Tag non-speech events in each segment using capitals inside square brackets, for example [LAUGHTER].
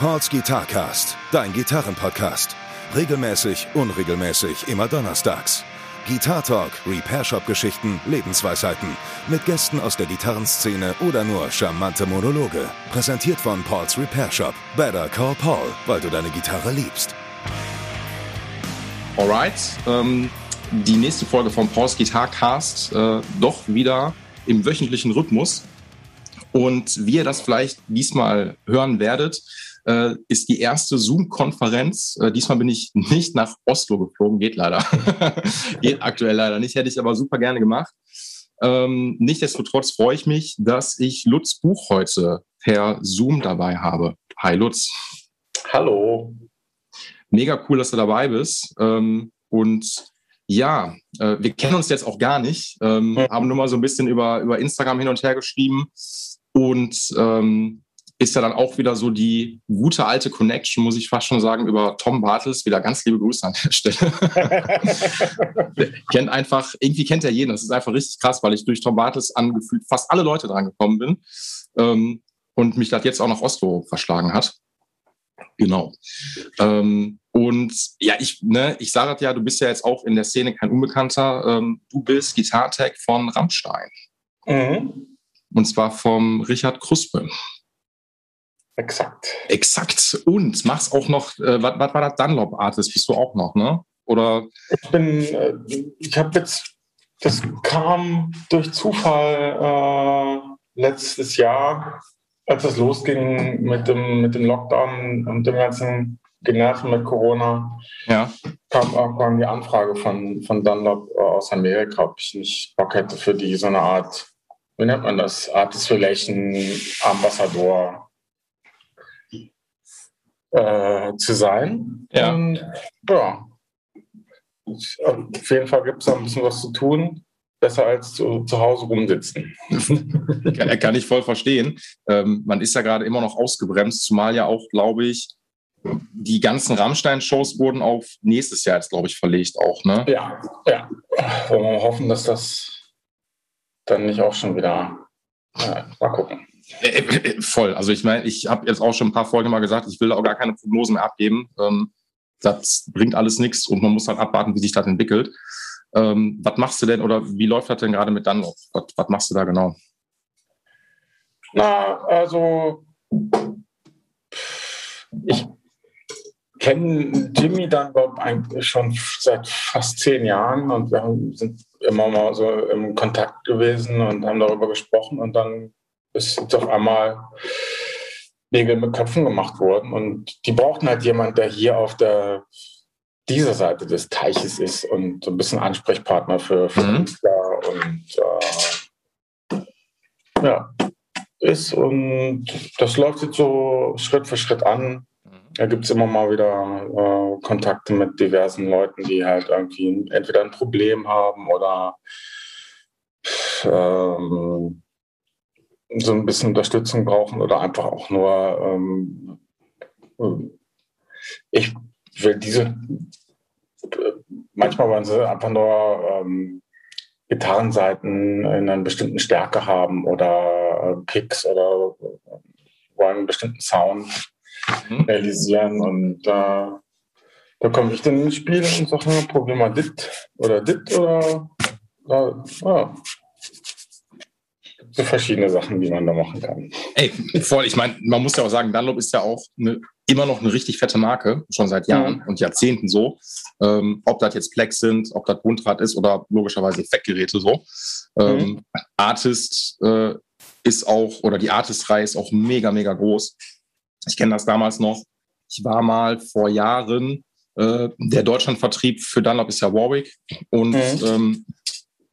Pauls Guitarcast, dein Gitarrenpodcast. Regelmäßig, unregelmäßig, immer donnerstags. Guitar Talk, Repair Shop Geschichten, Lebensweisheiten. Mit Gästen aus der Gitarrenszene oder nur charmante Monologe. Präsentiert von Pauls Repair Shop. Better call Paul, weil du deine Gitarre liebst. Alright, ähm, die nächste Folge von Pauls Guitarcast äh, doch wieder im wöchentlichen Rhythmus. Und wie ihr das vielleicht diesmal hören werdet, äh, ist die erste Zoom-Konferenz. Äh, diesmal bin ich nicht nach Oslo geflogen, geht leider. [LAUGHS] geht aktuell leider nicht, hätte ich aber super gerne gemacht. Ähm, Nichtsdestotrotz freue ich mich, dass ich Lutz Buch heute per Zoom dabei habe. Hi Lutz. Hallo. Mega cool, dass du dabei bist. Ähm, und ja, äh, wir kennen uns jetzt auch gar nicht, ähm, haben nur mal so ein bisschen über, über Instagram hin und her geschrieben und ähm, ist ja dann auch wieder so die gute alte Connection, muss ich fast schon sagen, über Tom Bartels. Wieder ganz liebe Grüße an der Stelle. [LAUGHS] kennt einfach, irgendwie kennt er jeden. Das ist einfach richtig krass, weil ich durch Tom Bartels angefühlt fast alle Leute dran gekommen bin ähm, und mich das jetzt auch nach Oslo verschlagen hat. Genau. Ähm, und ja, ich, ne, ich sage das ja, du bist ja jetzt auch in der Szene kein Unbekannter. Ähm, du bist Gitartech von Rammstein. Mhm. Und zwar vom Richard Kruspe. Exakt. Exakt. Und machst auch noch, äh, was, war das Dunlop Artist? Bist du auch noch, ne? Oder? Ich bin, äh, ich habe jetzt, das kam durch Zufall äh, letztes Jahr, als es losging mit dem, mit dem Lockdown und dem ganzen Generven mit Corona, ja. kam irgendwann die Anfrage von, von Dunlop äh, aus Amerika, ob ich nicht Bock hätte für die so eine Art, wie nennt man das, Artist Relation Ambassador äh, zu sein. Ja. Und, ja. Auf jeden Fall gibt es da ein bisschen was zu tun. Besser als zu, zu Hause rumsitzen. [LAUGHS] kann, kann ich voll verstehen. Ähm, man ist ja gerade immer noch ausgebremst, zumal ja auch, glaube ich, die ganzen Rammstein-Shows wurden auf nächstes Jahr jetzt, glaube ich, verlegt auch, ne? Ja, ja. Wollen wir hoffen, dass das dann nicht auch schon wieder. Ja, mal gucken. Äh, äh, voll. Also ich meine, ich habe jetzt auch schon ein paar Folgen mal gesagt, ich will auch gar keine Prognosen mehr abgeben. Ähm, das bringt alles nichts und man muss halt abwarten, wie sich das entwickelt. Ähm, was machst du denn oder wie läuft das denn gerade mit Dunlop? Was, was machst du da genau? Na, also ich kenne Jimmy Dunlop eigentlich schon seit fast zehn Jahren und wir sind immer mal so im Kontakt gewesen und haben darüber gesprochen und dann ist auf einmal Nägel mit Köpfen gemacht worden. Und die brauchten halt jemanden, der hier auf der dieser Seite des Teiches ist und so ein bisschen Ansprechpartner für, für mhm. Künstler und äh, ja, ist. Und das läuft jetzt so Schritt für Schritt an. Da gibt es immer mal wieder äh, Kontakte mit diversen Leuten, die halt irgendwie entweder ein Problem haben oder ähm, so ein bisschen Unterstützung brauchen oder einfach auch nur, ähm, ich will diese, manchmal wollen sie einfach nur ähm, Gitarrenseiten in einer bestimmten Stärke haben oder äh, Picks oder wollen einen bestimmten Sound mhm. realisieren und äh, da komme ich dann ins Spiel und sage, probier mal dit oder dit oder äh, ja, so verschiedene Sachen, die man da machen kann. Ey, voll. Ich meine, man muss ja auch sagen, Dunlop ist ja auch eine, immer noch eine richtig fette Marke, schon seit Jahren mhm. und Jahrzehnten so. Ähm, ob das jetzt Plex sind, ob das Bundrad ist oder logischerweise Effektgeräte so. Ähm, mhm. Artist äh, ist auch, oder die Artist-Reihe ist auch mega, mega groß. Ich kenne das damals noch. Ich war mal vor Jahren, äh, der Deutschlandvertrieb für Dunlop ist ja Warwick und mhm. ähm,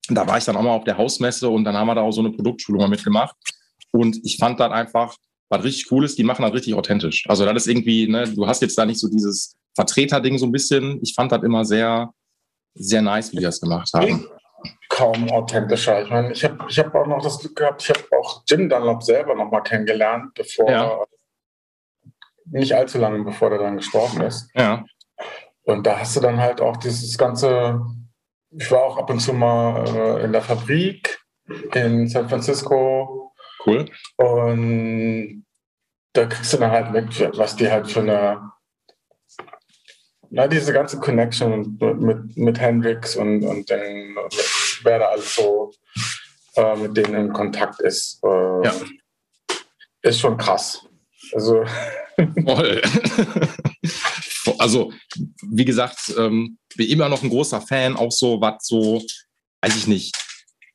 da war ich dann auch mal auf der Hausmesse und dann haben wir da auch so eine Produktschulung mal mitgemacht. Und ich fand dann einfach, was richtig cool ist, die machen das richtig authentisch. Also das ist irgendwie, ne, du hast jetzt da nicht so dieses Vertreterding so ein bisschen. Ich fand das immer sehr, sehr nice, wie die das gemacht haben. Kaum authentischer. Ich meine, ich habe ich hab auch noch das Glück gehabt, ich habe auch Jim Dunlop selber noch mal kennengelernt, bevor, ja. nicht allzu lange bevor er dann gestorben ist. Ja. Und da hast du dann halt auch dieses ganze ich war auch ab und zu mal äh, in der Fabrik in San Francisco. Cool. Und da kriegst du dann halt mit, was die halt für eine, na, diese ganze Connection mit, mit, mit Hendrix und, und den, mit, wer da alles so äh, mit denen in Kontakt ist, äh, ja. ist schon krass. Also. [LAUGHS] Voll. [LAUGHS] also, wie gesagt, ähm, bin immer noch ein großer Fan, auch so, was so, weiß ich nicht,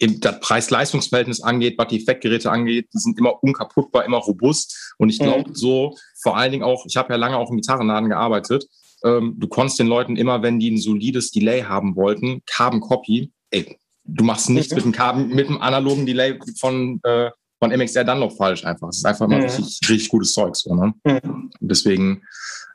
das Preis-Leistungs-Verhältnis angeht, was die Effektgeräte angeht, die sind immer unkaputtbar, immer robust. Und ich glaube, mhm. so vor allen Dingen auch, ich habe ja lange auch im Gitarrenladen gearbeitet, ähm, du konntest den Leuten immer, wenn die ein solides Delay haben wollten, Carbon Copy, ey, du machst nichts mhm. mit dem Carbon, mit dem analogen Delay von, äh, von MXR dann noch falsch einfach. Es ist einfach immer mhm. richtig, richtig gutes Zeug. So, ne? Mhm. Deswegen,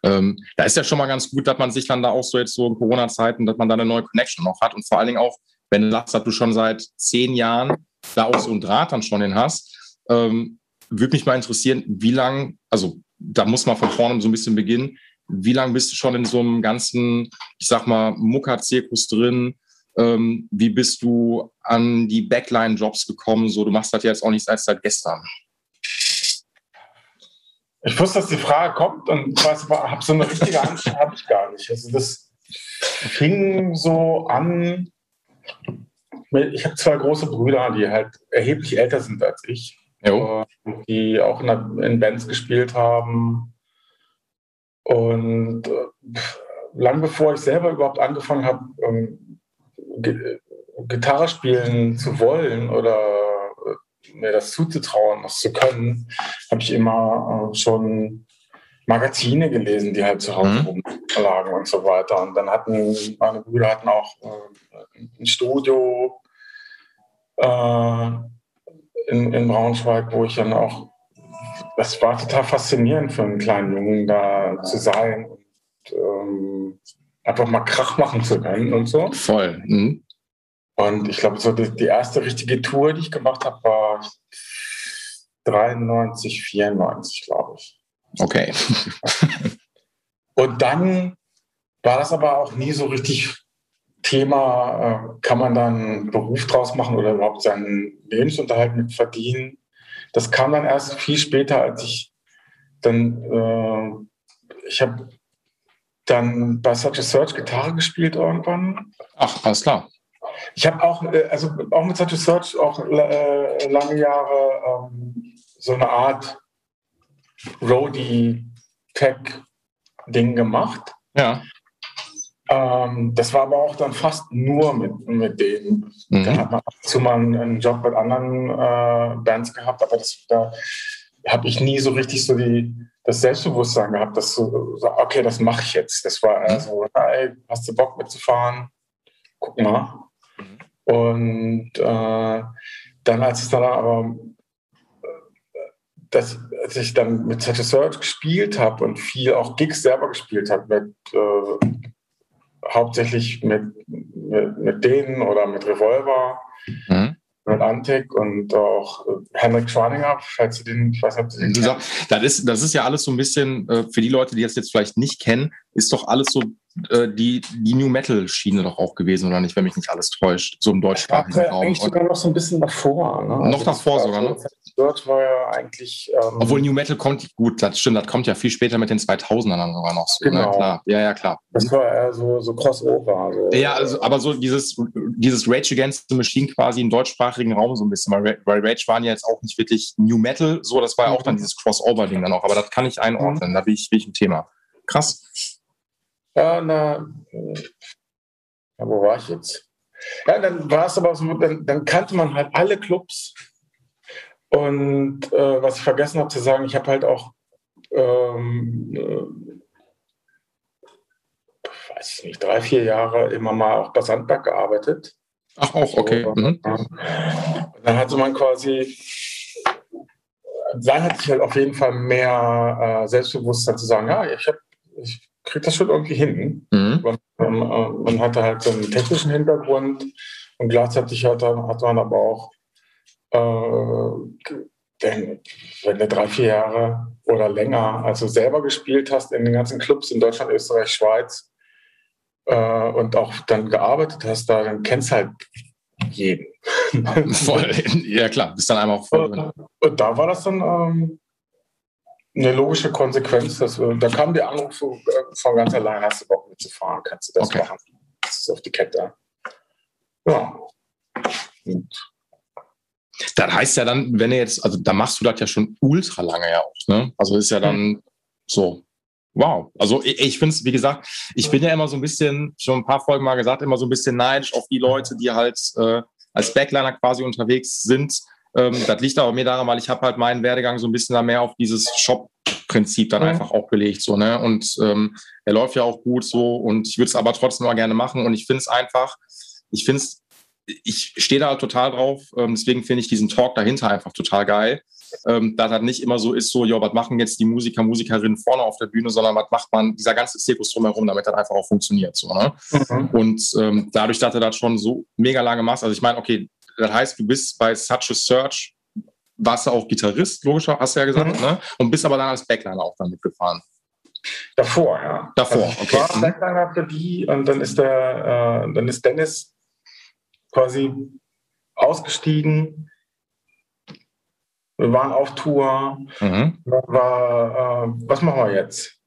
ähm, da ist ja schon mal ganz gut, dass man sich dann da auch so jetzt so in Corona-Zeiten, dass man da eine neue Connection noch hat und vor allen Dingen auch, wenn du sagst, dass du schon seit zehn Jahren da auch so einen Draht dann schon hin hast, ähm, würde mich mal interessieren, wie lang, also da muss man von vorne so ein bisschen beginnen, wie lange bist du schon in so einem ganzen, ich sag mal, Mucker-Zirkus drin? Ähm, wie bist du an die Backline-Jobs gekommen? So, du machst das jetzt auch nicht seit, seit gestern. Ich wusste, dass die Frage kommt und weiß, habe so eine richtige Antwort [LAUGHS] habe ich gar nicht. Also das fing so an ich habe zwei große Brüder, die halt erheblich älter sind als ich, jo. die auch in, in, Bands gespielt haben. Und äh, lang bevor ich selber überhaupt angefangen habe, ähm, Gitarre spielen zu wollen oder äh, mir das zuzutrauen, das zu können, habe ich immer äh, schon Magazine gelesen, die halt zu Hause mhm. rumlagen und so weiter. Und dann hatten meine Brüder hatten auch äh, ein Studio äh, in, in Braunschweig, wo ich dann auch, das war total faszinierend für einen kleinen Jungen da zu sein und ähm, einfach mal Krach machen zu können und so. Voll. Mhm. Und ich glaube, so die, die, erste richtige Tour, die ich gemacht habe, war 93, 94, glaube ich. Okay. [LAUGHS] und dann war das aber auch nie so richtig Thema, äh, kann man dann Beruf draus machen oder überhaupt seinen Lebensunterhalt mit verdienen. Das kam dann erst viel später, als ich dann, äh, ich habe dann bei Such a Search Gitarre gespielt irgendwann. Ach, alles klar. Ich habe auch, äh, also auch mit Such a Search auch äh, lange Jahre ähm, so eine Art Roadie-Tech-Ding gemacht. Ja. Ähm, das war aber auch dann fast nur mit, mit denen. Mhm. Da hat man ab und zu mal einen Job mit anderen äh, Bands gehabt, aber das, da habe ich nie so richtig so die, das Selbstbewusstsein gehabt, dass so, so okay, das mache ich jetzt. Das war eher mhm. so, hey, hast du Bock mitzufahren? Guck mal. Mhm. Und äh, dann, als es dann aber dass, als ich dann mit Such a Search gespielt habe und viel auch Gigs selber gespielt habe, mit äh, hauptsächlich mit, mit, mit, denen oder mit Revolver, mhm. mit Antik und auch Henrik Schwaninger, falls du den, ich weiß nicht, ob du den kennst. Das ist, das ist ja alles so ein bisschen, äh, für die Leute, die das jetzt vielleicht nicht kennen, ist doch alles so äh, die, die New Metal Schiene doch auch gewesen, oder nicht, wenn mich nicht alles täuscht, so im deutschsprachigen Raum. Eigentlich sogar noch so ein bisschen davor. Ne? Noch also davor sogar, ne? Dort war ja eigentlich. Ähm, Obwohl New Metal kommt, gut, das stimmt, das kommt ja viel später mit den 2000ern dann sogar noch so. Ne? Genau. Ne? Klar. Ja, ja, klar. Das war eher so, so Crossover. So. Ja, also, aber so dieses, dieses Rage Against the Machine quasi im deutschsprachigen Raum so ein bisschen, weil, Rage waren ja jetzt auch nicht wirklich New Metal, so, das war ja auch dann mhm. dieses Crossover-Ding dann auch, aber das kann ich einordnen, mhm. da bin ich, bin ich ein Thema. Krass. Ja, na, ja, wo war ich jetzt? Ja, dann war es aber so, dann, dann, kannte man halt alle Clubs. Und äh, was ich vergessen habe zu sagen, ich habe halt auch, ähm, äh, weiß ich nicht, drei, vier Jahre immer mal auch bei Sandberg gearbeitet. Ach, auch, okay. So, mhm. Dann hatte man quasi, dann hatte ich halt auf jeden Fall mehr äh, Selbstbewusstsein zu sagen, ja, ich ich kriegt das schon irgendwie hin. Mhm. Man, man, man, hatte halt so einen technischen Hintergrund und gleichzeitig hat, hat man aber auch, äh, denn, wenn du drei, vier Jahre oder länger, also selber gespielt hast in den ganzen Clubs in Deutschland, Österreich, Schweiz äh, und auch dann gearbeitet hast, da, dann kennst du halt jeden. [LAUGHS] Voll, ja klar, bist dann einmal auch voll drin. Und da war das dann, ähm, eine logische Konsequenz. Dass wir, da kam der Anruf so, äh, von ganz allein, hast du Bock mitzufahren, kannst du das okay. machen. Das ist auf die Kette. Ja. Und das heißt ja dann, wenn du jetzt, also da machst du das ja schon ultra lange ja auch, ne? Also ist ja dann hm. so, wow. Also ich, ich finde es, wie gesagt, ich bin ja immer so ein bisschen, schon ein paar Folgen mal gesagt, immer so ein bisschen neidisch auf die Leute, die halt äh, als Backliner quasi unterwegs sind. Ähm, das liegt aber mir daran, weil ich habe halt meinen Werdegang so ein bisschen da mehr auf dieses Shop-Prinzip dann mhm. einfach auch gelegt. So, ne? Und ähm, er läuft ja auch gut so und ich würde es aber trotzdem mal gerne machen. Und ich finde es einfach, ich finde es ich stehe da total drauf. Ähm, deswegen finde ich diesen Talk dahinter einfach total geil. Ähm, dass das nicht immer so ist, so, ja, was machen jetzt die Musiker, Musikerinnen vorne auf der Bühne, sondern was macht man, dieser ganze Zirkus drumherum, damit das einfach auch funktioniert. So, ne? Mhm. Und ähm, dadurch, dass er das schon so mega lange machst, also ich meine, okay, das heißt, du bist bei Such a Search, warst du auch Gitarrist, logischer, hast du ja gesagt, mhm. ne? Und bist aber dann als Backliner auch dann mitgefahren. Davor, ja. Davor, also okay. War mhm. Backliner für die und dann ist der, äh, dann ist Dennis quasi ausgestiegen. Wir waren auf Tour. Mhm. War, äh, was machen wir jetzt?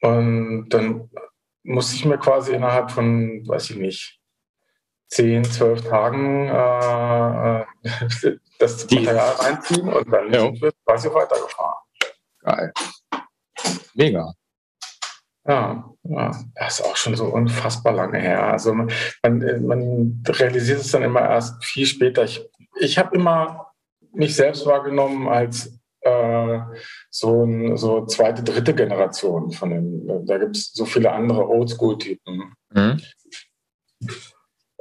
Und dann musste ich mir quasi innerhalb von, weiß ich nicht, zehn, zwölf Tagen äh, äh [LAUGHS] das Material reinziehen und dann ja. sind wir quasi weitergefahren. Geil. Mega. Ja, ja, das ist auch schon so unfassbar lange her. Also man, man, realisiert es dann immer erst viel später. Ich, ich habe immer mich selbst wahrgenommen als äh, so, ein, so zweite, dritte Generation von dem. Da gibt es so viele andere Oldschool-Typen. Mhm.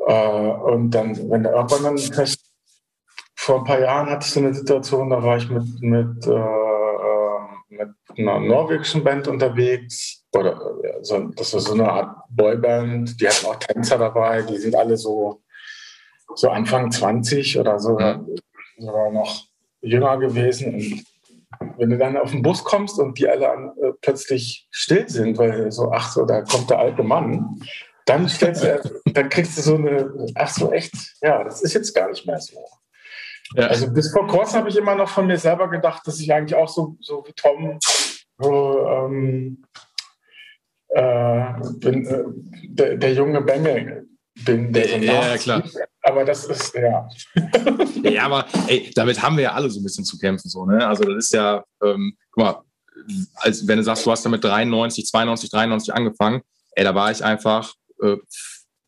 Äh, und dann, wenn irgendwann dann vor ein paar Jahren hatte ich so eine Situation, da war ich mit, mit, äh mit einer norwegischen Band unterwegs oder so, das war so eine Art Boyband, die hatten auch Tänzer dabei, die sind alle so, so Anfang 20 oder so, ja. sogar noch jünger gewesen. Und wenn du dann auf den Bus kommst und die alle an, äh, plötzlich still sind, weil so, ach so, da kommt der alte Mann, dann stellst du, [LAUGHS] dann kriegst du so eine, ach so, echt, ja, das ist jetzt gar nicht mehr so. Ja. Also bis vor kurzem habe ich immer noch von mir selber gedacht, dass ich eigentlich auch so, so wie Tom so, ähm, äh, bin, äh, der, der, junge Bengel bin. Der so ja, ja, klar. Aber das ist, ja. ja, aber ey, damit haben wir ja alle so ein bisschen zu kämpfen. So, ne? Also das ist ja, ähm, guck mal, als, wenn du sagst, du hast damit 93, 92, 93 angefangen, ey, da war ich einfach, äh,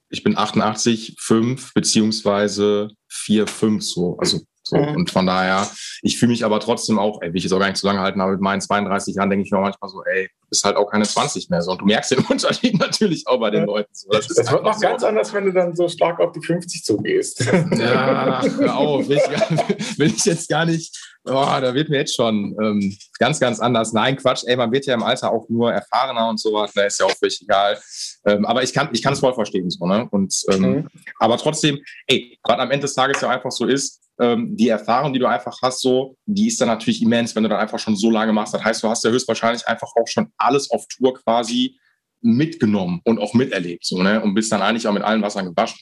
ich bin 88, 5 beziehungsweise 4, 5 so. Also so, mhm. Und von daher, ich fühle mich aber trotzdem auch, ey, will ich jetzt auch gar nicht so lange halten, aber mit meinen 32 Jahren denke ich mir manchmal so, ey, bist halt auch keine 20 mehr. So. Und du merkst den [LAUGHS] Unterschied natürlich auch bei den Leuten. So. Das, das wird noch so. ganz anders, wenn du dann so stark auf die 50 zugehst. Ja, hör auf, will ich, [LAUGHS] will ich jetzt gar nicht. Oh, da wird mir jetzt schon ähm, ganz, ganz anders. Nein, Quatsch, ey, man wird ja im Alter auch nur erfahrener und sowas, da ist ja auch völlig egal. Ähm, aber ich kann ich es voll verstehen. So, ne? und, ähm, mhm. Aber trotzdem, ey, gerade am Ende des Tages ja einfach so ist, ähm, die Erfahrung, die du einfach hast, so, die ist dann natürlich immens, wenn du dann einfach schon so lange machst. Das heißt, du hast ja höchstwahrscheinlich einfach auch schon alles auf Tour quasi mitgenommen und auch miterlebt, so, ne? Und bist dann eigentlich auch mit allen Wassern gewaschen.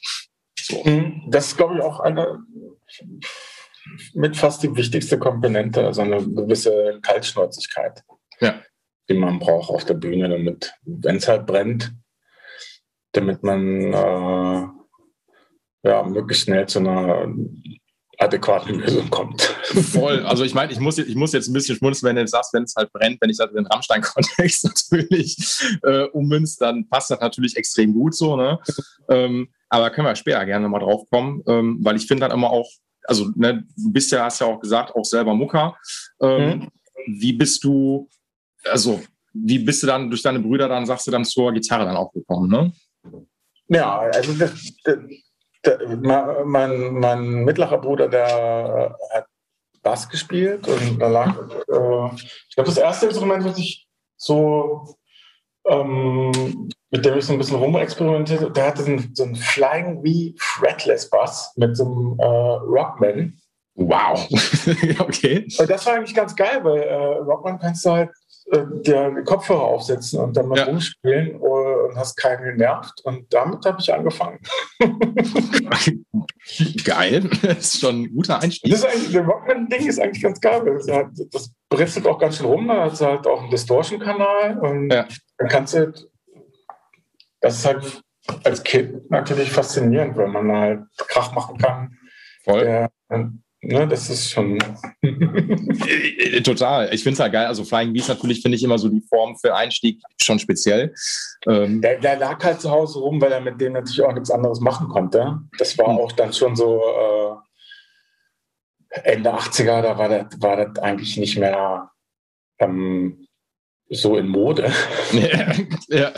So. Mhm. Das ist, glaube ich, auch eine mit fast die wichtigste Komponente, also eine gewisse Kaltschnäuzigkeit, ja. die man braucht auf der Bühne, damit, wenn es halt brennt, damit man äh, ja, möglichst schnell zu einer adäquaten Lösung kommt. Voll. Also ich meine, ich muss, ich muss jetzt ein bisschen schmunzeln, wenn du sagst, wenn es halt brennt, wenn ich das in den Rammstein-Kontext [LAUGHS] natürlich äh, ummünzt, dann passt das natürlich extrem gut so. Ne? ähm, aber können wir später gerne mal drauf kommen, ähm, weil ich finde dann immer auch, also ne, du bist ja, hast ja auch gesagt, auch selber Mucker. Ähm, mhm. Wie bist du, also wie bist du dann durch deine Brüder dann, sagst du dann zur Gitarre dann auch gekommen, ne? Ja, also das, das mein, mein mittlerer Bruder, der äh, hat Bass gespielt und da lag, äh, ich glaube, das erste Instrument, was ich so, ähm, mit dem ich so ein bisschen rumexperimentiert habe, der hatte so einen, so einen Flying V Fretless Bass mit so einem äh, Rockman. Wow. [LAUGHS] okay. Und das war eigentlich ganz geil, weil äh, Rockman kannst du halt äh, dir Kopfhörer aufsetzen und dann mal ja. rumspielen und hast keinen genervt. Und damit habe ich angefangen. [LAUGHS] geil. Das ist schon ein guter Einstieg. Das, ist eigentlich, das Rockman-Ding ist eigentlich ganz geil. Das, das, britzelt auch ganz schön rum, da hat halt auch einen Distortion-Kanal und ja. dann kannst du, das ist halt als Kind natürlich faszinierend, weil man halt Krach machen kann. Voll. Der, Ne, das ist schon. Äh, total. Ich finde es halt geil. Also Flying Beast natürlich finde ich immer so die Form für Einstieg schon speziell. Ähm der, der, lag halt zu Hause rum, weil er mit dem natürlich auch nichts anderes machen konnte. Das war mhm. auch dann schon so äh, Ende 80er, da war das, war das eigentlich nicht mehr ähm, so in Mode. Ja.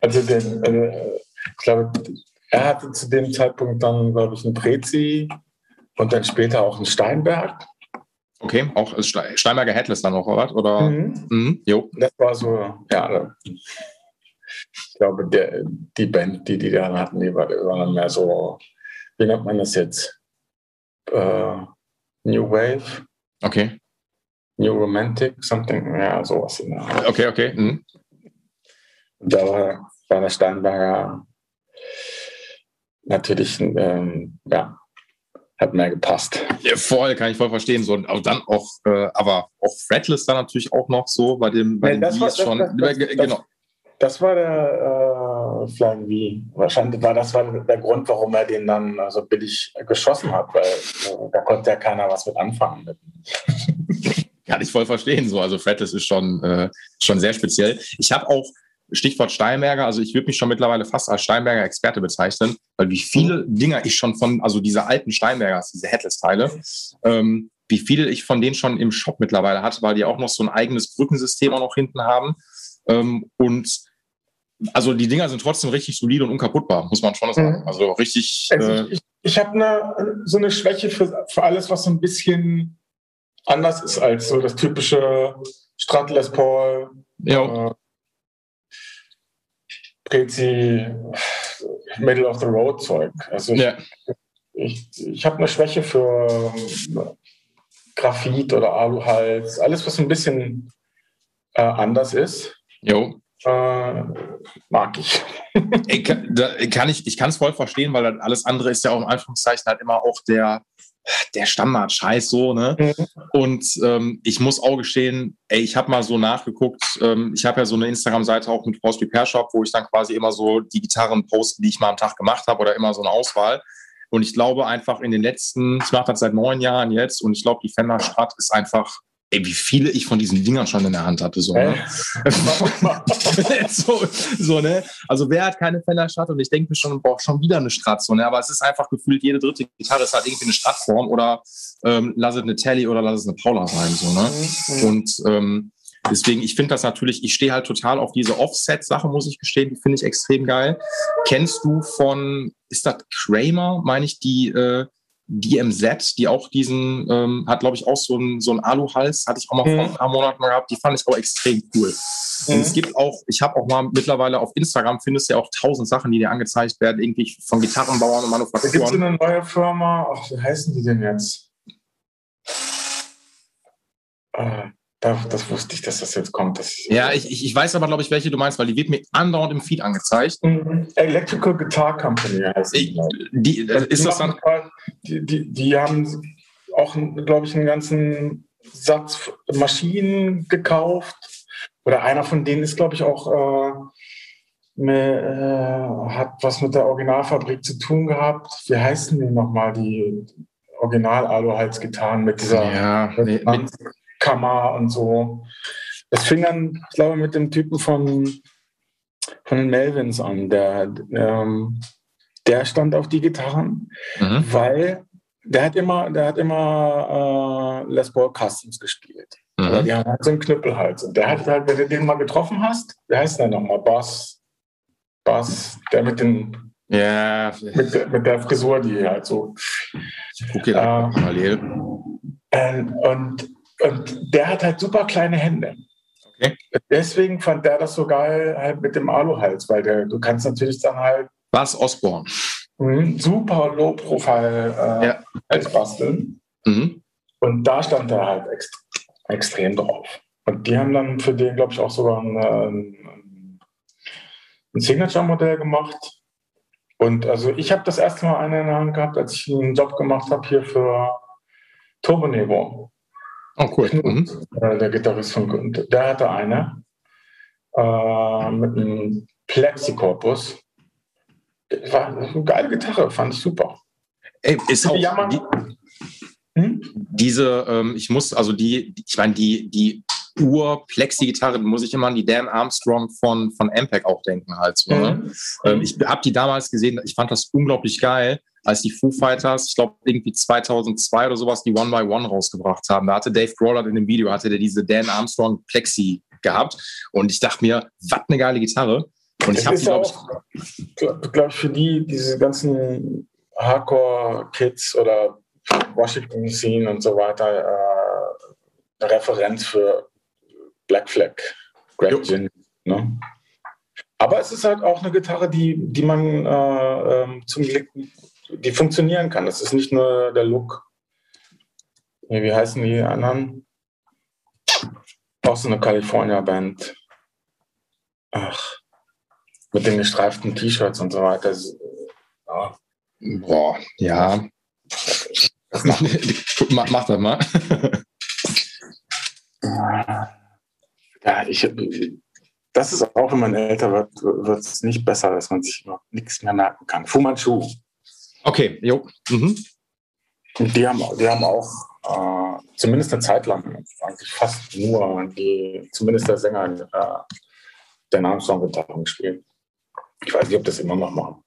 Also den, äh, ich glaube, er hatte zu dem Zeitpunkt dann, glaube ich, einen Prezi und dann später auch ein Steinberg. Okay, auch Steinberger Headless dann noch, oder? Mhm. Mhm, jo. Das war so, ja, ich glaube, der, die Band, die die dann hatten, die war, war mehr so, wie nennt man das jetzt? Uh, New Wave. Okay. New Romantic, something, ja, sowas. In der okay, okay. Mhm. Da war, war der Steinberger natürlich, ähm, ja, hat mehr gepasst. Ja, voll, kann ich voll verstehen. So, aber dann auch, äh, aber auch Fretless dann natürlich auch noch so bei dem, bei nee, dem das schon. Das, das, genau. Das, war der äh, Flying V. Wahrscheinlich war das war der Grund, warum er den dann so also billig geschossen hat, weil äh, da konnte ja keiner was mit anfangen. [LAUGHS] Kann ich voll verstehen. So, also Fretless ist schon, äh, schon sehr speziell. Ich habe auch Stichwort Steinberger, also ich würde mich schon mittlerweile fast als Steinberger Experte bezeichnen, weil wie viele Dinger ich schon von, also diese alten Steinbergers, diese Headless-Teile, ähm, wie viele ich von denen schon im Shop mittlerweile hatte, weil die auch noch so ein eigenes Brückensystem auch noch hinten haben. Ähm, und also die Dinger sind trotzdem richtig solide und unkaputtbar, muss man schon sagen. Mhm. Also richtig. Also äh, ich, ich habe eine, so eine Schwäche für, für alles, was so ein bisschen anders ist als so das typische Strat Les Paul. Ja. Äh, Prezi Middle of the Road Zeug. Also ich, ja. ich, ich habe eine Schwäche für ähm, Graphit oder Aluhals, alles was ein bisschen äh, anders ist. Jo. Äh, mag ich. ich kann, da kann ich ich kann es voll verstehen, weil alles andere ist ja auch im Anführungszeichen halt immer auch der der Standard-Scheiß so, ne? Mhm. Und ähm, ich muss auch gestehen, ey, ich habe mal so nachgeguckt, ähm, ich habe ja so eine Instagram-Seite auch mit Force Repair Shop, wo ich dann quasi immer so die Gitarren poste, die ich mal am Tag gemacht habe oder immer so eine Auswahl. Und ich glaube einfach in den letzten, ich mache das seit neun Jahren jetzt und ich glaube, die Fender Strat ist einfach ey, wie viele ich von diesen Dingern schon in der Hand hatte. So, ne? [LAUGHS] so, so, ne? Also wer hat keine Fender Strat? Und ich denke mir schon, braucht schon wieder eine Strat. So, ne? Aber es ist einfach gefühlt, jede dritte Gitarre ist halt irgendwie eine Stratform oder ähm, lass es eine Telly oder lass es eine Paula sein. So, ne? Mhm. Und ähm, Deswegen, ich finde das natürlich, ich stehe halt total auf diese Offset-Sache, muss ich gestehen, die finde ich extrem geil. Kennst du von, ist das Kramer, meine ich, die äh, DMZ, die auch diesen, ähm, hat glaube ich auch so einen so einen Aluhals, hatte ich auch mal mhm. vor ein paar Monaten gehabt, die fand ich auch extrem cool. Mhm. Und es gibt auch, ich habe auch mal mittlerweile auf Instagram, findest du ja auch tausend Sachen, die dir angezeigt werden, irgendwie von Gitarrenbauern und Manufakturen. Da gibt es eine neue Firma, ach, wie heißen die denn jetzt? Äh, das wusste ich, dass das jetzt kommt. Das ja, ich, ich, ich weiß aber, glaube ich, welche du meinst, weil die wird mir andauernd im Feed angezeigt. Mhm. Electrical Guitar Company heißt ich, die. Die, ist das dann? Die, die, die haben auch, glaube ich, einen ganzen Satz Maschinen gekauft. Oder einer von denen ist, glaube ich, auch äh, mit, äh, hat was mit der Originalfabrik zu tun gehabt. Wie heißen die nochmal, die Original-Alu-Hals-Gitarren mit dieser ja, nee, mit, Kammer und so. Das fing dann, ich glaube, mit dem Typen von, von den Melvins an. Der, ähm, der stand auf die Gitarren, mhm. weil der hat immer, der hat immer äh, Les Paul Customs gespielt. Mhm. Die haben halt so einen Knüppelhals. Und der hat halt, wenn du den mal getroffen hast, wie heißt der nochmal? Bass. Bass, der mit den ja. Mit, der, mit der Frisur, die halt so. Okay, äh, parallel. Äh, und und der hat halt super kleine Hände. Okay. Deswegen fand der das so geil halt mit dem Aluhals, weil der, du kannst natürlich dann halt. Was Osborne? Mhm, super Low-Profile äh, ja. Hals basteln. Mhm. Und da stand er halt ext extrem drauf. Und die haben dann für den, glaube ich, auch sogar ein, ein, ein Signature-Modell gemacht. Und also ich habe das erste Mal eine in der Hand gehabt, als ich einen Job gemacht habe hier für Turbo Nevo. Oh, cool. Mhm. Äh, der Gitarrist von der hatte eine äh, mit einem Plexikorpus. War eine geile Gitarre, fand ich super. Ey, ist auch die, hm? diese, ähm, ich muss, also die, ich meine, die, die Ur-Plexi-Gitarre, muss ich immer an die Dan Armstrong von, von Ampeg auch denken halt. So, ne? mhm. ähm, ich habe die damals gesehen, ich fand das unglaublich geil, als die Foo Fighters, ich glaube irgendwie 2002 oder sowas, die One by One rausgebracht haben. Da hatte Dave Grohl in dem Video, hatte der diese Dan Armstrong Plexi gehabt und ich dachte mir, was eine geile Gitarre. Und ich habe die, glaube ich, glaube ich, für die, diese ganzen Hardcore-Kids oder Washington Scene und so weiter, äh, eine Referenz für Black Flag, Greg Gin. Ne? Aber es ist halt auch eine Gitarre, die, die man äh, ähm, zum Glück, die funktionieren kann. Das ist nicht nur der Look. Wie heißen die anderen? Auch so eine California-Band. Ach, mit den gestreiften T-Shirts und so weiter. Ja. Boah, ja. mach, [LAUGHS] mach das mal. ja, ich, das ist auch, wenn man älter wird, wird es nicht besser, dass man sich noch nichts mehr merken kann. Fu Manchu. Okay, jo. Mhm. Die haben, die haben auch äh, zumindest eine Zeit lang, eigentlich fast nur, die, zumindest der Sänger, äh, der Namensong-Gitarre gespielt. Ich weiß nicht, ob das immer noch machen.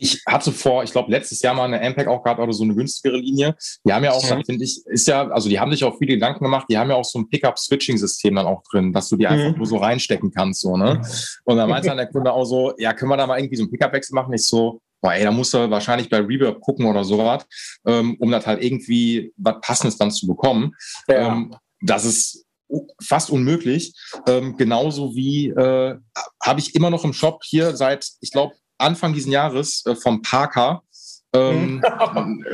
Ich hatte vor, ich glaube, letztes Jahr mal eine Ampeg auch gehabt oder so eine günstigere Linie. Die haben ja auch, mhm. finde ich, ist ja, also die haben sich auch viele Gedanken gemacht, die haben ja auch so ein Pickup-Switching-System dann auch drin, dass du die einfach mhm. nur so reinstecken kannst, so, ne? Und dann meinte dann der Kunde auch so, ja, können wir da mal irgendwie so einen Pickup-Wechsel machen? Ich so, boah, ey, da musst du wahrscheinlich bei Reverb gucken oder sowas, ähm, um das halt irgendwie was Passendes dann zu bekommen. Ja. Ähm, das ist fast unmöglich. Ähm, genauso wie äh, habe ich immer noch im Shop hier seit, ich glaube, Anfang diesen Jahres äh, vom Parker ähm, mhm.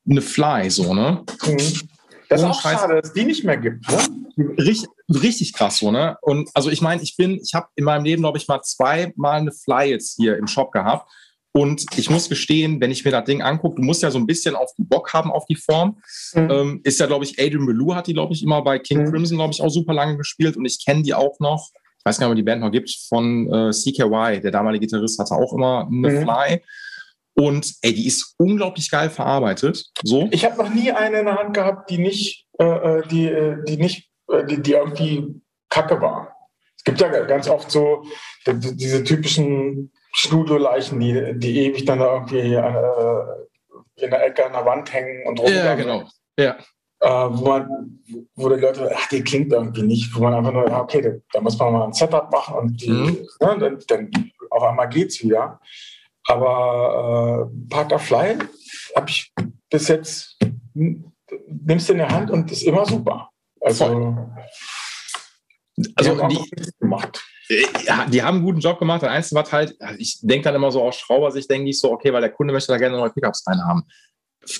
[LAUGHS] eine Fly, so, ne? Mhm. Das ist auch Scheiß. schade, dass die nicht mehr gibt. Ne? Richtig, richtig krass, so, ne? Und also ich meine, ich bin, ich habe in meinem Leben, glaube ich, mal zweimal eine Fly jetzt hier im Shop gehabt. Und ich muss gestehen, wenn ich mir das Ding angucke, du musst ja so ein bisschen auf die Bock haben auf die Form. Mhm. Ähm, ist ja, glaube ich, Adrian Bellew hat die, glaube ich, immer bei King mhm. Crimson, glaube ich, auch super lange gespielt. Und ich kenne die auch noch, ich weiß gar nicht, ob die Band noch gibt, von äh, CKY. Der damalige Gitarrist hatte auch immer eine mhm. Fly. Und ey, die ist unglaublich geil verarbeitet. So. Ich habe noch nie eine in der Hand gehabt, die nicht, äh, äh die, äh, die nicht, äh, die, die irgendwie kacke war. Es gibt ja ganz oft so die, diese typischen Studio-Leichen, die, die ewig dann irgendwie äh, in der Ecke an der Wand hängen und rum. Ja, genau. Ja. Äh, wo, man, wo die Leute, ach, die klingt irgendwie nicht, wo man einfach nur, ja, okay, da muss man mal ein Setup machen und die, mhm. ne, dann, dann, auf einmal geht's wieder. Aber äh, Parker Fly habe ich bis jetzt, nimmst du in der Hand und ist immer super. Also, Voll. also die gemacht. Ja, die haben einen guten Job gemacht. Der Einzige was halt, ich denke dann immer so aus Schraubersicht, denke ich so, okay, weil der Kunde möchte da gerne neue Pickups rein haben.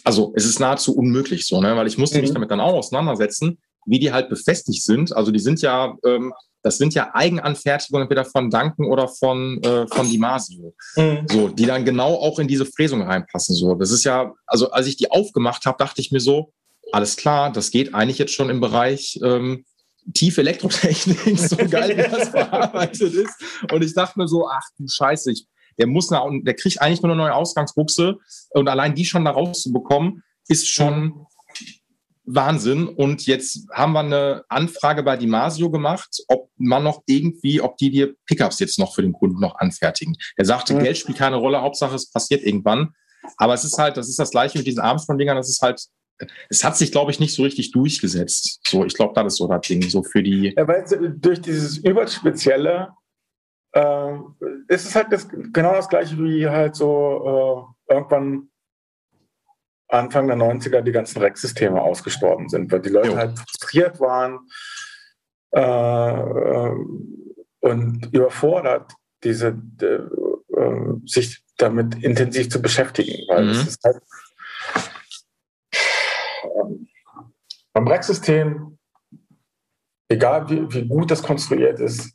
Also es ist nahezu unmöglich so, ne? weil ich musste mhm. mich damit dann auch auseinandersetzen, wie die halt befestigt sind. Also die sind ja, ähm, das sind ja Eigenanfertigungen entweder von Duncan oder von, äh, von Dimasio. Mhm. So, die dann genau auch in diese Fräsung reinpassen. So, das ist ja, also als ich die aufgemacht habe, dachte ich mir so, alles klar, das geht eigentlich jetzt schon im Bereich ähm, tiefe Elektrotechnik, so [LAUGHS] geil, wie das verarbeitet ist. Und ich dachte mir so, ach du Scheiße, ich, der muss nach, der kriegt eigentlich nur eine neue Ausgangsbuchse und allein die schon da rauszubekommen, ist schon Wahnsinn. Und jetzt haben wir eine Anfrage bei Dimasio gemacht, ob man noch irgendwie, ob die dir Pickups jetzt noch für den Kunden noch anfertigen. Er sagte, ja. Geld spielt keine Rolle, Hauptsache es passiert irgendwann. Aber es ist halt, das ist das gleiche mit diesen Armstrong-Dingern, das ist halt es hat sich, glaube ich, nicht so richtig durchgesetzt. So, ich glaube, das ist so das Ding, so für die. Ja, weil durch dieses Überspezielle äh, ist es halt das, genau das gleiche wie halt so äh, irgendwann Anfang der 90er die ganzen Rex-Systeme ausgestorben sind, weil die Leute jo. halt frustriert waren äh, äh und überfordert, diese, äh, sich damit intensiv zu beschäftigen, weil mhm. es ist halt Beim Rack-System, egal wie, wie, gut das konstruiert ist,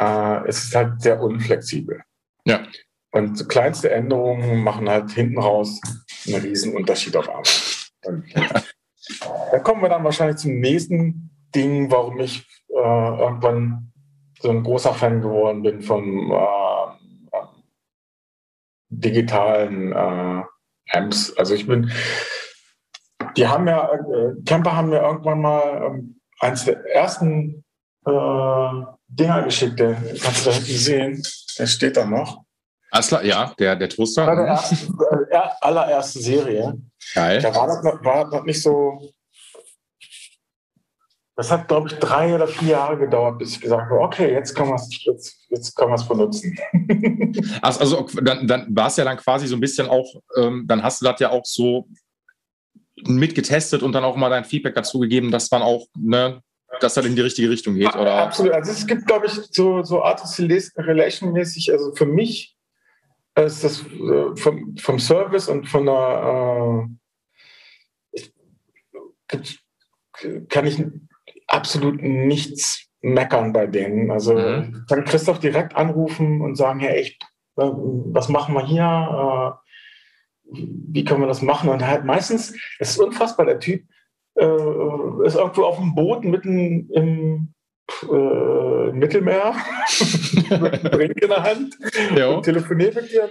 äh, es ist halt sehr unflexibel. Ja. Und kleinste Änderungen machen halt hinten raus einen riesen Unterschied auf einmal. [LAUGHS] da kommen wir dann wahrscheinlich zum nächsten Ding, warum ich äh, irgendwann so ein großer Fan geworden bin vom äh, digitalen äh, Amps. Also ich bin, die haben ja, äh, Camper haben mir irgendwann mal ähm, eins der ersten äh, Dinger geschickt, der kannst du da hinten sehen, der steht da noch. Asla, ja, der, der Toaster. Bei der ersten, äh, allerersten Serie. Geil. Da war das, noch, war das noch nicht so. Das hat, glaube ich, drei oder vier Jahre gedauert, bis ich gesagt habe, okay, jetzt kann man es jetzt, jetzt benutzen. [LAUGHS] Also, also dann, dann war es ja dann quasi so ein bisschen auch, ähm, dann hast du das ja auch so mitgetestet und dann auch mal dein Feedback dazu gegeben, dass man auch, ne, dass das in die richtige Richtung geht, oder? Absolut. Also es gibt, glaube ich, so, so Artist Relation mäßig, also für mich ist das äh, vom, vom Service und von der äh, kann ich absolut nichts meckern bei denen. Also mhm. kann Christoph direkt anrufen und sagen, hey, echt, äh, was machen wir hier? Äh, wie können wir das machen? Und halt meistens, es ist unfassbar, der Typ äh, ist irgendwo auf dem Boot mitten im äh, Mittelmeer, [LAUGHS] Drink in der Hand und telefoniert mit dir.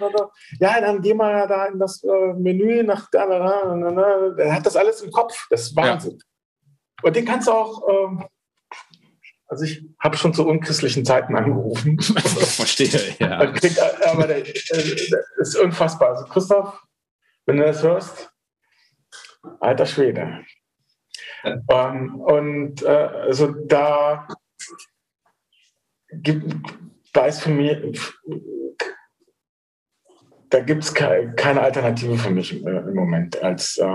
Ja, dann geh mal da in das äh, Menü nach da, da, da, da, Er hat das alles im Kopf. Das ist Wahnsinn. Ja. Und den kannst du auch. Ähm, also ich habe schon zu unchristlichen Zeiten angerufen. [LAUGHS] Verstehe, ja. Krieg, aber der, der, ist unfassbar. Also Christoph, wenn du das hörst, alter Schwede. Ähm, und äh, also da gibt, weiß für mich, da gibt es keine Alternative für mich im Moment, als äh,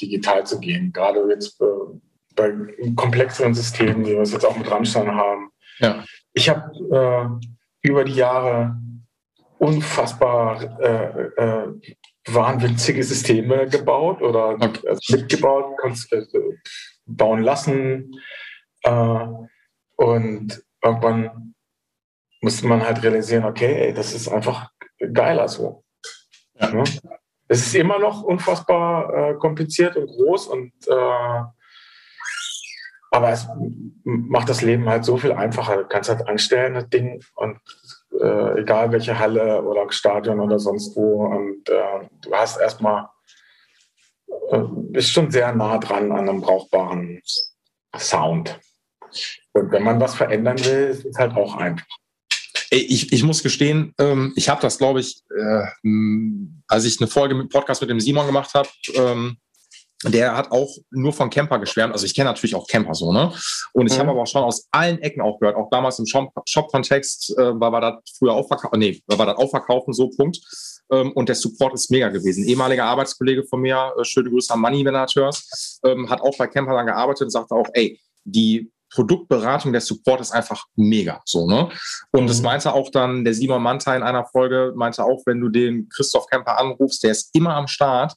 digital zu gehen. Gerade jetzt äh, bei komplexeren Systemen, wie wir es jetzt auch mit Rammstein haben. Ja. Ich habe äh, über die Jahre unfassbar äh, äh, wahnwitzige Systeme gebaut oder okay. also mitgebaut, äh, bauen lassen. Äh, und irgendwann musste man halt realisieren, okay, ey, das ist einfach geiler so. Ja. Ja? Es ist immer noch unfassbar äh, kompliziert und groß und äh, aber es macht das Leben halt so viel einfacher. Du kannst halt anstellen, das Ding, und äh, egal welche Halle oder Stadion oder sonst wo. Und äh, du hast erstmal, äh, bist schon sehr nah dran an einem brauchbaren Sound. Und wenn man was verändern will, ist es halt auch einfach. Ich, ich muss gestehen, ähm, ich habe das, glaube ich, äh, als ich eine Folge mit Podcast mit dem Simon gemacht habe, ähm, der hat auch nur von Camper geschwärmt. Also ich kenne natürlich auch Camper so, ne? Und ich mhm. habe aber auch schon aus allen Ecken auch gehört, auch damals im Shop-Kontext äh, war, war das früher auch verkaufen, nee, war das auch verkaufen, so Punkt. Ähm, und der Support ist mega gewesen. ehemaliger Arbeitskollege von mir, äh, schöne Grüße an Money, wenn du das hörst, ähm, hat auch bei Camper dann gearbeitet und sagte auch, ey, die Produktberatung, der Support ist einfach mega. So, ne? Und mhm. das meinte auch dann der Simon Manta in einer Folge, meinte auch, wenn du den Christoph Kemper anrufst, der ist immer am Start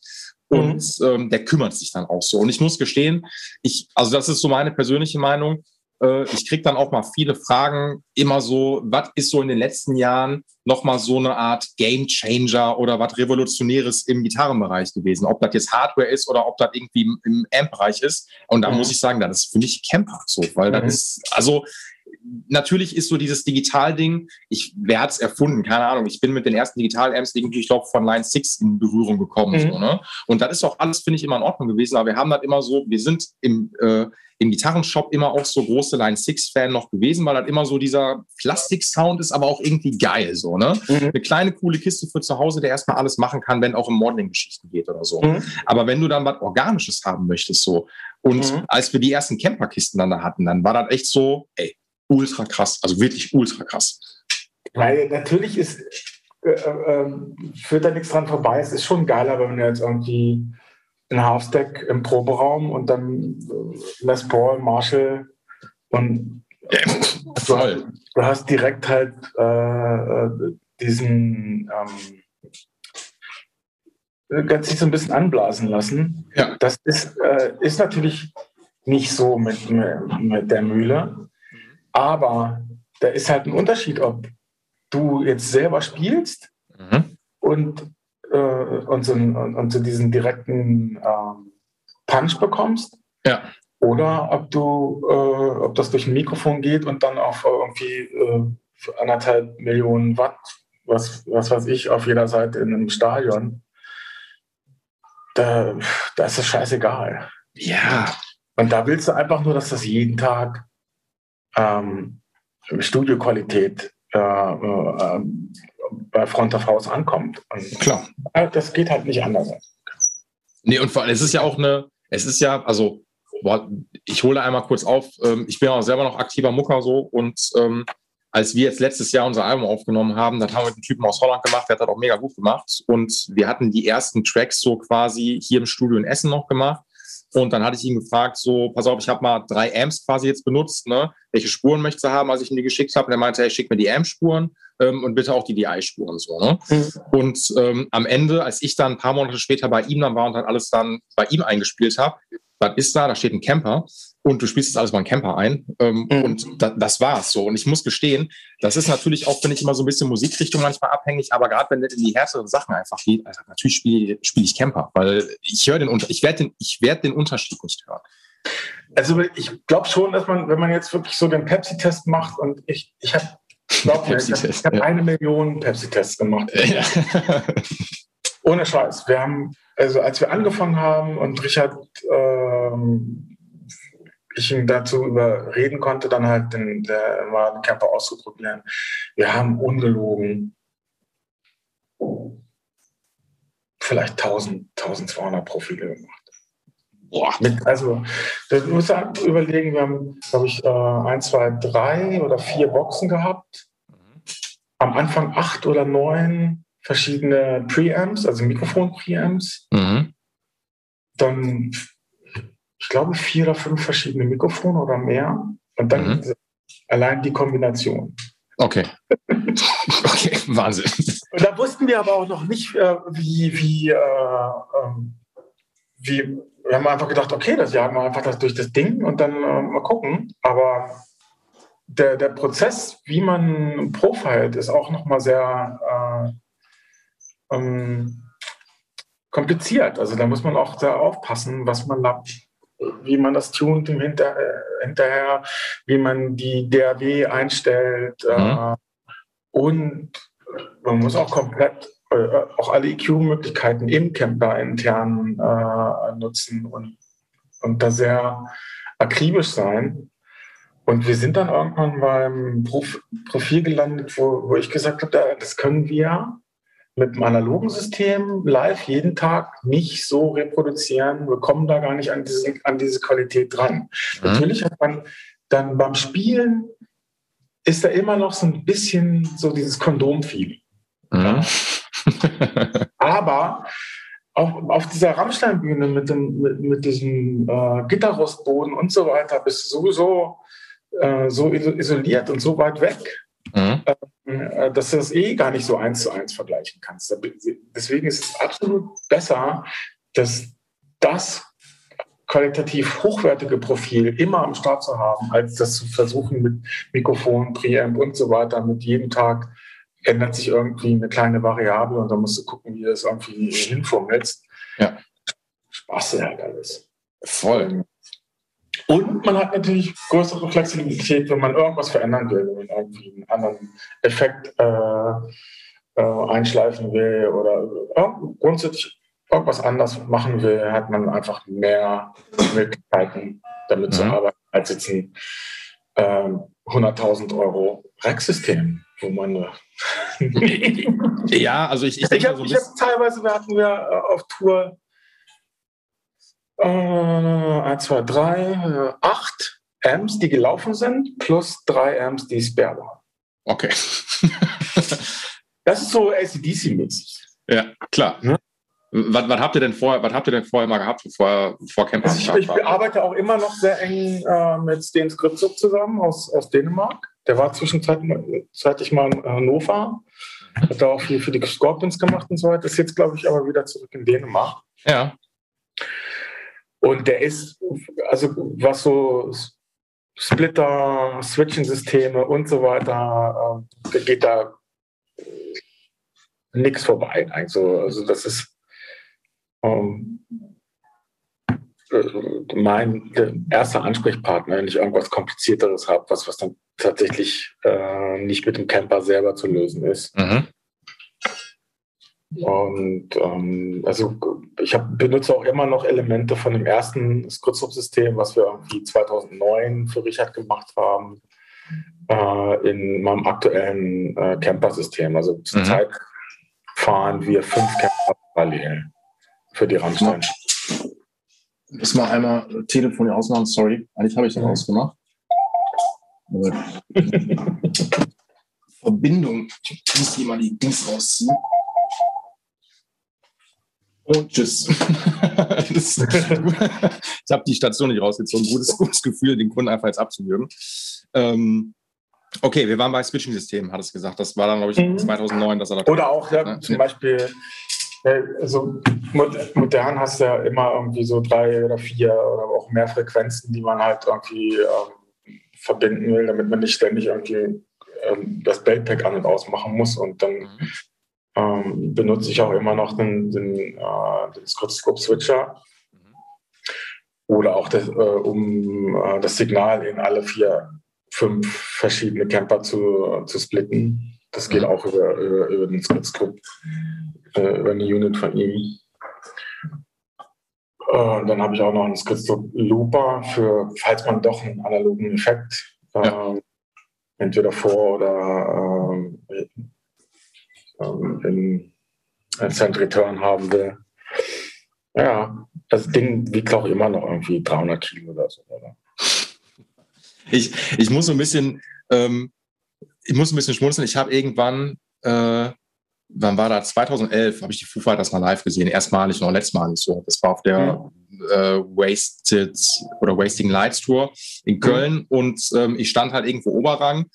und mhm. ähm, der kümmert sich dann auch so. Und ich muss gestehen, ich, also das ist so meine persönliche Meinung. Äh, ich kriege dann auch mal viele Fragen, immer so, was ist so in den letzten Jahren nochmal so eine Art Game Changer oder was Revolutionäres im Gitarrenbereich gewesen? Ob das jetzt Hardware ist oder ob das irgendwie im, im Amp-Bereich ist. Und da mhm. muss ich sagen, das ist für mich Camper so, weil mhm. das ist, also natürlich ist so dieses Digital-Ding, ich, wer hat es erfunden? Keine Ahnung. Ich bin mit den ersten Digital-Amps irgendwie, ich glaube, von Line 6 in Berührung gekommen. Mhm. So, ne? Und das ist auch alles, finde ich, immer in Ordnung gewesen. Aber wir haben das immer so, wir sind im, äh, im Gitarrenshop immer auch so große Line 6-Fan noch gewesen, weil das immer so dieser Plastik-Sound ist, aber auch irgendwie geil. So, ne? Mhm. Eine kleine, coole Kiste für zu Hause, der erstmal alles machen kann, wenn auch im Modeling-Geschichten geht oder so. Mhm. Aber wenn du dann was Organisches haben möchtest, so. Und mhm. als wir die ersten Camperkisten dann da hatten, dann war das echt so, ey, ultra krass, also wirklich ultra krass. Weil natürlich ist, äh, äh, führt da nichts dran vorbei. Es ist schon geiler, wenn man jetzt irgendwie ein Halfstack im Proberaum und dann äh, Les Paul, Marshall und ja, du, hast, du, hast, direkt halt äh, äh diesen ähm, kannst dich so ein bisschen anblasen lassen. Ja. Das ist, äh, ist natürlich nicht so mit, mit der Mühle. Aber da ist halt ein Unterschied, ob du jetzt selber spielst mhm. und, äh, und, so, und, und so diesen direkten äh, Punch bekommst. Ja. Oder ob du, äh, ob das durch ein Mikrofon geht und dann auf irgendwie äh, anderthalb Millionen Watt, was, was weiß ich, auf jeder Seite in einem Stadion. Da, da ist es scheißegal. Ja. Und da willst du einfach nur, dass das jeden Tag ähm, Studioqualität äh, äh, bei Front of House ankommt. Und Klar. äh, das geht halt nicht anders. Nee, und vor allem, es ist ja auch eine, es ist ja, also, boah, ich hole einmal kurz auf, ähm, ich bin auch selber noch aktiver Mucker so und ähm, als wir jetzt letztes Jahr unser Album aufgenommen haben, das haben wir mit einem Typen aus Holland gemacht, der hat das auch mega gut gemacht und wir hatten die ersten Tracks so quasi hier im Studio in Essen noch gemacht und dann hatte ich ihn gefragt, so, pass auf, ich habe mal drei Amps quasi jetzt benutzt, ne? Welche Spuren möchtest du haben, als ich ihn die geschickt habe? Und er meinte, hey, schick mir die Amp-Spuren ähm, und bitte auch die DI-Spuren so, ne? Mhm. Und ähm, am Ende, als ich dann ein paar Monate später bei ihm dann war und dann alles dann bei ihm eingespielt habe, dann ist da, da steht ein Camper und du spielst das alles mal einen Camper ein. Ähm, Mhm. Und da, das war's so. Und ich muss gestehen, das ist natürlich auch, finde ich, immer so ein bisschen Musikrichtung manchmal abhängig, aber gerade wenn es in die härteren Sachen einfach geht, also natürlich spiele spiel ich Camper, weil ich höre den Unter ich werde den, ich werd den Unterschied nicht hören. Also ich glaube schon, dass man, wenn man jetzt wirklich so den Pepsi-Test macht und ich, ich habe glaub mir, ich hab, Pepsi-Test, ich hab ja. eine Million Pepsi-Tests gemacht. [LAUGHS] Ohne Scheiß. Wir haben, also als wir angefangen haben und Richard, ähm, ich ihn dazu überreden konnte, dann halt den, der, Camper auszuprobieren. Wir haben ungelogen vielleicht 1000, 1200 Profile gemacht. Boah. Mit, also, da muss man überlegen, wir haben, glaube ich, äh, eins, zwei, drei oder vier Boxen gehabt. Am Anfang acht oder neun verschiedene Preamps, also Mikrofon-Preamps. Mhm. Dann, ich glaube, vier oder fünf verschiedene Mikrofone oder mehr. Und dann Mhm. allein die Kombination. Okay. [LAUGHS] okay, Wahnsinn. Und da wussten wir aber auch noch nicht, äh, wie, wie, äh, ähm, wie, wir haben einfach gedacht, okay, das jagen wir einfach das durch das Ding und dann äh, mal gucken. Aber der, der Prozess, wie man profilt, ist auch nochmal sehr äh, ähm, kompliziert. Also da muss man auch sehr aufpassen, was man da, wie man das tunt im Hinter, äh, hinterher, wie man die DAW einstellt. Äh, Mhm. und man muss auch komplett äh, auch alle EQ-Möglichkeiten im Camper intern nutzen und, und da sehr akribisch sein. Und wir sind dann irgendwann beim Prof Profil gelandet, wo, wo ich gesagt habe, da- das können wir mit dem analogen System live jeden Tag nicht so reproduzieren. Wir kommen da gar nicht an diese, an diese Qualität dran. Mhm. Natürlich hat man dann beim Spielen ist da immer noch so ein bisschen so dieses Kondom-Feeling. Mhm. Aber auf, auf dieser Rammsteinbühne mit, dem, mit, mit diesem äh, Gitterrostboden und so weiter bist du sowieso äh, so iso- isoliert und so weit weg, Mhm. äh, dass du das eh gar nicht so eins zu eins vergleichen kannst. Deswegen ist es absolut besser, dass das qualitativ hochwertige Profil immer am Start zu haben, als das zu versuchen mit Mikrofon, Preamp und so weiter. Mit jedem Tag ändert sich irgendwie eine kleine Variable und dann musst du gucken, wie du das irgendwie hinfummelst. Ja. Spaß halt alles. Voll. Und man hat natürlich größere Flexibilität, wenn man irgendwas verändern will, wenn man irgendwie einen anderen Effekt äh, äh, einschleifen will oder ja, grundsätzlich irgendwas anders machen will, hat man einfach mehr Möglichkeiten, damit zu Mhm. arbeiten, als jetzt ein ähm, 100.000 Euro Racksystem, wo man Ja, also ich, ich ich denke habe so ein ich hab teilweise, wir hatten wir äh, auf Tour äh, 1, 2, 3, äh, 8 Amps, die gelaufen sind, plus drei Amps, die spare waren. Okay. Das ist so ACDC-mäßig. ja, klar. Ja. Was, was habt ihr denn vorher, was habt ihr denn vorher mal gehabt, bevor, bevor Camper Also ich, ich arbeite auch immer noch sehr eng äh, mit Sten Skripzuk zusammen aus, aus Dänemark. Der war zwischenzeitlich mal in Hannover, hat da auch viel für die Scorpions gemacht und so weiter. Ist jetzt, glaube ich, aber wieder zurück in Dänemark. Ja. Und der ist, also was so Splitter, Switching-Systeme und so weiter, äh, geht da nichts vorbei. Also, also das ist, ähm, äh, mein erster Ansprechpartner, wenn ich irgendwas Komplizierteres habe, was, was dann tatsächlich äh, nicht mit dem Camper selber zu lösen ist. Mhm. Und ähm, also ich hab, benutze auch immer noch Elemente von dem ersten Scriptsub-System, was wir irgendwie 2009 für Richard gemacht haben, äh, in meinem aktuellen äh, Camper-System. Also zurzeit mhm. fahren wir fünf Camper parallel für die Randstein. Muss mal einmal Telefon ausmachen, sorry. Eigentlich habe ich das mhm. ausgemacht. [LAUGHS] Verbindung. Ich muss hier mal die Dings rausziehen. Und tschüss. [LAUGHS] ich habe die Station nicht rausgezogen. Gutes, gutes Gefühl, den Kunden einfach jetzt abzuwürgen. Ähm, okay, wir waren bei Switching-Systemen, hat es gesagt. Das war dann, glaube ich, mhm. 2009, dass er da Oder auch ja, ne? zum Beispiel, also modern hast du ja immer irgendwie so drei oder vier oder auch mehr Frequenzen, die man halt irgendwie ähm, verbinden will, damit man nicht ständig irgendwie ähm, das Beltpack an und aus machen muss. Und dann mhm ähm, benutze ich auch immer noch den, den, äh, den Scope Switcher mhm. oder auch das, äh, um äh, das Signal in alle vier, fünf verschiedene Camper zu, zu splitten. Das geht mhm. auch über, über, über den Script, äh, über eine Unit von ihm. Äh, dann habe ich auch noch einen Script Looper für, falls man doch einen analogen Effekt ja. Ähm, entweder vor oder äh, ähm, in ein Cent Return haben will. Ja, das Ding wiegt auch immer noch irgendwie 300 Kilo oder so, oder? Ich, ich muss so ein bisschen, ähm, ich muss ein bisschen schmunzeln. Ich habe irgendwann, äh, wann war das? 2011 habe ich die Foo Fighters mal live gesehen. Erstmalig noch letztmalig so. Das war auf der mhm. äh, Wasted oder Wasting Lights Tour in Köln mhm. und ähm, ich stand halt irgendwo Oberrang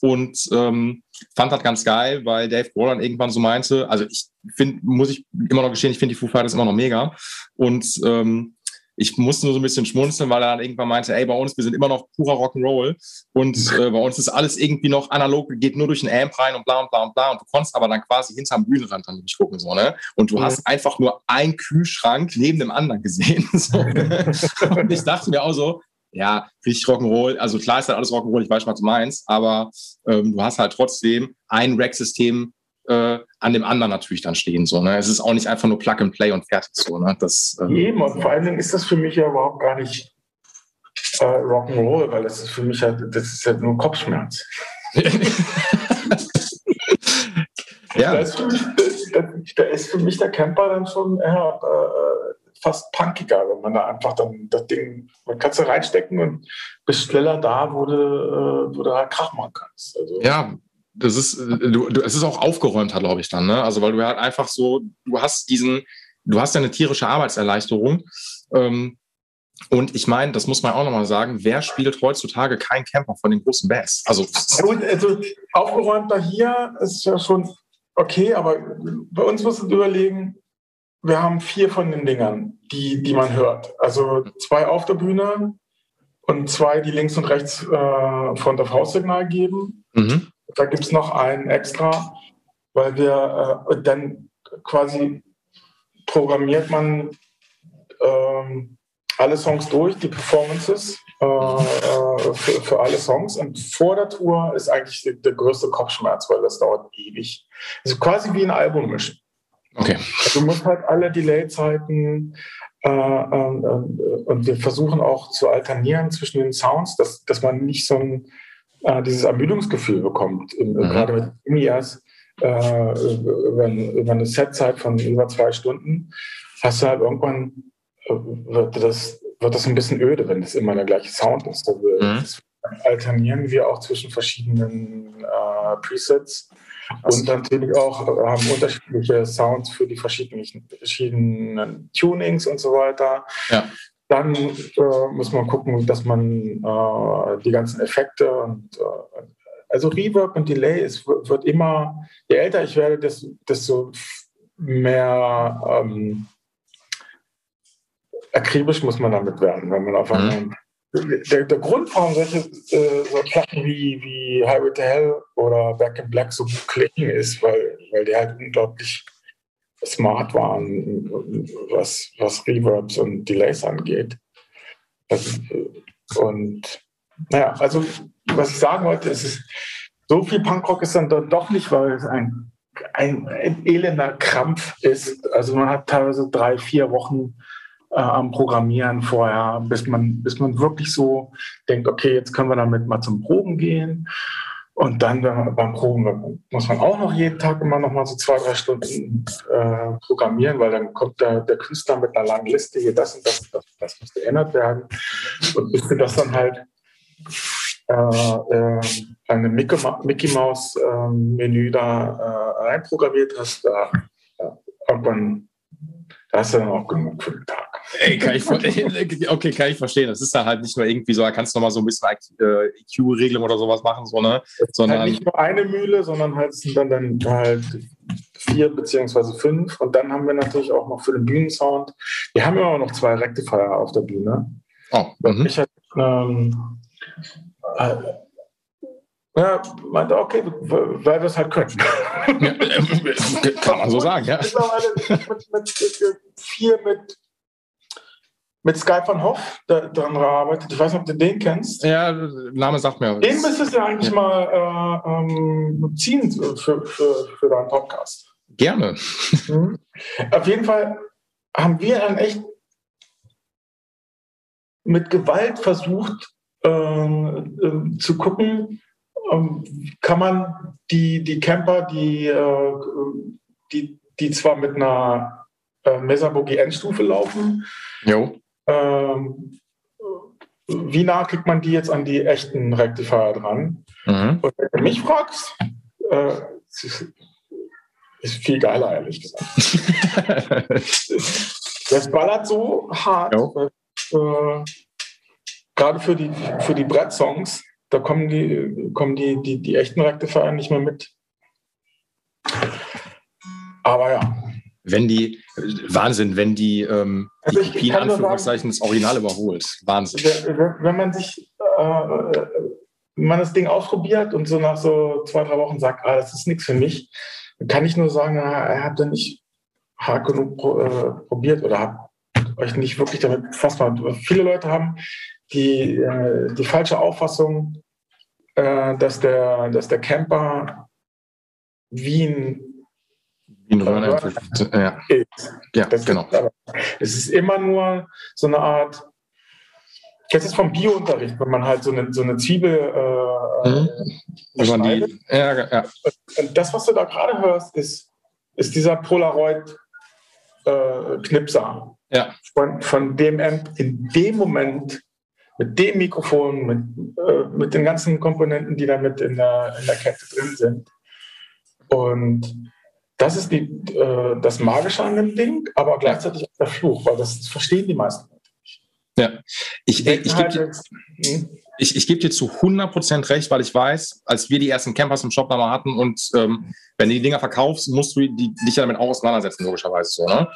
und ähm, fand das ganz geil, weil Dave Grohl dann irgendwann so meinte, also ich finde, muss ich immer noch gestehen, ich finde die Foo Fighters immer noch mega und ähm, ich musste nur so ein bisschen schmunzeln, weil er dann irgendwann meinte, ey, bei uns, wir sind immer noch purer Rock'n'Roll und äh, bei uns ist alles irgendwie noch analog, geht nur durch einen Amp rein und bla und bla und bla und du konntest aber dann quasi hinterm Bühnenrand dann nicht gucken, so, ne? Und du mhm. hast einfach nur einen Kühlschrank neben dem anderen gesehen, [LAUGHS] so, ne? [LAUGHS] Und ich dachte mir auch so, ja, richtig Rock'n'Roll. Also klar ist halt alles Rock'n'Roll, ich weiß schon, was du meinst, aber ähm, du hast halt trotzdem ein Rack-System äh, an dem anderen natürlich dann stehen. So, ne? Es ist auch nicht einfach nur Plug and Play und fertig so. Ne? Das, ähm, Eben, und vor allen Dingen ist das für mich ja überhaupt gar nicht äh, Rock'n'Roll, weil das ist für mich halt, das ist ja nur Kopfschmerz. [LAUGHS] ja. Da ist, mich, da, da ist, für mich der Camper dann schon ja, äh, fast punkiger, wenn man da einfach dann das Ding, man kann es reinstecken und bist schneller da, wo du, äh, wo du halt Krach machen kannst. Also, ja, das ist, du, du, es ist auch aufgeräumter, glaube ich, dann, ne? Also, weil du halt einfach so, du hast diesen, du hast ja eine tierische Arbeitserleichterung. Ähm, und ich meine, das muss man auch nochmal sagen, wer spielt heutzutage kein Camper von den großen Bands? Also, also aufgeräumter hier ist ja schon okay, aber bei uns musst du überlegen, wir haben vier von den Dingern, die, die man hört. Also zwei auf der Bühne und zwei, die links und rechts äh, von der Faustsignal geben. Mhm. Da gibt es noch einen extra, weil wir äh, dann quasi programmiert man äh, alle Songs durch, die Performances äh, äh, für, für, alle Songs. Und vor der Tour ist eigentlich der, der größte Kopfschmerz, weil das dauert ewig. Also quasi wie ein Album mischen. Okay. Du musst halt alle Delay-Zeiten äh, äh, und wir versuchen auch zu alternieren zwischen den Sounds, dass, dass man nicht so ein, äh, dieses Ermüdungsgefühl bekommt. Mhm. Gerade mit Imias äh, über, über, eine Setzeit von über zwei Stunden hast du halt irgendwann äh, wird das, wird das ein bisschen öde, wenn das immer der gleiche Sound ist. Also, mhm. alternieren wir auch zwischen verschiedenen äh, Presets und natürlich auch äh, haben unterschiedliche Sounds für die verschiedenen, verschiedenen Tunings und so weiter. Ja. Dann äh, muss man gucken, dass man äh, die ganzen Effekte und äh, also Reverb und Delay ist, wird immer, je älter ich werde, desto, mehr ähm, akribisch muss man damit werden, wenn man auf mhm. Der, der Grund, warum solche äh, so wie, wie Highway to Hell oder Back in Black so gut klingen, ist, weil, weil die halt unglaublich smart waren, was, was Reverbs und Delays angeht. Also, und naja, also was ich sagen wollte, ist, es so viel Punkrock ist dann doch nicht, weil es ein, ein, ein elender Krampf ist. Also man hat teilweise drei, vier Wochen äh, am Programmieren vorher, bis man, bis man wirklich so denkt, okay, jetzt können wir damit mal zum Proben gehen. Und dann beim Proben muss man auch noch jeden Tag immer noch mal so zwei, drei Stunden äh, programmieren, weil dann kommt der, der Künstler mit einer langen Liste, hier das und das, das, das muss geändert werden. Und bis du das dann halt äh, äh, eine Mickey, Mickey Maus äh, Menü da äh, reinprogrammiert hast, da irgendwann da hast du dann auch genug für den Tag. Ey, kann ich, [LAUGHS] okay, kann ich verstehen. Das ist dann halt nicht nur irgendwie so, da kannst du noch mal so ein bisschen IQ-Regelung oder sowas machen, so, ne? Sondern halt nicht nur eine Mühle, sondern halt sind dann, dann halt vier beziehungsweise fünf. Und dann haben wir natürlich auch noch für den Bühnensound, wir haben immer noch zwei Rectifier auf der Bühne. Oh, mhm. ich hatte, ähm, äh, ja, meinte, okay, weil wir es halt können. Ja, kann man so sagen, ja. Mittlerweile mit, mit, mit, vier mit, mit Skype van Hoff daran gearbeitet. Ich weiß nicht, ob du den kennst. Ja, Name sagt mir. Den müsstest du eigentlich ja. mal äh, ähm, ziehen für, für, für deinen Podcast. Gerne. Mhm. Auf jeden Fall haben wir dann echt mit Gewalt versucht äh, äh, zu gucken, ähm, kann man die, die Camper, die, äh, die, die zwar mit einer äh, Mesa Boogie Endstufe laufen, jo. Ähm, wie nah kriegt man die jetzt an die echten Rectifier dran? Mhm. Und wenn du mich fragst, äh, ist viel geiler, ehrlich gesagt. [LAUGHS] das ballert so hart. Äh, Gerade für die, für die Brett-Songs da kommen die, kommen die, die, die echten Rectifier nicht mehr mit. Aber ja. Wenn die, Wahnsinn, wenn die, ähm, also die Kopie in Anführungszeichen das Original überholt. Wahnsinn. Wenn man sich, äh, wenn man das Ding ausprobiert und so nach so zwei, drei Wochen sagt, ah, das ist nichts für mich, dann kann ich nur sagen, er hat da nicht hart genug pro, äh, probiert oder habt euch nicht wirklich damit befasst. Viele Leute haben die, äh, die falsche Auffassung, äh, dass, der, dass der Camper Wien Wien Röhrenfeld, ja. Ja, das genau. es ist immer nur so eine Art, das ist vom Biounterricht, wenn man halt so eine, so eine Zwiebel äh, mhm. die, ja, ja. Und das, was du da gerade hörst, ist, ist dieser Polaroid-Knipser. Äh, ja. Von, von dem Amp in dem Moment mit dem Mikrofon, mit, äh, mit den ganzen Komponenten, die da mit in der, in der Kette drin sind. Und das ist die, äh, das Magische an dem Ding, aber gleichzeitig auch der Fluch, weil das verstehen die meisten Leute nicht. Ja, ich, ich, ich, halt, hm? Ich, ich gebe dir zu 100% recht, weil ich weiß, als wir die ersten Campers im Shop nochmal hatten und ähm, wenn du die Dinger verkaufst, musst du die, dich ja damit auch auseinandersetzen, logischerweise so. Ne?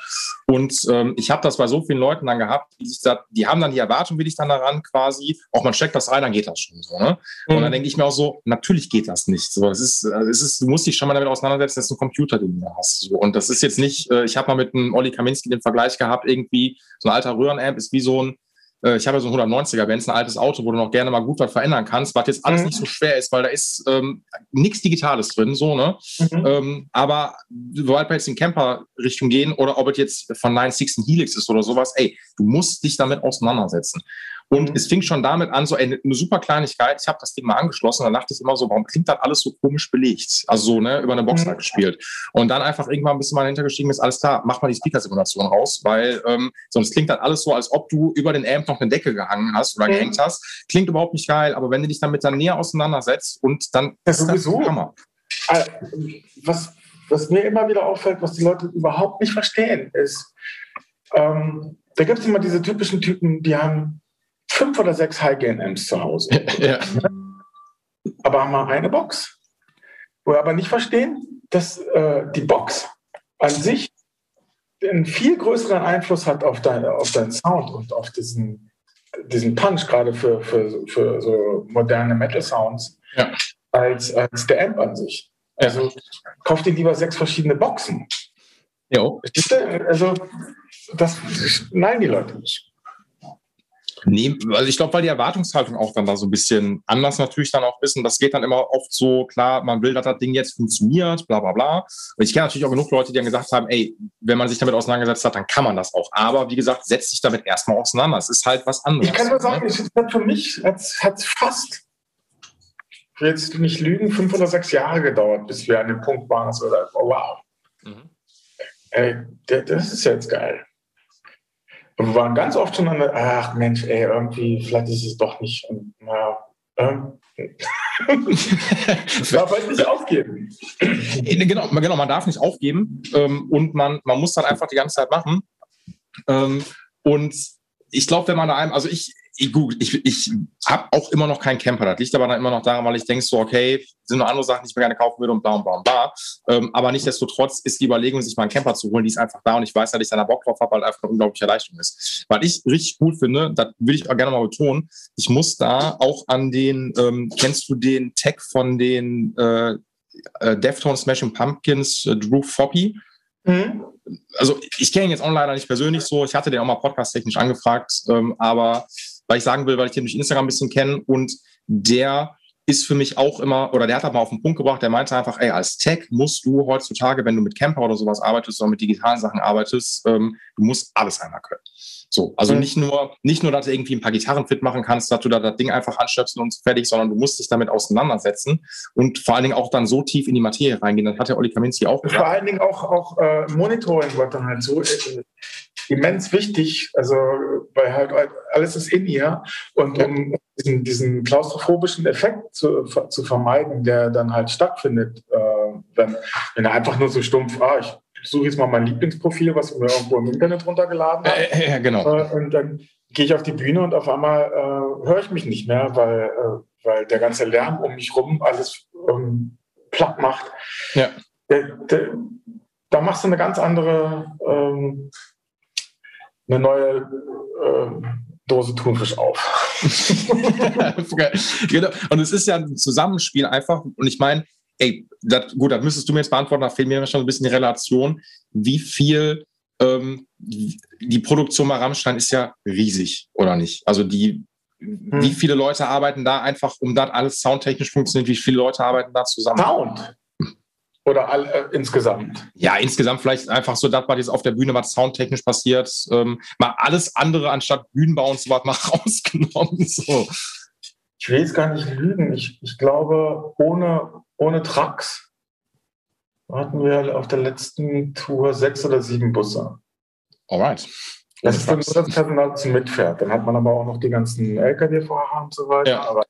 Und ähm, ich habe das bei so vielen Leuten dann gehabt, die, sich da, die haben dann die Erwartung, will ich dann daran quasi, auch man steckt das rein, dann geht das schon so. Ne? Mhm. Und dann denke ich mir auch so, natürlich geht das nicht. So, es ist, also es ist, du musst dich schon mal damit auseinandersetzen, dass du einen Computer, den du hast. So. Und das ist jetzt nicht, äh, ich habe mal mit einem Olli Kaminski den Vergleich gehabt, irgendwie, so ein alter Röhrenamp ist wie so ein äh, ich habe ja so ein 190er Benz, ein altes Auto, wo du noch gerne mal gut was verändern kannst, was jetzt alles mhm. nicht so schwer ist, weil da ist ähm, nichts Digitales drin, so, ne? Mhm. Ähm, aber sobald wir jetzt in Camper-Richtung gehen oder ob es jetzt von 916 Helix ist oder sowas, ey, du musst dich damit auseinandersetzen. Und mhm. es fing schon damit an, so ey, eine super Kleinigkeit. Ich habe das Ding mal angeschlossen, dann dachte ich immer so, warum klingt das alles so komisch belegt? Also so, ne, über eine Box mhm. halt gespielt. Und dann einfach irgendwann ein bisschen mal hintergestiegen ist, alles klar, mach mal die Speaker-Simulation raus, weil ähm, sonst klingt das alles so, als ob du über den Amp noch eine Decke gehangen hast oder mhm. gehängt hast. Klingt überhaupt nicht geil, aber wenn du dich damit dann näher auseinandersetzt und dann das ist sowieso. das Hammer. Äh, was, was mir immer wieder auffällt, was die Leute überhaupt nicht verstehen, ist, ähm, da gibt es immer diese typischen Typen, die haben fünf oder sechs High-Gain-Amps zu Hause. ja. Aber haben wir eine Box. Wo wir aber nicht verstehen, dass äh, die Box an sich einen viel größeren Einfluss hat auf, deine, auf deinen Sound und auf diesen, diesen Punch, gerade für, für, für so moderne Metal-Sounds, ja. als, als der Amp an sich. Also kauf dir lieber sechs verschiedene Boxen. Jo. Also, das nein, die Leute nicht. Nee, also ich glaube, weil die Erwartungshaltung auch dann da so ein bisschen anders natürlich dann auch ist. Und das geht dann immer oft so, klar, man will, dass das Ding jetzt funktioniert, bla bla bla. Und ich kenne natürlich auch genug Leute, die dann gesagt haben, ey, wenn man sich damit auseinandergesetzt hat, dann kann man das auch. Aber wie gesagt, setzt sich damit erstmal auseinander. Es ist halt was anderes. Ich kann nur sagen, es hat für mich hat es fast, ich will jetzt nicht lügen, fünf oder sechs Jahre gedauert, bis wir an dem Punkt waren, so, oh, wow. Mhm. Ey, das ist jetzt geil. Und wir waren ganz oft schon an der, ach Mensch, ey, irgendwie, vielleicht ist es doch nicht. Und, na, ähm, darf halt nicht aufgeben. Äh, genau, genau, man darf nicht aufgeben ähm, und man, man muss dann einfach die ganze Zeit machen. Ähm, und ich glaube, wenn man da einem, also ich, gut, ich, ich habe auch immer noch keinen Camper. Das liegt aber dann immer noch daran, weil ich denke so, okay, sind noch andere Sachen, die ich mir gerne kaufen würde und bla und bla und bla. Ähm, aber nichtsdestotrotz ist die Überlegung, sich mal einen Camper zu holen, die ist einfach da und ich weiß, dass ich da Bock drauf habe, weil einfach eine unglaubliche Leistung ist. Weil ich richtig cool finde, das will ich auch gerne mal betonen, ich muss da auch an den, ähm, kennst du den Tag von den äh, äh, Deftones Smashing Pumpkins, äh, Drew Foppy? Mhm. Also ich kenne ihn jetzt auch leider nicht persönlich so. Ich hatte den auch mal podcast-technisch angefragt, ähm, aber weil ich sagen will, weil ich den durch Instagram ein bisschen kenne und der ist für mich auch immer, oder der hat halt mal auf den Punkt gebracht, der meinte einfach, ey, als Tech musst du heutzutage, wenn du mit Camper oder sowas arbeitest oder mit digitalen Sachen arbeitest, ähm, du musst alles einmal können. So, also mhm. nicht nur, nicht nur, dass du irgendwie ein paar Gitarren fit machen kannst, dass du da das Ding einfach anstöpseln und fertig, sondern du musst dich damit auseinandersetzen und vor allen Dingen auch dann so tief in die Materie reingehen. Das hat ja Olli Kaminski auch gesagt. Vor allen Dingen auch, auch äh, Monitoring wird dann halt so äh, immens wichtig. Also, weil halt alles ist in ihr und um diesen, diesen klaustrophobischen Effekt zu, zu vermeiden, der dann halt stattfindet, äh, wenn, wenn er einfach nur so stumpf, ah, ich suche jetzt mal mein Lieblingsprofil, was ich mir irgendwo im Internet runtergeladen habe. Äh, ja, genau. Äh, und dann gehe ich auf die Bühne und auf einmal äh, höre ich mich nicht mehr, weil, äh, weil der ganze Lärm um mich rum alles ähm, platt macht. Ja. Der, der, da machst du eine ganz andere, ähm, eine neue äh, Dose Thunfisch auf. [LAUGHS] genau. Und es ist ja ein Zusammenspiel einfach. Und ich meine, ey, dat, gut, das müsstest du mir jetzt beantworten, da fehlt mir schon ein bisschen die Relation, wie viel ähm, die Produktion bei Rammstein ist ja riesig, oder nicht? Also die, hm. wie viele Leute arbeiten da einfach, um das alles soundtechnisch funktioniert, wie viele Leute arbeiten da zusammen? Sound. Oder all, äh, insgesamt? Ja, insgesamt vielleicht einfach so das, was jetzt auf der Bühne, was soundtechnisch passiert. Ähm, mal alles andere anstatt Bühnenbau und so was [LAUGHS] mal rausgenommen. So. Ich will jetzt gar nicht lügen. Ich, ich glaube, ohne ohne Trucks hatten wir auf der letzten Tour sechs oder sieben Busse. Alright. Das ist dann nur das Personal zum Mitfährt. Dann hat man aber auch noch die ganzen LKW-Fahrer und so weiter. Ja. Aber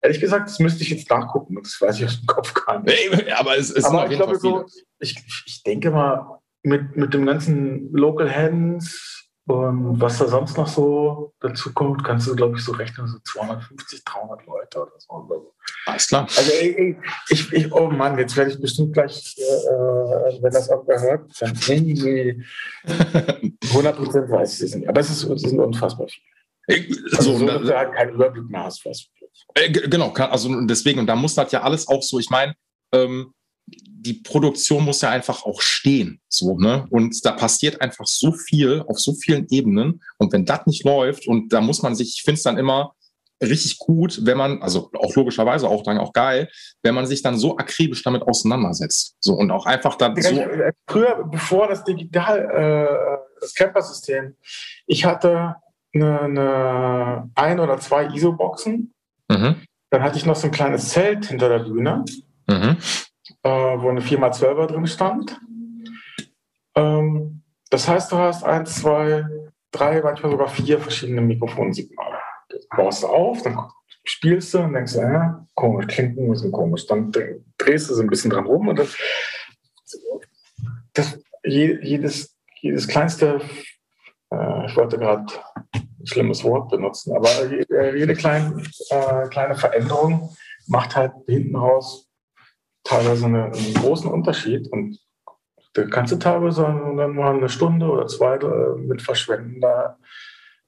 ehrlich gesagt, das müsste ich jetzt nachgucken. Das weiß ich aus dem Kopf gar nicht. aber es ist aber ich glaube so, ich, ich denke mal, mit, mit dem ganzen Local Hands, und was da sonst noch so dazu kommt, kannst du, glaube ich, so rechnen, so 250, 300 Leute oder so. Alles klar. Also ich, ich, oh Mann, jetzt werde ich bestimmt gleich, äh, wenn das irgendwer hört, dann irgendwie 100 Prozent weiß ich es nicht. Aber es, ist, es sind unfassbar viele. Also so, dass du halt keinen Überblick mehr hast, was äh, Genau, also deswegen, und da muss das ja alles auch so, ich meine, ähm, die Produktion muss ja einfach auch stehen. So, ne? Und da passiert einfach so viel auf so vielen Ebenen. Und wenn das nicht läuft, und da muss man sich, ich finde es dann immer richtig gut, wenn man, also auch logischerweise auch dann auch geil, wenn man sich dann so akribisch damit auseinandersetzt. So und auch einfach dann so. Früher, bevor das Digital, äh, das Camper-System, ich hatte eine, eine ein oder zwei ISO-Boxen. Mhm. Dann hatte ich noch so ein kleines Zelt hinter der Bühne. Mhm äh, wo eine 4x12er drin stand. Ähm, das heißt, du hast eins, zwei, drei, manchmal sogar vier verschiedene Mikrofonsignale. Das baust du auf, dann spielst du und denkst, äh, komisch, klingt ein bisschen komisch. Dann drehst du so ein bisschen dran rum und das, das jedes, jedes kleinste, äh, ich wollte gerade schlimmes Wort benutzen, aber jede kleine, äh, kleine Veränderung macht halt hinten raus teilweise eine, einen großen Unterschied und da kannst du teilweise dann mal eine Stunde oder zwei äh, mit verschwenden, da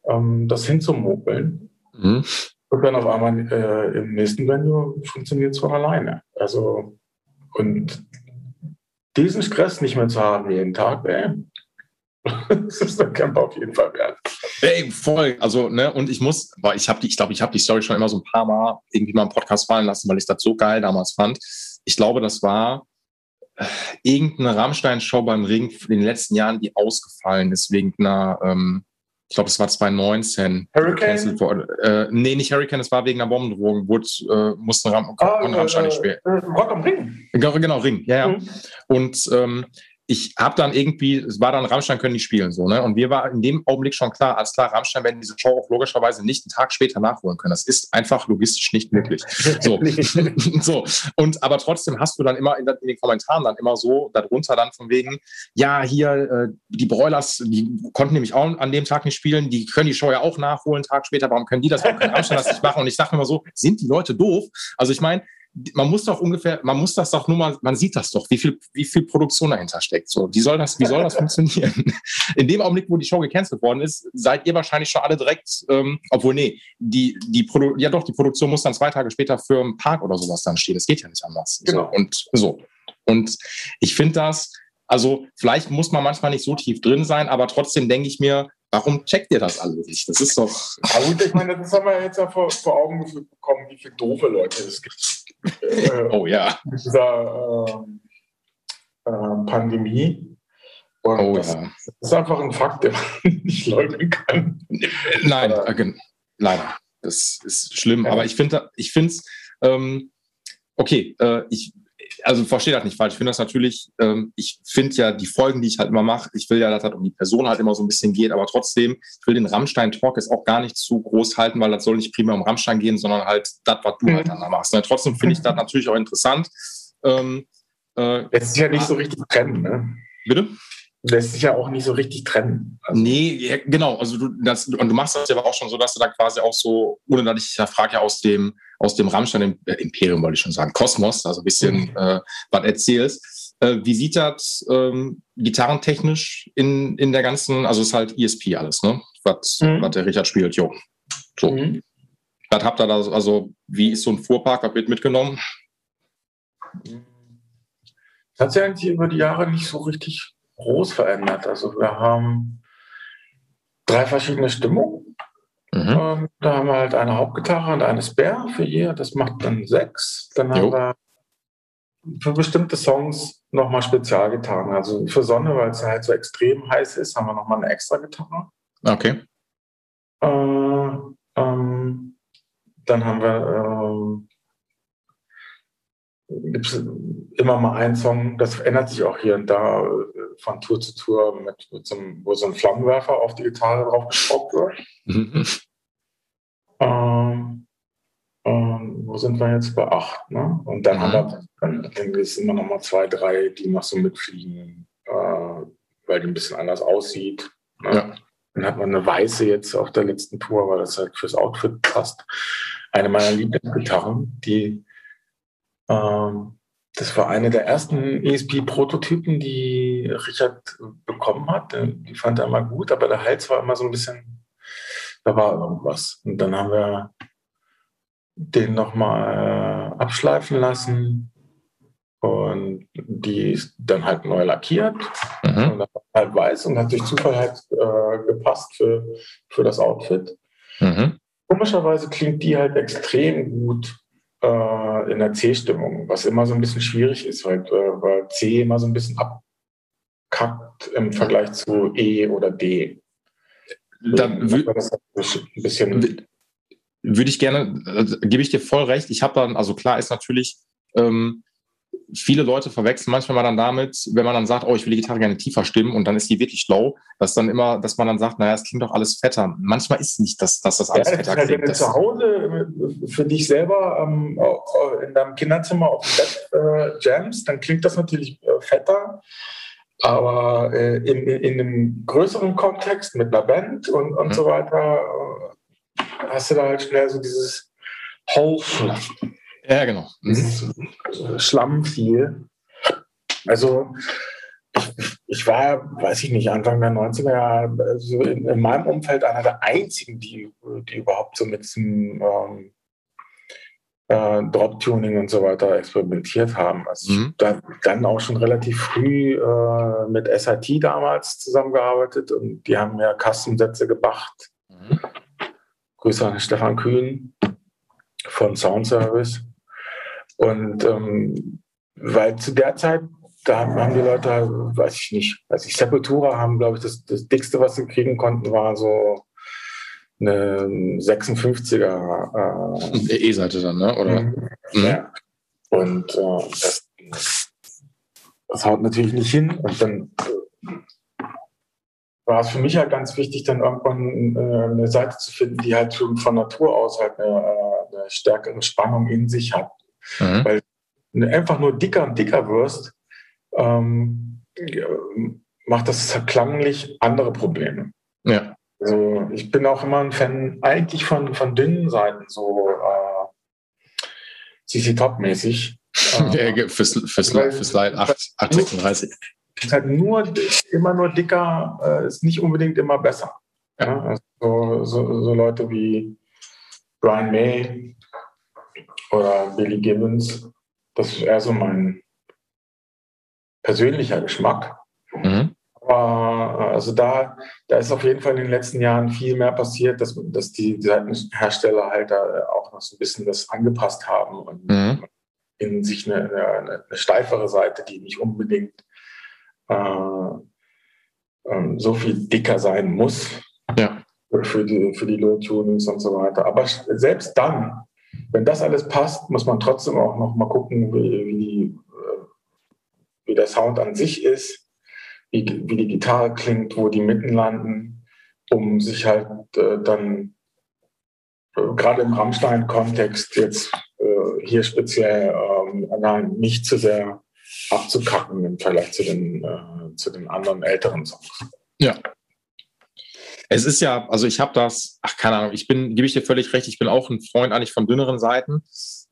ähm, das hinzumopeln. Mhm. Und dann auf einmal äh, im nächsten Venue funktioniert es von alleine. Also, und diesen Stress nicht mehr zu haben jeden Tag, ey, [LAUGHS] das ist der Camper auf jeden Fall wert. Ey, voll. Also, ne, und ich muss, weil ich habe die, ich glaube, ich habe die Story schon immer so ein paar Mal irgendwie mal im Podcast fallen lassen, weil ich das so geil damals fand. Ich glaube, das war äh, irgendeine Rammstein-Show beim Ring in den letzten Jahren, die ausgefallen ist wegen einer, ähm, ich glaube, es war 2019. Hurricane? Äh, nee, nicht Hurricane, es war wegen einer Bombendrohung. Wurde, äh, musste Ram ah, Rammstein nicht spielen. Äh, Rock am Ring. Genau, genau Ring, ja, ja. Mhm. Und ähm, ich habe dann irgendwie, es war dann Rammstein können nicht spielen, so, ne? Und wir war in dem Augenblick schon klar, als klar, Rammstein werden diese Show auch logischerweise nicht einen Tag später nachholen können. Das ist einfach logistisch nicht möglich. [LAUGHS] So. [LAUGHS] so. Und aber trotzdem hast du dann immer in, in, den Kommentaren dann immer so darunter dann von wegen, ja, hier, äh, die Broilers, die konnten nämlich auch an dem Tag nicht spielen, die können die Show ja auch nachholen, einen Tag später, warum können die das, warum können Rammstein das nicht machen? Und ich sage immer so, sind die Leute doof? Also ich meine, man muss doch ungefähr, man muss das doch nur mal, man sieht das doch, wie viel, wie viel Produktion dahinter steckt. So, wie soll das, wie soll das [LAUGHS] funktionieren? In dem Augenblick, wo die Show gecancelt worden ist, seid ihr wahrscheinlich schon alle direkt, ähm, obwohl nee, die, die Produ ja doch, die Produktion muss dann zwei Tage später für einen Park oder sowas dann stehen. Das geht ja nicht anders. Genau. So, und so. Und ich finde das, also vielleicht muss man manchmal nicht so tief drin sein, aber trotzdem denke ich mir, warum checkt ihr das alles nicht? Das ist doch. Ja, gut, ich meine, das haben wir jetzt ja vor, vor Augen bekommen, wie viele doofe Leute es gibt äh, oh ja. dieser äh, äh, Pandemie. Und oh, das, ja. das, ist einfach ein Fakt, den man [LAUGHS] nicht leugnen kann. Nein, äh, leider. Das ist schlimm. Ja. Aber ich finde ich es, ähm, okay, äh, ich, also verstehe das nicht falsch. Ich finde das natürlich, ähm, ich finde ja die Folgen, die ich halt immer mache, ich will ja, dass das um die Person halt immer so ein bisschen geht, aber trotzdem, ich will den Rammstein-Talk jetzt auch gar nicht zu groß halten, weil das soll nicht primär um Rammstein gehen, sondern halt das, was du mhm. halt dann da machst. Ne? Trotzdem finde ich das natürlich auch interessant. Ähm, äh, Lässt sich ja nicht so richtig trennen, ne? Bitte? lässt sich ja auch nicht so richtig trennen. Also nee, ja, genau. Also du, das, und du machst das ja aber auch schon so, dass du da quasi auch so, ohne dass ich ja frage, ja aus dem, aus dem Rammstein äh, Imperium, wollte ich schon sagen, Kosmos, also ein bisschen mhm. äh, was erzählst. Äh, wie sieht das ähm, gitarrentechnisch in, in der ganzen, also es ist halt ESP alles, ne? Was, mhm. was der Richard spielt, jo. So. Mhm. Was habt ihr da, also wie ist so ein Fuhrpark, was wird mitgenommen? Das hat sich eigentlich über die Jahre nicht so richtig groß verändert. Also wir haben drei verschiedene Stimmungen. Mhm. Ähm, da haben wir halt eine Hauptgitarre und eine Spare für ihr. Das macht dann sechs. Dann haben jo. wir für bestimmte Songs nochmal Spezialgitarren. Also für Sonne, weil es halt so extrem heiß ist, haben wir nochmal eine extra Gitarre. Okay. Äh, ähm, dann haben wir äh, gibt es immer mal einen Song, das ändert sich auch hier und da von Tour zu Tour, mit, mit so einem, wo so ein Flammenwerfer auf die Gitarre drauf geschraubt wird. Mhm. Ähm, ähm, wo sind wir jetzt bei acht? Ne? Und dann mhm. haben wir dann, dann ist immer noch mal zwei, drei, die noch so mitfliegen, äh, weil die ein bisschen anders aussieht. Ne? Ja. Dann hat man eine weiße jetzt auf der letzten Tour, weil das halt fürs Outfit passt. Eine meiner Lieblingsgitarren, die ähm, das war eine der ersten ESP-Prototypen, die Richard bekommen hat. Die fand er immer gut, aber der Hals war immer so ein bisschen, da war irgendwas. Und dann haben wir den nochmal äh, abschleifen lassen und die ist dann halt neu lackiert mhm. und halt weiß und hat durch Zufall halt äh, gepasst für, für das Outfit. Mhm. Komischerweise klingt die halt extrem gut äh, in der C-Stimmung, was immer so ein bisschen schwierig ist, weil, äh, weil C immer so ein bisschen abkackt im Vergleich zu E oder D. Dann würde ein bisschen würde ich gerne, also, gebe ich dir voll recht. Ich habe dann, also klar ist natürlich, ähm, viele Leute verwechseln manchmal mal dann damit, wenn man dann sagt, oh, ich will die Gitarre gerne tiefer stimmen und dann ist die wirklich low, dass dann immer, dass man dann sagt, naja, es klingt doch alles fetter. Manchmal ist es nicht, dass, dass das alles ja, fetter klingt. Wenn du zu Hause äh, für dich selber ähm, in deinem Kinderzimmer auf dem Bett äh, jams, dann klingt das natürlich äh, fetter. Aber äh, in, in einem größeren Kontext mit einer Band und, und mhm. so weiter äh, hast du da halt schnell so dieses Haufen. Ja, genau. Mhm. Schlamm viel. Also ich, ich, war, weiß ich nicht, Anfang der 90er Jahre also in, in, meinem Umfeld einer der einzigen, die, die überhaupt so mit diesem ähm, äh, Drop-Tuning und so weiter experimentiert haben. Also mhm. dann, dann auch schon relativ früh äh, mit SIT damals zusammengearbeitet und die haben mir Custom-Sätze gemacht. Mhm. Grüße an Stefan Kühn von Sound Service. Und ähm, weil zu der Zeit, da haben die Leute, weiß ich nicht, weiß ich, Sepultura haben, glaube ich, das, das dickste, was sie kriegen konnten, war so eine 56er. Äh, E-Seite dann, ne? Oder? Mhm. Ja. Und äh, das, das haut natürlich nicht hin. Und dann äh, war es für mich halt ganz wichtig, dann irgendwann äh, eine Seite zu finden, die halt schon von Natur aus halt eine, äh, eine stärkere Spannung in sich hat. Mhm. Weil wenn du einfach nur dicker und dicker wirst, ähm, macht das klanglich andere Probleme. Ja. Also ich bin auch immer ein Fan eigentlich von, von dünnen Seiten, so äh, CC Top-mäßig. [LAUGHS] Äh, fürs, fürs, fürs Slide 8, 836. Ist halt nur, immer nur dicker, äh, ist nicht unbedingt immer besser. Ja? Also so, so Leute wie Brian May oder Billy Gibbons, das ist eher so mein persönlicher Geschmack. Mhm. Aber also da, da ist auf jeden Fall in den letzten Jahren viel mehr passiert, dass, dass die Seitenhersteller halt da auch noch so ein bisschen das angepasst haben und mhm. in sich eine, eine, eine, steifere Seite, die nicht unbedingt äh, äh, so viel dicker sein muss ja. für die, für die Low-Tunings und so weiter. Aber selbst dann, wenn das alles passt, muss man trotzdem auch noch mal gucken, wie, wie, äh, wie der Sound an sich ist wie, wie die Gitarre klingt, wo die Mitten landen, um sich halt äh, dann äh, gerade im Rammstein-Kontext jetzt äh, hier speziell ähm, nicht zu sehr abzukacken im Vergleich zu den, äh, zu den anderen älteren Songs. Ja. Es ist ja, also ich habe das, ach keine Ahnung, ich bin, gebe ich dir völlig recht, ich bin auch ein Freund eigentlich von dünneren Seiten.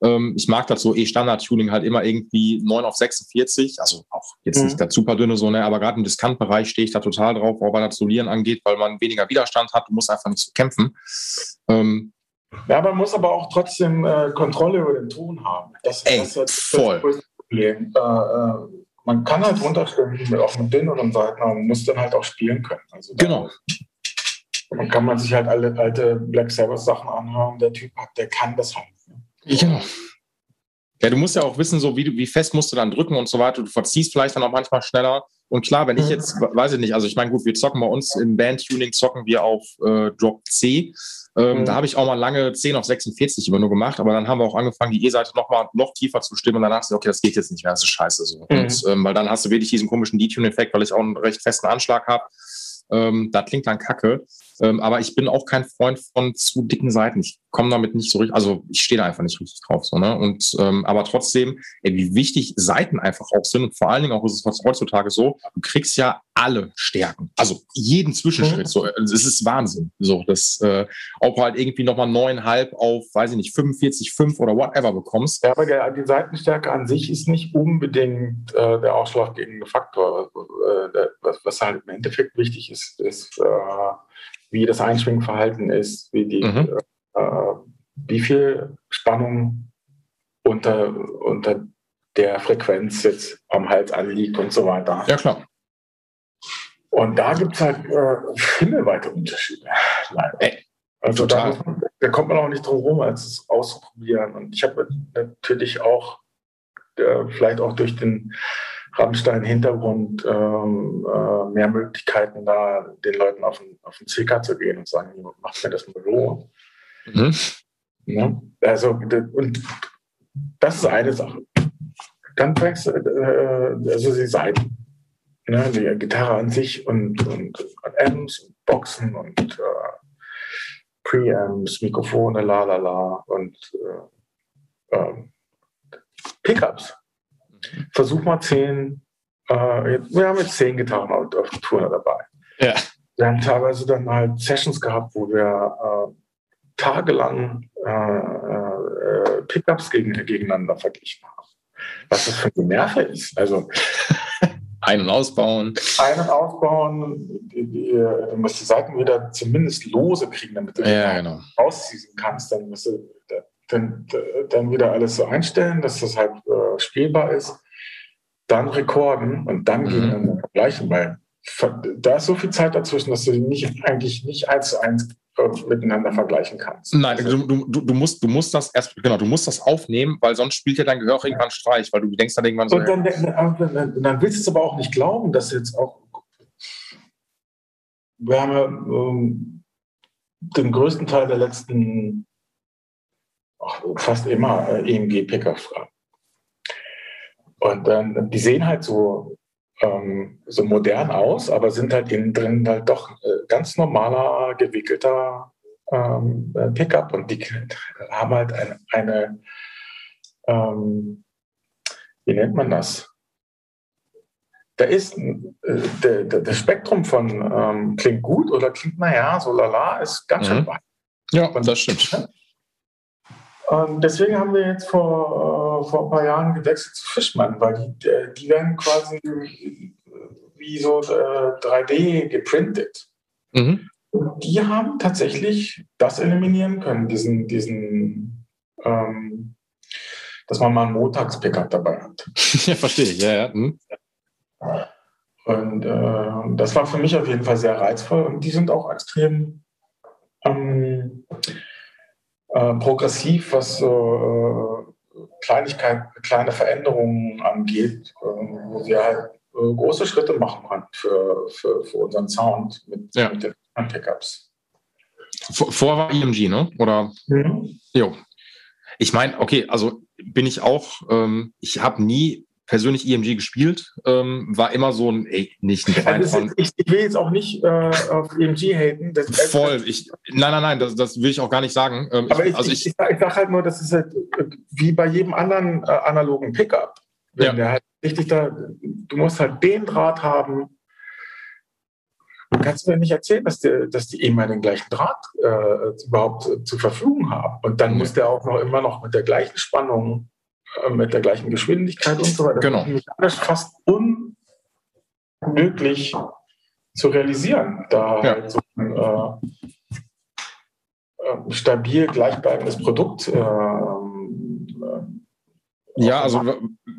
Ähm, ich mag das so E-Standard-Tuning halt immer irgendwie 9 auf 46, also auch jetzt mhm. nicht das super dünne so, ne, aber gerade im Diskantbereich stehe ich da total drauf, auch was das Solieren angeht, weil man weniger Widerstand hat, du musst einfach nicht so kämpfen. Ähm, ja, man muss aber auch trotzdem äh, Kontrolle über den Ton haben. Das, ey, das ist halt voll. das Problem. Äh, äh, man kann halt runterstimmen, auch mit dünneren Seiten, aber man muss dann halt auch spielen können. Also genau. Dann kann man sich halt alle alte Black Sabbath Sachen anhören. Der Typ hat, der kann das halt. Genau. Ja, du musst ja auch wissen, so wie, du, wie fest musst du dann drücken und so weiter. Du verziehst vielleicht dann auch manchmal schneller. Und klar, wenn ich mhm. jetzt, weiß ich nicht, also ich meine, gut, wir zocken bei uns im Band-Tuning, zocken wir auf äh, Drop C. Ähm, mhm. Da habe ich auch mal lange 10 auf 46 immer nur gemacht, aber dann haben wir auch angefangen, die E-Seite noch mal noch tiefer zu stimmen und danach so, okay, das geht jetzt nicht mehr, das ist scheiße so. Mhm. Und, ähm, weil dann hast du wirklich diesen komischen D-Tune-Effekt, weil ich auch einen recht festen Anschlag habe. Ähm, das klingt dann kacke. Ähm, aber ich bin auch kein Freund von zu dicken Seiten. Ich komme damit nicht so richtig, also ich stehe da einfach nicht richtig drauf. So, ne? Und ähm, aber trotzdem, ey, wie wichtig Seiten einfach auch sind. Und vor allen Dingen auch ist es heutzutage so, du kriegst ja alle Stärken. Also jeden Zwischenschritt. Mhm. So, es ist Wahnsinn. So, dass, äh, ob halt irgendwie nochmal neuneinhalb auf, weiß ich nicht, 45, 5 oder whatever bekommst. Ja, aber der, die Seitenstärke an sich ist nicht unbedingt äh, der ausschlaggebende Faktor. Äh, der, was, was, halt im Endeffekt wichtig ist, ist, äh, wie das Einschwingverhalten ist, wie die, mhm. äh, wie viel Spannung unter, unter der Frequenz jetzt am Hals anliegt und so weiter. Ja, klar. Und da gibt es halt äh, himmelweite Unterschiede. Ey, also da, da, kommt man auch nicht drum rum, als es auszuprobieren. Und ich habe natürlich auch, äh, vielleicht auch durch den Rammstein-Hintergrund ähm, äh, mehr Möglichkeiten, da den Leuten auf den, auf den CK zu gehen und sagen, macht mir das mal so. Mhm. Ja, also, und das ist eine Sache. Dann du, äh, also die Seiten, ne, die Gitarre an sich und, und, und Amps und Boxen und äh, Preamps, Mikrofone, la la la und äh, ähm, Pickups versuch mal zehn, äh, wir haben jetzt zehn Gitarren auf, auf der Tour dabei. Ja. Wir haben teilweise dann halt Sessions gehabt, wo wir äh, tagelang äh, äh, Pickups gegen, gegeneinander verglichen haben. Was das für eine Nerve ist. Also [LAUGHS] ein- und ausbauen. Ein- und ausbauen, die, die, du musst die Seiten wieder zumindest lose kriegen, damit du ja, genau. ausziehen kannst. Dann musst du, dann, dann wieder alles so einstellen, dass das halt äh, spielbar ist, dann rekorden und dann mhm. gegeneinander vergleichen, weil da ist so viel Zeit dazwischen, dass du nicht, eigentlich nicht eins zu eins äh, miteinander vergleichen kannst. Nein, du, du, du, musst, du musst das erst, genau, du musst das aufnehmen, weil sonst spielt ja dein Gehör irgendwann Streich, weil du denkst dann irgendwann so. Und dann, dann, dann, dann willst du es aber auch nicht glauben, dass jetzt auch. Wir haben ja ähm, den größten Teil der letzten, fast immer äh, EMG-Pickups dran. Und dann, die sehen halt so ähm, so modern aus, aber sind halt innen drin halt doch äh, ganz normaler, gewickelter ähm, Pickup und die haben halt eine, eine ähm, wie nennt man das? Da ist äh, der, der, der, Spektrum von ähm, klingt gut oder klingt naja, so lala, ist ganz schön mhm. weit. Ja, das stimmt. Und deswegen haben wir jetzt vor, äh, vor ein paar Jahren gewechselt zu Fischmann, weil die, äh, die werden quasi wie so äh, 3D geprintet. Mhm. Und die haben tatsächlich das eliminieren können, diesen, diesen ähm, dass man mal einen Montagspickup dabei hat. [LAUGHS] ja, verstehe ich, ja, ja. Mhm. Und äh, das war für mich auf jeden Fall sehr reizvoll und die sind auch extrem ähm, äh, progressiv, was so äh, Kleinigkeit, kleine Veränderungen angeht, äh, wo sie halt große Schritte machen kann für, für, für unseren Sound mit, ja. mit den Pickups. Vor war EMG, ne? Oder? Mhm. Jo. Ich meine, okay, also bin ich auch, ähm, ich habe nie persönlich EMG gespielt, ähm, war immer so ein, ey, nicht ein Fan also von. Ich, ich, will jetzt auch nicht äh, auf EMG haten. Das, Voll, ich, nein, nein, nein, das, das will ich auch gar nicht sagen. Ähm, Aber ich, also ich, ich, ich sage halt nur, das ist halt äh, wie bei jedem anderen äh, analogen Pickup. Wenn ja. der halt richtig da, du musst halt den Draht haben. Du kannst mir nicht erzählen, dass die, dass die immer den gleichen Draht äh, überhaupt äh, zur Verfügung haben. Und dann mhm. muss der auch noch immer noch mit der gleichen Spannung mit der gleichen Geschwindigkeit und so weiter. Genau. Das ist fast unmöglich zu realisieren, da ja. halt so ein äh, äh stabil gleichbleibendes Produkt äh, ja, also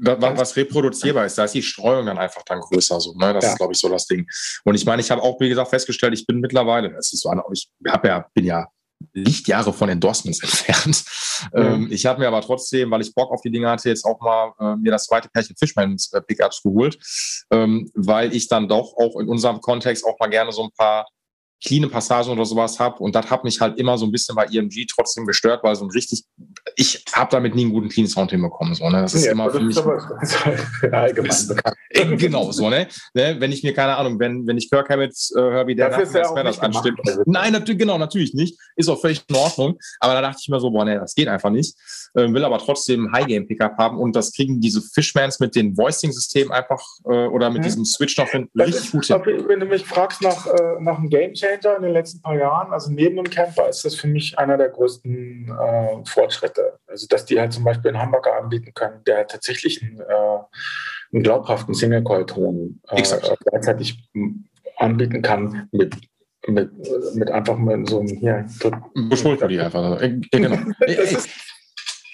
was reproduzierbar ist, da ist die Streuung dann einfach dann größer. So, ne? Das ja. ist, glaube ich, so das Ding. Und ich meine, ich habe auch, wie gesagt, festgestellt, ich bin mittlerweile, es ist so, ich hab ja, bin ja Lichtjahre von Endorsements [LAUGHS] entfernt. Mhm. Ähm, ich habe mir aber trotzdem, weil ich Bock auf die Dinge hatte, jetzt auch mal äh, mir das zweite Pärchen Fishmans äh, Pickups geholt, ähm, weil ich dann doch auch in unserem Kontext auch mal gerne so ein paar cleane Passagen oder sowas habe. Und das hat mich halt immer so ein bisschen bei EMG trotzdem gestört, weil so ein richtig, ich habe damit nie einen guten Clean Sound hinbekommen. So, ne? Das ist ja, immer für mich. [LAUGHS] allgemein äh, genau, so, ne? ne? Wenn ich mir, keine Ahnung, wenn, wenn ich Kirk Hammett äh, höre, wie der das das anstimmt. Nein, natürlich, genau, natürlich nicht. Ist auch völlig in Ordnung. Aber da dachte ich mir so, boah, ne, das geht einfach nicht. Äh, will aber trotzdem High-Game-Pickup haben und das kriegen diese Fishmans mit den Voicing-Systemen einfach äh, oder mit mhm. diesem Switch noch hin, richtig gut hin. Wenn du mich fragst nach, äh, nach einem Game Changer in den letzten paar Jahren, also neben dem Camper ist das für mich einer der größten äh, Fortschritte. Also dass die halt zum Beispiel einen Hamburger anbieten können, der tatsächlich einen, äh, einen glaubhaften Single-Coil-Ton äh, gleichzeitig anbieten kann mit mit, mit einfach mit so einem hier. Beschuldigt die einfach. Äh, genau. [LAUGHS] das ist,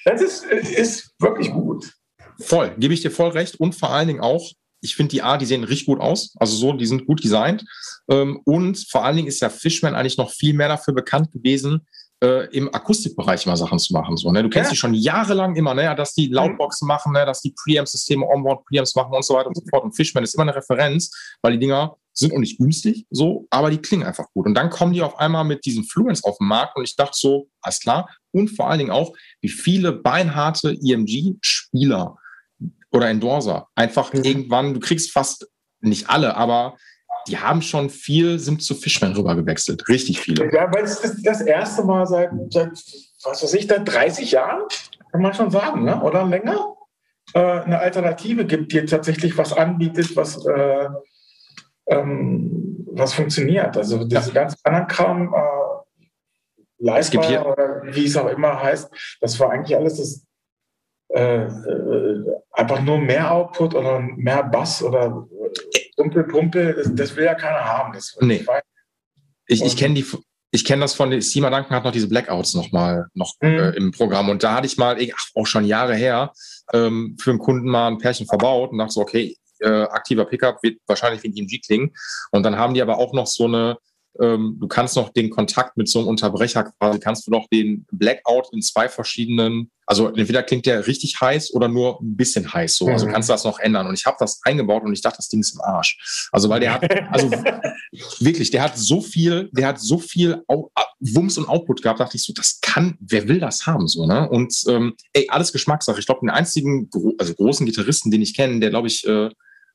das ist, ist wirklich gut. Voll, gebe ich dir voll recht. Und vor allen Dingen auch, ich finde die A, die sehen richtig gut aus. Also so, die sind gut designt. Ähm, und vor allen Dingen ist ja Fishman eigentlich noch viel mehr dafür bekannt gewesen, äh, im Akustikbereich mal Sachen zu machen. So, ne? Du kennst ja. die schon jahrelang immer, ne? dass die Loudboxen machen, ne? dass die Preamp-Systeme, Onboard-Preamps machen und so weiter und so fort. Und Fishman ist immer eine Referenz, weil die Dinger sind auch nicht günstig, so, aber die klingen einfach gut. Und dann kommen die auf einmal mit diesen Fluence auf den Markt und ich dachte so, alles klar. Und vor allen Dingen auch, wie viele beinharte EMG-Spieler oder Endorser einfach mhm. irgendwann, du kriegst fast nicht alle, aber die haben schon viel, sind zu Fishman rüber gewechselt. Richtig viele. Ja, weil es ist das erste Mal seit, seit was weiß ich, da 30 Jahren, kann man schon sagen, ne? oder länger, äh, eine Alternative gibt, die tatsächlich was anbietet, was, äh, ähm, was funktioniert. Also diese ja. ganze anderen Kram, äh, leistbar oder wie es auch immer heißt, das war eigentlich alles das äh, äh, einfach nur mehr Output oder mehr Bass oder Pumpel, Pumpel, das, das will ja keiner haben. Das, nee. Ich, ich kenne die, ich kenne das von, Steamer Duncan hat noch diese Blackouts noch mal noch mhm. äh, im Programm und da hatte ich mal, ach, auch schon Jahre her, ähm, für einen Kunden mal ein Pärchen verbaut und dachte so, okay, äh, aktiver Pickup wird wahrscheinlich wie ein EMG klingen. Und dann haben die aber auch noch so eine, ähm, du kannst noch den Kontakt mit so einem Unterbrecher quasi, kannst du noch den Blackout in zwei verschiedenen, also entweder klingt der richtig heiß oder nur ein bisschen heiß so. Also mhm. kannst du das noch ändern. Und ich habe das eingebaut und ich dachte, das Ding ist im Arsch. Also weil der hat, also [LAUGHS] wirklich, der hat so viel, der hat so viel Wumms und Output gehabt, dachte ich so, das kann, wer will das haben so, ne? Und ähm, ey, alles Geschmackssache. Ich glaube, den einzigen, also großen Gitarristen, den ich kenne, der glaube ich äh,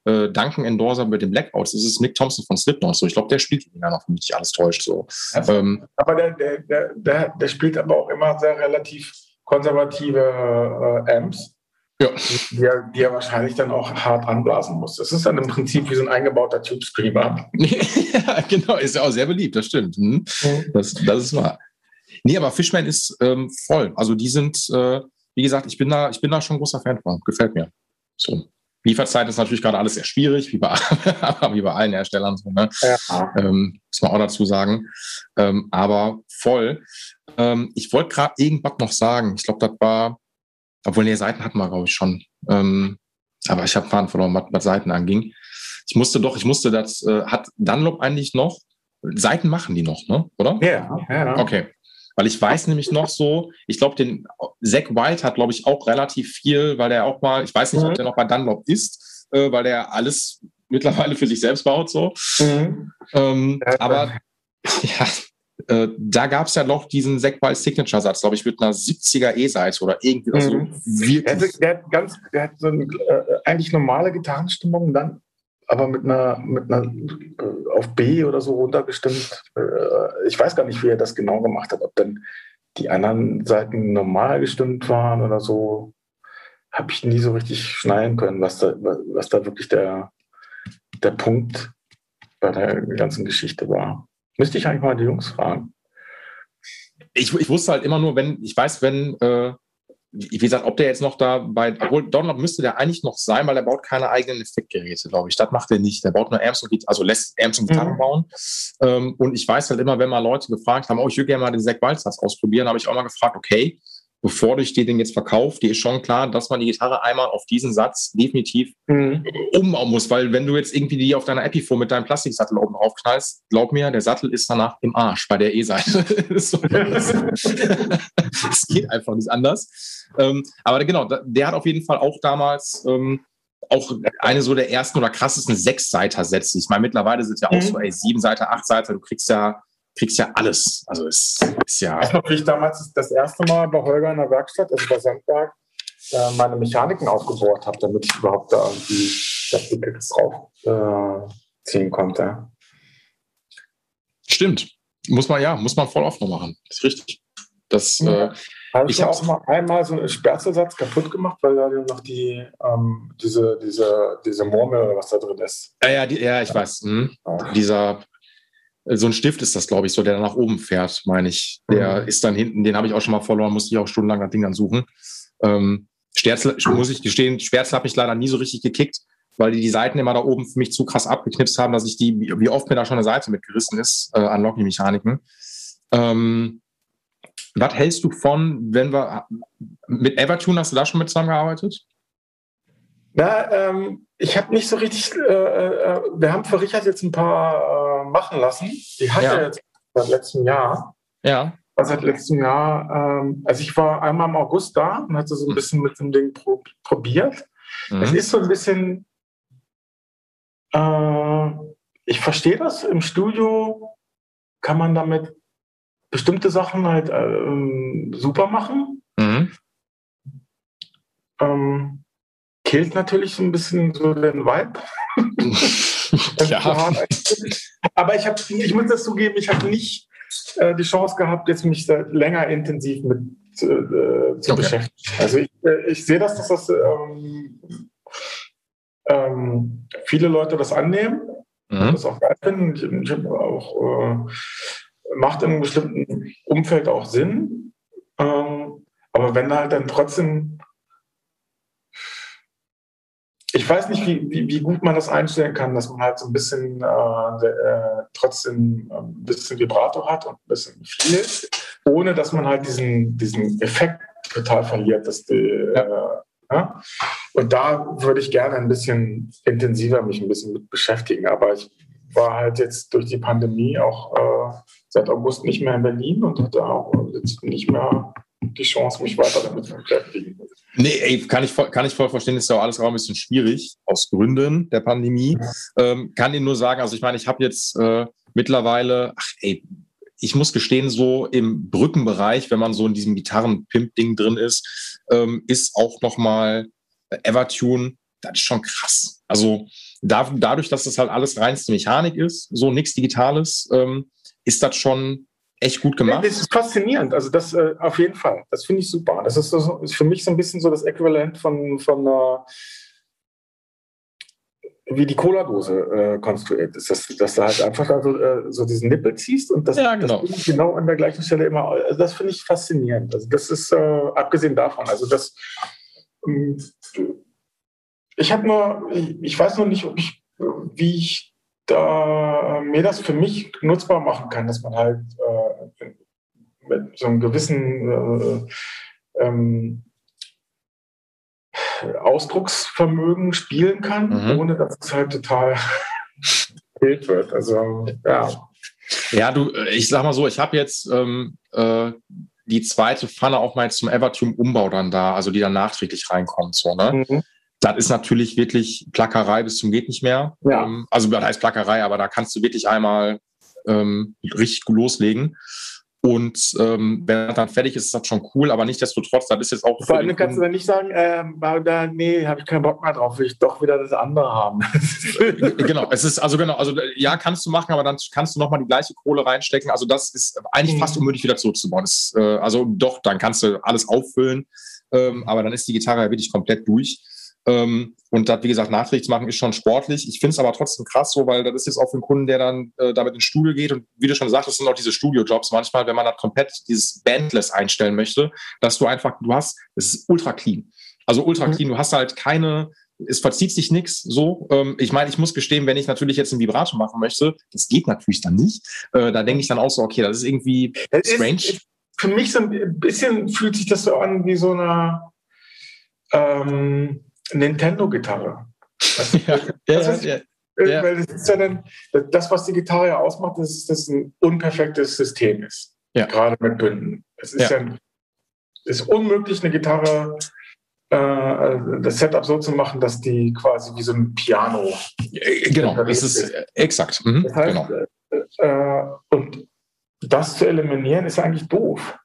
äh, Duncan Endorser mit den Blackouts, das ist Nick Thompson von Slipknot. So, ich glaube, der spielt Dinger noch, wenn mich alles täuscht. So. Also, ähm, aber der, der, der, der, spielt aber auch immer sehr relativ konservative äh, Amps. Ja. Die, er, die er wahrscheinlich dann auch hart anblasen muss. Das ist dann im Prinzip wie so ein eingebauter Tube Screamer. [LAUGHS] ja, genau, ist ja auch sehr beliebt, das stimmt. Hm? Das, das ist wahr. Nee, aber Fishman ist ähm, voll. Also die sind, äh, wie gesagt, ich bin da, ich bin da schon ein großer Fan von. Gefällt mir. So. Lieferzeit ist natürlich gerade alles sehr schwierig, wie bei, [LAUGHS] wie bei allen Herstellern. So, ne? ja. ähm, muss man auch dazu sagen. Ähm, aber voll. Ähm, ich wollte gerade irgendwas noch sagen. Ich glaube, das war, obwohl die Seiten hatten wir, glaube ich, schon. Ähm, aber ich habe Faden verloren, was, was Seiten anging. Ich musste doch, ich musste das, äh, hat Dunlop eigentlich noch, Seiten machen die noch, ne? oder? Ja, ja. Okay. Weil ich weiß nämlich noch so, ich glaube, den Zack White hat, glaube ich, auch relativ viel, weil er auch mal, ich weiß nicht, mhm. ob der noch bei Dunlop ist, äh, weil er alles mittlerweile für sich selbst baut. so. Mhm. Ähm, ja, aber [LAUGHS] ja, äh, da gab es ja noch diesen Zack White Signature-Satz, glaube ich, mit einer 70er E-Seite oder irgendwie. Also mhm. der, hat, der, hat ganz, der hat so eine, äh, eigentlich normale Gitarrenstimmung, dann aber mit einer, mit einer äh, auf B oder so runtergestimmt. Äh, ich weiß gar nicht, wie er das genau gemacht hat, ob dann die anderen Seiten normal gestimmt waren oder so. Habe ich nie so richtig schneiden können, was da, was da wirklich der, der Punkt bei der ganzen Geschichte war. Müsste ich eigentlich mal die Jungs fragen. Ich, ich wusste halt immer nur, wenn, ich weiß, wenn äh, wie gesagt, ob der jetzt noch da bei, obwohl Donald müsste der eigentlich noch sein, weil er baut keine eigenen Effektgeräte, glaube ich. Das macht er nicht. Der baut nur Amps und also lässt Amps und Gitarren mhm. bauen. Ähm, und ich weiß halt immer, wenn mal Leute gefragt haben, oh, ich würde gerne mal den Zack Walzers ausprobieren, habe ich auch mal gefragt, okay, bevor du dir den jetzt verkaufst, dir ist schon klar, dass man die Gitarre einmal auf diesen Satz definitiv mhm. umbauen muss, weil wenn du jetzt irgendwie die auf deiner Epiphone mit deinem Plastiksattel oben drauf knallst, glaub mir, der Sattel ist danach im Arsch bei der E-Seite. [LAUGHS] [LAUGHS] Es geht einfach nicht anders. Ähm, aber genau, der hat auf jeden Fall auch damals ähm, auch eine so der ersten oder krassesten Sechs-Seiter-Sätze. Ich meine, mittlerweile sind ja auch mhm. so, ey, sieben Seiter, acht Seiter, du kriegst ja kriegst ja alles. Also es ist ja. Ich habe damals das erste Mal bei Holger in der Werkstatt, also bei Sandberg, äh, meine Mechaniken aufgebohrt habe, damit ich überhaupt da irgendwie das Tickets drauf äh, ziehen konnte. Stimmt. Muss man, ja, muss man voll oft noch machen. ist richtig. Das, ja. äh, habe ich auch mal einmal so einen Sperrzelsatz kaputt gemacht, weil da noch die, ähm, diese, diese, diese Murmel, was da drin ist. Ja, ja, die, ja ich weiß. Hm. Ja. Dieser so ein Stift ist das, glaube ich, so, der nach oben fährt, meine ich. Der mhm. ist dann hinten, den habe ich auch schon mal verloren, musste ich auch stundenlang das Ding dann suchen. Ähm, Sterzel, muss ich gestehen, Sperzel habe ich leider nie so richtig gekickt, weil die die Seiten immer da oben für mich zu krass abgeknipst haben, dass ich die, wie oft mir da schon eine Seite mitgerissen ist, äh, an Locky-Mechaniken. Ähm, was hältst du von, wenn wir mit Evertune hast du da schon mit zusammengearbeitet? Na, ähm, ich habe nicht so richtig, äh, äh, wir haben für Richard jetzt ein paar äh, machen lassen. Die hat ja. jetzt seit letztem Jahr. Ja. Seit letztem Jahr, ähm, also ich war einmal im August da und hatte so ein mhm. bisschen mit dem Ding pro probiert. Mhm. Es ist so ein bisschen, äh, ich verstehe das, im Studio kann man damit bestimmte Sachen halt äh, super machen. Mhm. Ähm, killt natürlich so ein bisschen so den Vibe. [LAUGHS] [LAUGHS] ja. Aber ich, hab, ich muss das zugeben, ich habe nicht äh, die Chance gehabt, jetzt mich länger intensiv mit äh, zu okay. beschäftigen. Also ich, äh, ich sehe das, dass das ähm, ähm, viele Leute das annehmen mhm. und das auch geil finden. Ich, ich habe auch äh, macht in einem bestimmten Umfeld auch Sinn. Ähm, aber wenn halt dann trotzdem ich weiß nicht, wie, wie, wie, gut man das einstellen kann, dass man halt so ein bisschen äh, äh, trotzdem ein bisschen Vibrato hat und ein bisschen viel, ohne dass man halt diesen, diesen Effekt total verliert. Dass die, ja. äh, ja? Und da würde ich gerne ein bisschen intensiver mich ein bisschen mit beschäftigen. Aber ich war halt jetzt durch die Pandemie auch äh, seit August nicht mehr in Berlin und hatte auch jetzt nicht mehr die Chance, mich weiter damit zu beschäftigen. Nee, ey, kann ich, voll, kann ich voll verstehen, ist ja auch alles auch ein bisschen schwierig aus Gründen der Pandemie. Ähm, kann Ihnen nur sagen, also ich meine, ich habe jetzt äh, mittlerweile, ach ey, ich muss gestehen, so im Brückenbereich, wenn man so in diesem Gitarren-Pimp-Ding drin ist, ähm, ist auch nochmal Evertune, das ist schon krass. Also da, dadurch, dass das halt alles reinste Mechanik ist, so nichts Digitales, ähm, ist das schon echt gut gemacht. das ist faszinierend. Also das äh, auf jeden Fall. Das finde ich super. Das ist, so, ist, für mich so ein bisschen so das Äquivalent von, von äh, wie die Cola-Dose äh, konstruiert ist. Dass, dass du halt einfach da so, äh, so, diesen Nippel ziehst und das, ja, genau. das genau an der gleichen Stelle immer. Also das finde ich faszinierend. Also das ist äh, abgesehen davon. Also das. Ich habe nur, ich, weiß noch nicht, ich, wie ich da mir das für mich nutzbar machen kann, dass man halt äh, mit so einem gewissen äh, ähm, Ausdrucksvermögen spielen kann, mhm. ohne dass es halt total wild wird. Also ja. Ja, du, ich sag mal so, ich habe jetzt ähm, äh, die zweite Pfanne auch mal jetzt zum Evertune-Umbau dann da, also die dann nachträglich reinkommt. So, ne? Mhm. Das ist natürlich wirklich Plackerei bis zum geht nicht mehr. Ja. Ähm, also das heißt Plackerei, aber da kannst du wirklich einmal ähm, richtig loslegen. Und ähm, wenn das dann fertig ist, ist das schon cool, aber nichtsdestotrotz, das ist jetzt auch. Vor allem kannst du dann nicht sagen, ähm, da, nee, habe ich keinen Bock mehr drauf, will ich doch wieder das andere haben. genau, es ist also genau, also ja, kannst du machen, aber dann kannst du nochmal die gleiche Kohle reinstecken. Also das ist eigentlich mhm. fast unmöglich wieder zurückzubauen. Das, äh, also doch, dann kannst du alles auffüllen, ähm, aber dann ist die Gitarre ja wirklich komplett durch. Ähm, und das, wie gesagt, nachträglich machen ist schon sportlich. Ich finde es aber trotzdem krass so, weil das ist jetzt auch für einen Kunden, der dann äh, damit ins Studio geht. Und wie du schon sagst, das sind auch diese Studio-Jobs manchmal, wenn man das komplett dieses Bandless einstellen möchte, dass du einfach, du hast, es ist ultra clean. Also ultra mhm. clean. Du hast halt keine, es verzieht sich nichts so. Ähm, ich meine, ich muss gestehen, wenn ich natürlich jetzt ein Vibrato machen möchte, das geht natürlich dann nicht. Äh, da denke ich dann auch so, okay, das ist irgendwie das strange. Ist, für mich so ein bisschen fühlt sich das so an wie so eine ähm, Nintendo-Gitarre. Ja, ja, ja, ja, Weil das ist ja dann, das, was die Gitarre ja ausmacht, das ist, dass es ein unperfektes System ist. Ja. Gerade mit Bünden. Es ist ja, ja ist unmöglich, eine Gitarre, äh, das Setup so zu machen, dass die quasi wie so ein Piano. Genau, das ist, ist. exakt. Mhm, das heißt, genau. Äh, äh, und das zu eliminieren, ist eigentlich doof.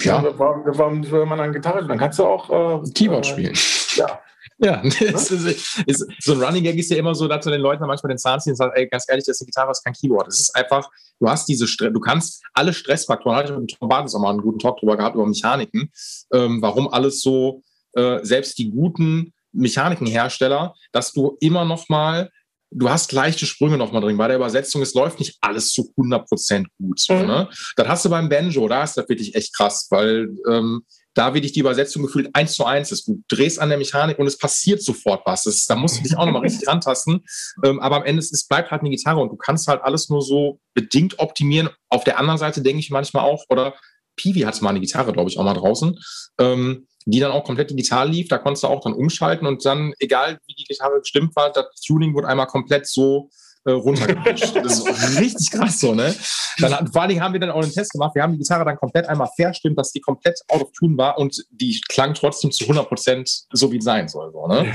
Ja. Warum, warum will man an Gitarre? Dann kannst du auch äh, Keyboard äh, spielen. Ja. [LAUGHS] Ja, ist, ist, so ein Running Gag ist ja immer so, dass du den Leuten manchmal den Zahn ziehen und sagst, ey, ganz ehrlich, das ist eine Gitarre, das ist kein Keyboard. Es ist einfach, du hast diese Stress, du kannst alle Stressfaktoren, hatte ich mit Tom Barnes auch mal einen guten Talk drüber gehabt, über Mechaniken, ähm, warum alles so, äh, selbst die guten Mechanikenhersteller, dass du immer noch mal du hast leichte Sprünge noch mal drin. Bei der Übersetzung, es läuft nicht alles zu 100% gut. So, mhm. ne? Das hast du beim Banjo, da ist das wirklich echt krass, weil ähm, da wirklich die Übersetzung gefühlt eins zu eins ist. Du drehst an der Mechanik und es passiert sofort was. Das, da musst du dich auch noch mal richtig [LAUGHS] rantasten. Ähm, aber am Ende ist, es bleibt halt eine Gitarre und du kannst halt alles nur so bedingt optimieren. Auf der anderen Seite denke ich manchmal auch, oder Piwi hat mal eine Gitarre, glaube ich, auch mal draußen. Ähm, die dann auch komplett digital lief. Da konntest du auch dann umschalten und dann, egal wie die Gitarre gestimmt war, das Tuning wurde einmal komplett so äh, runtergepusht. [LAUGHS] das ist richtig krass so, ne? Dann, vor allen Dingen haben wir dann auch einen Test gemacht. Wir haben die Gitarre dann komplett einmal verstimmt, dass die komplett out of tune war und die klang trotzdem zu 100 Prozent so, wie es sein soll. So, ne?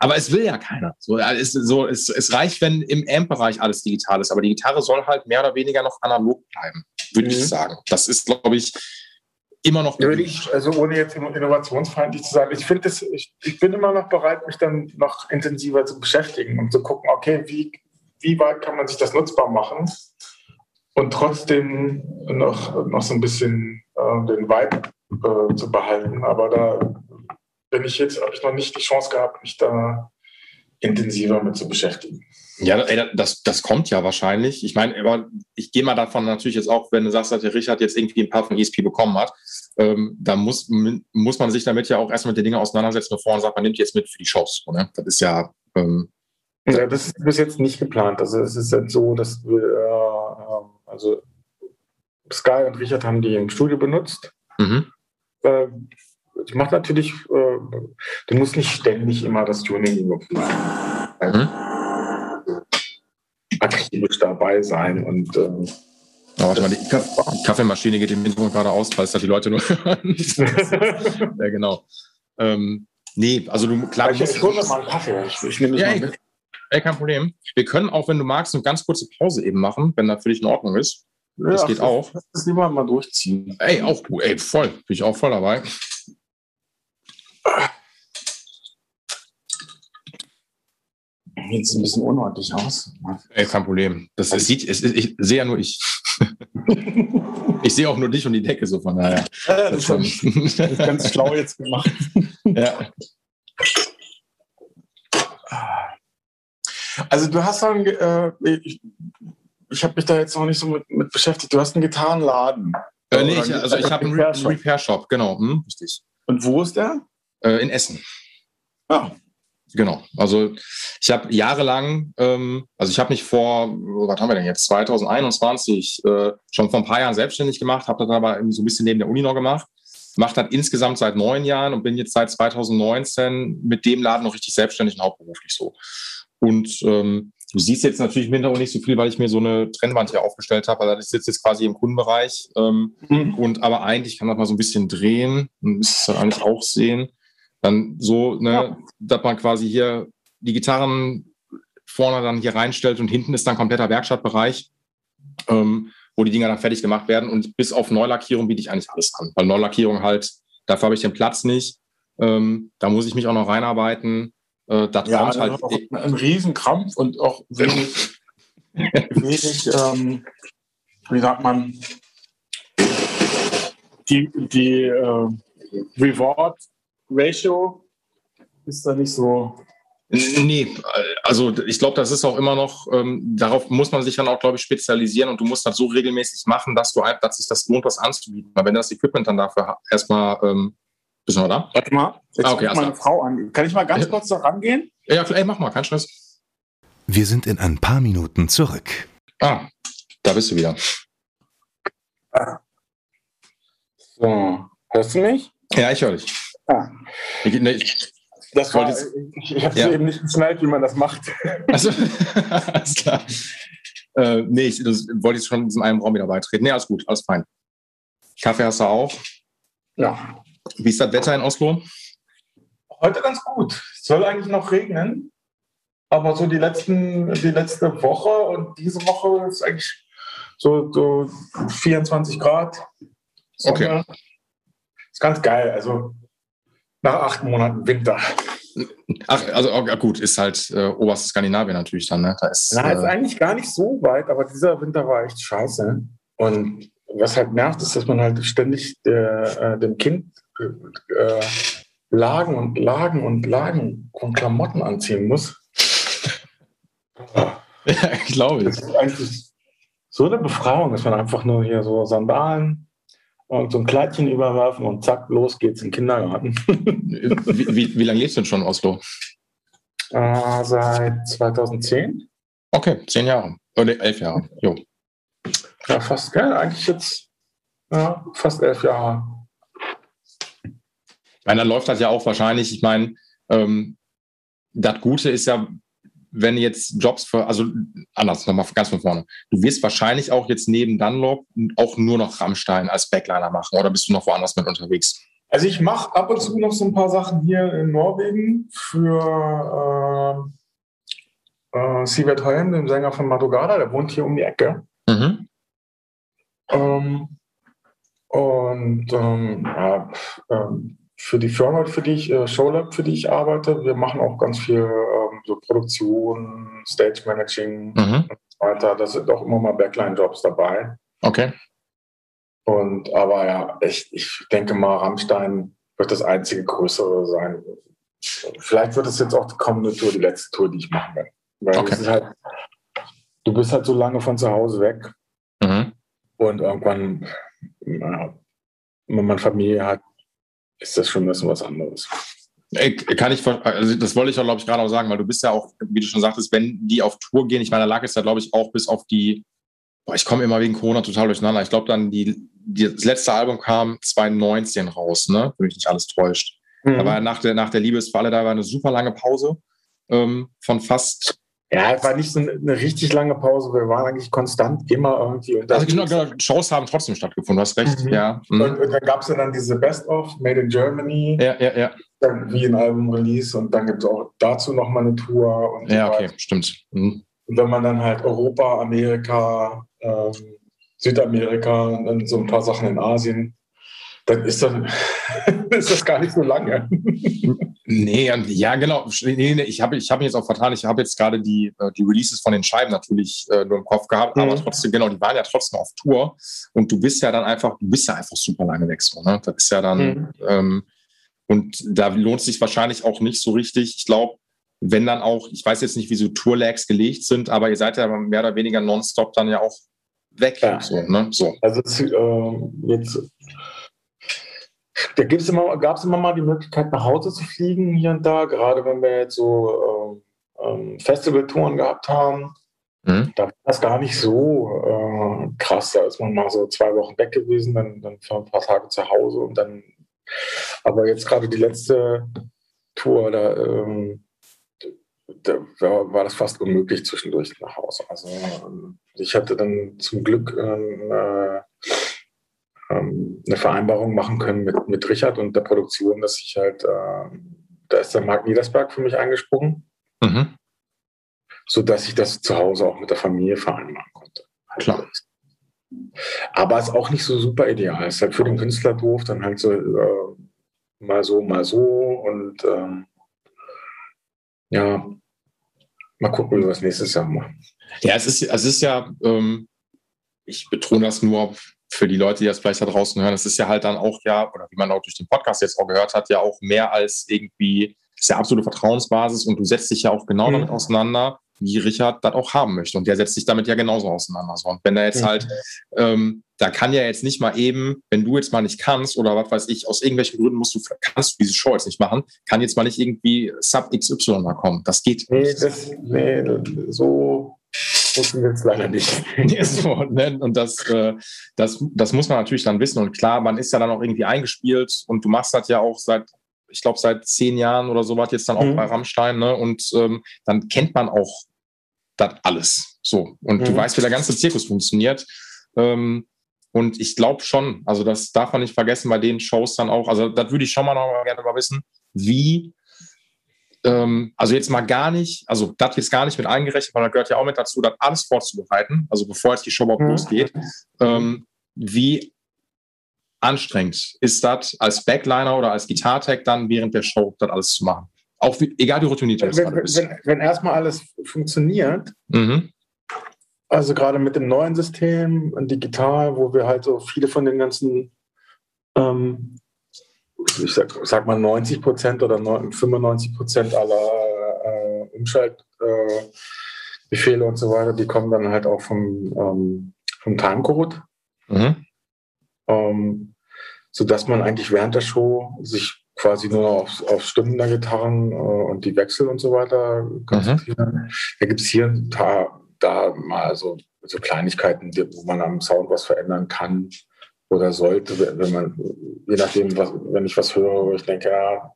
Aber es will ja keiner. So, es, so, es, es reicht, wenn im Amp-Bereich alles digital ist. Aber die Gitarre soll halt mehr oder weniger noch analog bleiben, würde mhm. ich sagen. Das ist, glaube ich, immer noch ich, also ohne jetzt innovationsfeindlich zu sein, ich finde ich, ich bin immer noch bereit, mich dann noch intensiver zu beschäftigen und zu gucken, okay, wie, wie weit kann man sich das nutzbar machen und trotzdem noch, noch so ein bisschen äh, den Vibe äh, zu behalten. Aber da bin ich jetzt, habe ich noch nicht die Chance gehabt, mich da intensiver mit zu beschäftigen. Ja, ey, das, das kommt ja wahrscheinlich. Ich meine, aber ich gehe mal davon natürlich jetzt auch, wenn du sagst, dass der Richard jetzt irgendwie ein paar von ESP bekommen hat, ähm, da muss, muss man sich damit ja auch erstmal mit den Dingen auseinandersetzen, bevor man sagt, man nimmt jetzt mit für die Shows. Ne? Das ist ja. Ähm, ja, das ist bis jetzt nicht geplant. Also es ist jetzt so, dass wir, äh, also Sky und Richard haben die im Studio benutzt. Mhm. Äh, ich mache natürlich, äh, du musst nicht ständig immer das Tuning überprüfen. Mhm. Akribisch dabei sein und ähm, Oh, warte mal, die Kaffeemaschine geht im Hintergrund gerade aus, falls das die Leute nur [LAUGHS] hören. [LAUGHS] ja, genau. Ähm, nee, also du, klar. Ich, ich hole mal einen Kaffee. Ich, ich nehme das ja, mal mit. Ey, kein Problem. Wir können auch, wenn du magst, eine ganz kurze Pause eben machen, wenn das für dich in Ordnung ist. Das ja, geht auch. Lass das lieber mal durchziehen. Ey, auch gut. Ey, voll. Bin ich auch voll dabei. Jetzt ein bisschen unordentlich aus. Ey, kein Problem. Das, es sieht, es, ich sehe ja nur ich. [LAUGHS] ich sehe auch nur dich und die Decke, so von daher. Ja, das, das, ist, das ist ganz schlau jetzt gemacht. [LAUGHS] ja. Also du hast dann, äh, ich, ich habe mich da jetzt noch nicht so mit, mit, beschäftigt. Du hast einen Gitarrenladen. Äh, nee, ich, also ich habe einen Repair-Shop, genau, hm, richtig. Und wo ist der? Äh, in Essen. Ah. Genau. Also ich habe jahrelang, ähm, also ich habe mich vor, was haben wir denn jetzt, 2021 äh, schon vor ein paar Jahren selbstständig gemacht, habe das aber so ein bisschen neben der Uni noch gemacht. Mache das insgesamt seit neun Jahren und bin jetzt seit 2019 mit dem Laden noch richtig selbstständig und hauptberuflich so. Und ähm, du siehst jetzt natürlich im Hintergrund nicht so viel, weil ich mir so eine Trennwand hier aufgestellt habe. Also das sitzt jetzt quasi im Kundenbereich. Ähm, mhm. Und aber eigentlich kann man das mal so ein bisschen drehen. Man müsste es dann eigentlich auch sehen. Dann so, ne, ja. dass man quasi hier die Gitarren vorne dann hier reinstellt und hinten ist dann kompletter Werkstattbereich, ähm, wo die Dinger dann fertig gemacht werden. Und bis auf Neulackierung biete ich eigentlich alles an. Weil Neulackierung halt, dafür habe ich den Platz nicht. Ähm, da muss ich mich auch noch reinarbeiten. Äh, das ja, kommt halt. Ein Riesenkrampf und auch wenig, [LAUGHS] wenig ähm, wie sagt man, die, die äh, Reward Ratio ist da nicht so. Nee, also ich glaube, das ist auch immer noch, ähm, darauf muss man sich dann auch, glaube ich, spezialisieren und du musst das so regelmäßig machen, dass du dass sich das lohnt, was anzubieten. Weil wenn du das Equipment dann dafür erstmal, ähm, bist du noch da? Warte mal, jetzt ah, okay, meine also. Frau an. Kann ich mal ganz kurz da rangehen? Ja, ey, mach mal, kein Stress. Wir sind in ein paar Minuten zurück. Ah, da bist du wieder. Ah. So, hörst du mich? Ja, ich höre dich. Ah. Ich, ne, ich, das war, ich, ich habe ja. eben nicht geschnallt, wie man das macht. [LAUGHS] Also, [LAUGHS] alles klar. Äh, nee, ich das, wollte jetzt schon in diesem einen Raum wieder beitreten. Nee, alles gut, alles fein. Kaffee hast du auch? Ja. Wie ist das Wetter in Oslo? Heute ganz gut. Es soll eigentlich noch regnen. Aber so die, letzten, die letzte Woche und diese Woche ist eigentlich so, so 24 Grad. Sonne. Okay. Ist ganz geil. Also nach acht Monaten Winter. Ach, also oh, gut, ist halt äh, oberstes Skandinavien natürlich dann, ne? Da ist, Na, ist äh, eigentlich gar nicht so weit, aber dieser Winter war echt scheiße. Und was halt nervt, ist, dass man halt ständig der, äh, dem Kind äh, Lagen und Lagen und Lagen von Klamotten anziehen muss. [LAUGHS] ja, ich glaube. Das ist eigentlich so eine Befreiung, dass man einfach nur hier so Sandalen, und so ein Kleidchen überwerfen und zack, los geht's in den Kindergarten. wie, wie, wie lange lebst du denn schon in Oslo? Äh, seit 2010. Okay, zehn Jahre. Oder elf Jahre. Jo. Ja, fast, ja, eigentlich jetzt ja, fast elf Jahre. Ich meine, dann läuft das ja auch wahrscheinlich, ich meine, ähm, das Gute ist ja, wenn jetzt Jobs für, also anders, nochmal ganz von vorne. Du wirst wahrscheinlich auch jetzt neben Dunlop auch nur noch Rammstein als Backliner machen oder bist du noch woanders mit unterwegs? Also ich mache ab und zu noch so ein paar Sachen hier in Norwegen für äh, äh, Sivert Holm, dem Sänger von Madrugada, der wohnt hier um die Ecke. Mhm. Ähm, und ähm, ja, ähm, für die Firma, für die ich, äh, Showlab, für die ich arbeite, wir machen auch ganz viel ähm, so Produktion, Stage Managing mhm. und so weiter. Da sind auch immer mal Backline-Jobs dabei. Okay. Und aber ja, ich, ich denke mal, Rammstein wird das einzige größere sein. vielleicht wird es jetzt auch die kommende Tour, die letzte Tour, die ich machen werde. Weil okay. halt, du bist halt so lange von zu Hause weg mhm. und irgendwann, wenn man Familie hat, ist das schon ein bisschen was anderes. Kann ich, also das wollte ich auch, glaube ich, gerade auch sagen, weil du bist ja auch, wie du schon sagtest, wenn die auf Tour gehen, ich meine, da lag es ja, glaube ich, auch bis auf die, boah, ich komme immer wegen Corona total durcheinander. Ich glaube, dann die, die, das letzte Album kam 2019 raus, ne? Wenn mich nicht alles täuscht. Mhm. Da war nach der, nach der Liebesfalle, da war eine super lange Pause ähm, von fast ja, es war nicht so eine, eine, richtig lange Pause. Wir waren eigentlich konstant immer irgendwie unterwegs. Also genau, genau, Shows haben trotzdem stattgefunden, du hast recht. Mhm. Ja. Mhm. Und, und, dann gab es ja dann diese Best-of, Made in Germany. Ja, ja, ja. Dann wie ein Album-Release und dann gibt es auch dazu nochmal eine Tour. Und ja, okay, stimmt. Mhm. Und wenn man dann halt Europa, Amerika, ähm, Südamerika und so ein paar Sachen in Asien dann ist, dann, [LAUGHS] ist das gar nicht so lange. nee, ja, genau. Nee, nee, ich habe ich hab mich jetzt auch vertan. Ich habe jetzt gerade die, äh, die Releases von den Scheiben natürlich äh, nur im Kopf gehabt, mhm. aber trotzdem, genau, die waren ja trotzdem auf Tour. Und du bist ja dann einfach, du bist ja einfach super lange weg. So, ne? Das ist ja dann, mhm. ähm, und da lohnt es sich wahrscheinlich auch nicht so richtig. Ich glaube, wenn dann auch, ich weiß jetzt nicht, wie so Tour-Lags gelegt sind, aber ihr seid ja mehr oder weniger nonstop dann ja auch weg. Ja. So, ne? so. Also äh, jetzt da gibt's immer, gab es immer mal die Möglichkeit, nach Hause zu fliegen hier und da, gerade wenn wir jetzt so ähm, ähm Festivaltouren gehabt haben. Mhm. Da war das gar nicht so äh, krass. Da ist man mal so zwei Wochen weg gewesen, dann, dann für ein paar Tage zu Hause und dann. Aber jetzt gerade die letzte Tour, da, ähm, da war, das fast unmöglich zwischendurch nach Hause. Also ich hatte dann zum Glück ähm, äh, ähm, eine Vereinbarung machen können mit, mit Richard und der Produktion, dass ich halt, äh, da ist der Marc Niedersberg für mich eingesprungen, mhm. sodass ich das zu Hause auch mit der Familie vereinbaren konnte. Klar. Aber es ist auch nicht so super ideal. Es ist halt für den Künstler doof, dann halt so äh, mal so, mal so und ähm, ja, mal gucken, wie wir das nächstes Jahr machen. Ja, es ist, es ist ja, ähm, ich betone das nur für die Leute, die das vielleicht da draußen hören, es ist ja halt dann auch ja, oder wie man auch durch den Podcast jetzt auch gehört hat, ja auch mehr als irgendwie, ist ja absolute Vertrauensbasis und du setzt dich ja auch genau mhm. damit auseinander, wie Richard das auch haben möchte. Und der setzt sich damit ja genauso auseinander. So. Und wenn er jetzt mhm. halt, ähm, da kann ja jetzt nicht mal eben, wenn du jetzt mal nicht kannst oder was weiß ich, aus irgendwelchen Gründen musst du, kannst du diese Show jetzt nicht machen, kann jetzt mal nicht irgendwie Sub XY mal kommen. Das geht. Nee, das, nee, so wir jetzt leider nicht. [LAUGHS] so, ne? Und das, äh, das, das muss man natürlich dann wissen. Und klar, man ist ja dann auch irgendwie eingespielt und du machst das ja auch seit, ich glaube, seit zehn Jahren oder so was jetzt dann auch mhm. bei Rammstein. Ne? Und ähm, dann kennt man auch das alles. So. Und mhm. du weißt, wie der ganze Zirkus funktioniert. Ähm, und ich glaube schon, also das darf man nicht vergessen bei den Shows dann auch. Also das würde ich schon mal noch mal gerne mal wissen, wie ähm, also jetzt mal gar nicht, also das jetzt gar nicht mit eingerechnet, weil da gehört ja auch mit dazu, das alles vorzubereiten, also bevor jetzt die Show überhaupt mhm. losgeht. Ähm, wie anstrengend ist das als Backliner oder als Gitartech dann während der Show das alles zu machen? Auch wie, egal wie routiniert du wenn, wenn, wenn, erstmal alles funktioniert, mhm. also gerade mit dem neuen System, digital, wo wir halt so viele von den ganzen ähm, ich sag, sag mal 90 Prozent oder 95 Prozent aller äh, Umschaltbefehle äh, und so weiter, die kommen dann halt auch vom, ähm, vom Timecode. Mhm. Ähm, sodass man eigentlich während der Show sich quasi nur auf, auf Stimmen der Gitarren äh, und die Wechsel und so weiter konzentriert. Mhm. Da gibt es hier da, da mal so, so Kleinigkeiten, wo man am Sound was verändern kann oder sollte, wenn man, je nachdem, was, wenn ich was höre, wo ich denke, ja,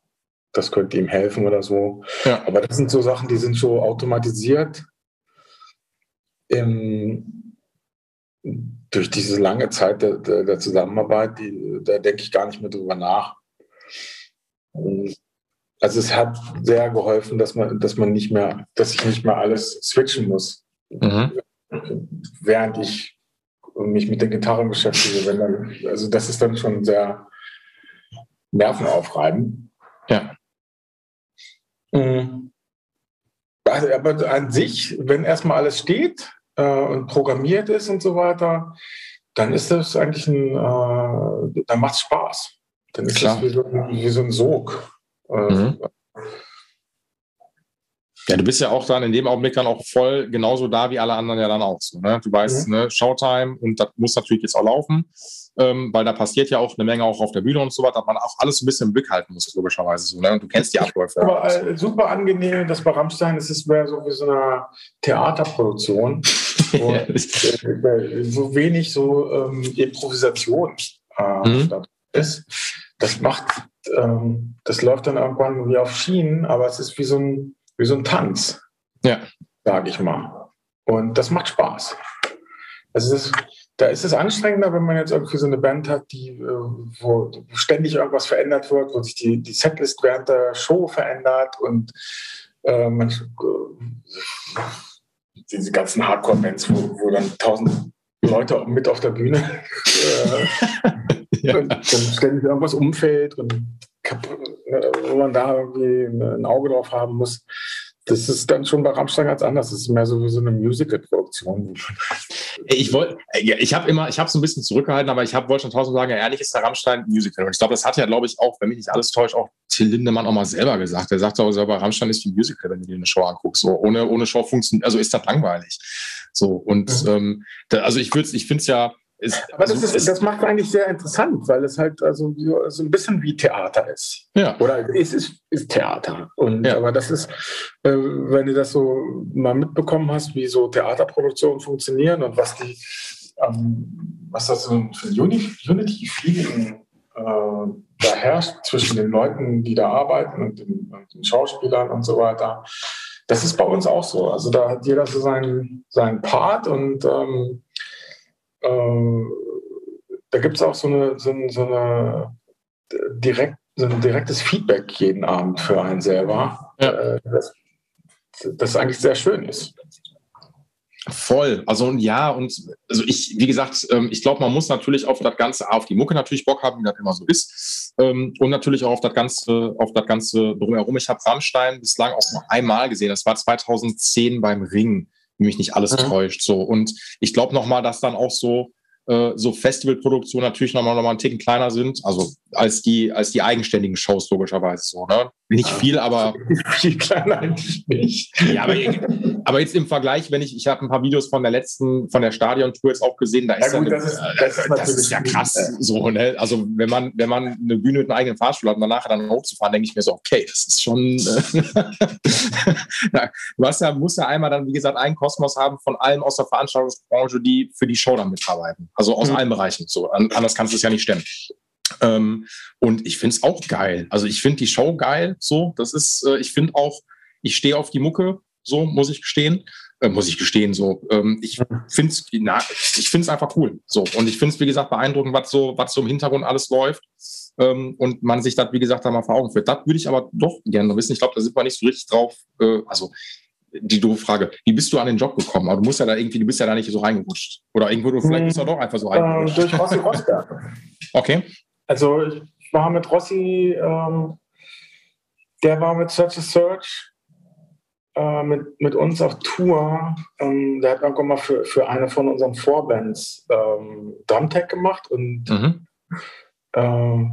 das könnte ihm helfen oder so. Ja. Aber das sind so Sachen, die sind so automatisiert im, durch diese lange Zeit der, der, der Zusammenarbeit, die, da denke ich gar nicht mehr drüber nach. Also es hat sehr geholfen, dass man, dass man nicht mehr, dass ich nicht mehr alles switchen muss, mhm. während ich mich mit den Gitarren beschäftige, wenn dann, also das ist dann schon sehr nervenaufreibend. Ja. Mhm. Also, aber an sich, wenn erstmal alles steht äh, und programmiert ist und so weiter, dann ist das eigentlich ein, äh, dann macht es Spaß. Dann ist Klar. das wie so, wie so, ein Sog. Äh, mhm. Ja, du bist ja auch dann in dem Augenblick dann auch voll genauso da wie alle anderen ja dann auch so. Ne? Du weißt, mhm. ne, Showtime und das muss natürlich jetzt auch laufen, ähm, weil da passiert ja auch eine Menge auch auf der Bühne und so weiter, dass man auch alles ein bisschen im Blick halten muss, logischerweise so. Ne? Und du kennst die Abläufe. Aber äh, super angenehm, das bei Rammstein es ist mehr so wie so eine Theaterproduktion. Und, [LAUGHS] äh, so wenig so ähm, Improvisation äh, mhm. ist. Das macht, ähm, das läuft dann irgendwann wie auf Schienen, aber es ist wie so ein wie so ein Tanz. Ja. Sage ich mal. Und das macht Spaß. Also ist, da ist es anstrengender, wenn man jetzt irgendwie so eine Band hat, die, äh, wo ständig irgendwas verändert wird, wo sich die, die Setlist während der Show verändert und äh, man, diese ganzen Hardcore-Bands, wo, wo dann tausend Leute mit auf der Bühne äh, [LAUGHS] ja. und dann ständig irgendwas umfällt und wo man da irgendwie ein Auge drauf haben muss. Das ist dann schon bei Rammstein ganz anders. Das ist mehr so wie so eine Musical-Produktion. Ich wollte, ich habe immer, ich habe es ein bisschen zurückgehalten, aber ich wollte schon tausend sagen, ehrlich ist der Rammstein Musical. Und ich glaube, das hat ja, glaube ich, auch, wenn mich nicht alles täuscht, auch Till Lindemann auch mal selber gesagt. Er sagt auch selber, Rammstein ist wie Musical, wenn du dir eine Show anguckst. So, ohne, ohne Show funktioniert, also ist das langweilig. So, und mhm. ähm, da, also ich würde, ich finde es ja, ist, Aber das, ist, das macht eigentlich sehr interessant, weil es halt also so ein bisschen wie Theater ist. Ja. Oder es ist, ist Theater. Und, ja. Aber das ist, äh, wenn du das so mal mitbekommen hast, wie so Theaterproduktionen funktionieren und was die, ähm, was das so für Unity-Feeling äh, da herrscht zwischen den Leuten, die da arbeiten und den, und den Schauspielern und so weiter. Das ist bei uns auch so. Also da hat jeder so seinen, seinen Part und ähm, äh, da gibt es auch so, eine, so, so eine direkt, so ein direktes Feedback jeden Abend für einen selber, ja. äh, das, das eigentlich sehr schön ist. Voll. Also und ja, und also ich, wie gesagt, ähm, ich glaube, man muss natürlich auf das Ganze, auf die Mucke natürlich Bock haben, wie das immer so ist. Ähm, und natürlich auch auf das Ganze, auf das Ganze drumherum. Ich habe Rammstein bislang auch nur einmal gesehen. Das war 2010 beim Ring mich nicht alles mhm. täuscht. So. Und ich glaube nochmal, dass dann auch so, äh, so Festivalproduktionen natürlich nochmal noch mal einen Ticken kleiner sind, also als die, als die eigenständigen Shows logischerweise so. Ne? Nicht viel, aber. [LAUGHS] Viel kleiner nicht. Ja, aber, aber jetzt im Vergleich, wenn ich, ich habe ein paar Videos von der letzten, von der Stadion-Tour jetzt auch gesehen, da ist ja, gut, ja, eine, das, ist, das, ist das ist ja krass. So, ne? Also wenn man, wenn man eine Bühne mit einem eigenen Fahrstuhl hat und danach dann hochzufahren, denke ich mir so, okay, das ist schon. Äh, [LAUGHS] du hast ja, musst ja einmal dann, wie gesagt, einen Kosmos haben von allen aus der Veranstaltungsbranche, die für die Show dann mitarbeiten. Also aus mhm. allen Bereichen. So, anders kannst du es ja nicht stemmen. Ähm, und ich finde es auch geil. Also ich finde die Show geil. So, das ist, äh, ich finde auch, ich stehe auf die Mucke, so muss ich gestehen. Äh, muss ich gestehen, so. Ähm, ich finde es ich find's einfach cool. So. Und ich finde es, wie gesagt, beeindruckend, was so, was so im Hintergrund alles läuft. Ähm, und man sich das, wie gesagt, da mal vor Augen führt. Das würde ich aber doch gerne wissen. Ich glaube, da sind wir nicht so richtig drauf. Äh, also, die doofe Frage, wie bist du an den Job gekommen? Aber du musst ja da irgendwie, du bist ja da nicht so reingerutscht. Oder irgendwo, du, vielleicht bist du doch einfach so hm, reingerutscht. Äh, durch Rossi Rosberg. Okay. Also ich war mit Rossi, ähm, der war mit Search a Search äh, mit, mit uns auf Tour. Ähm, der hat irgendwann mal für, für eine von unseren Vorbands ähm, Drumtech gemacht und mhm. äh,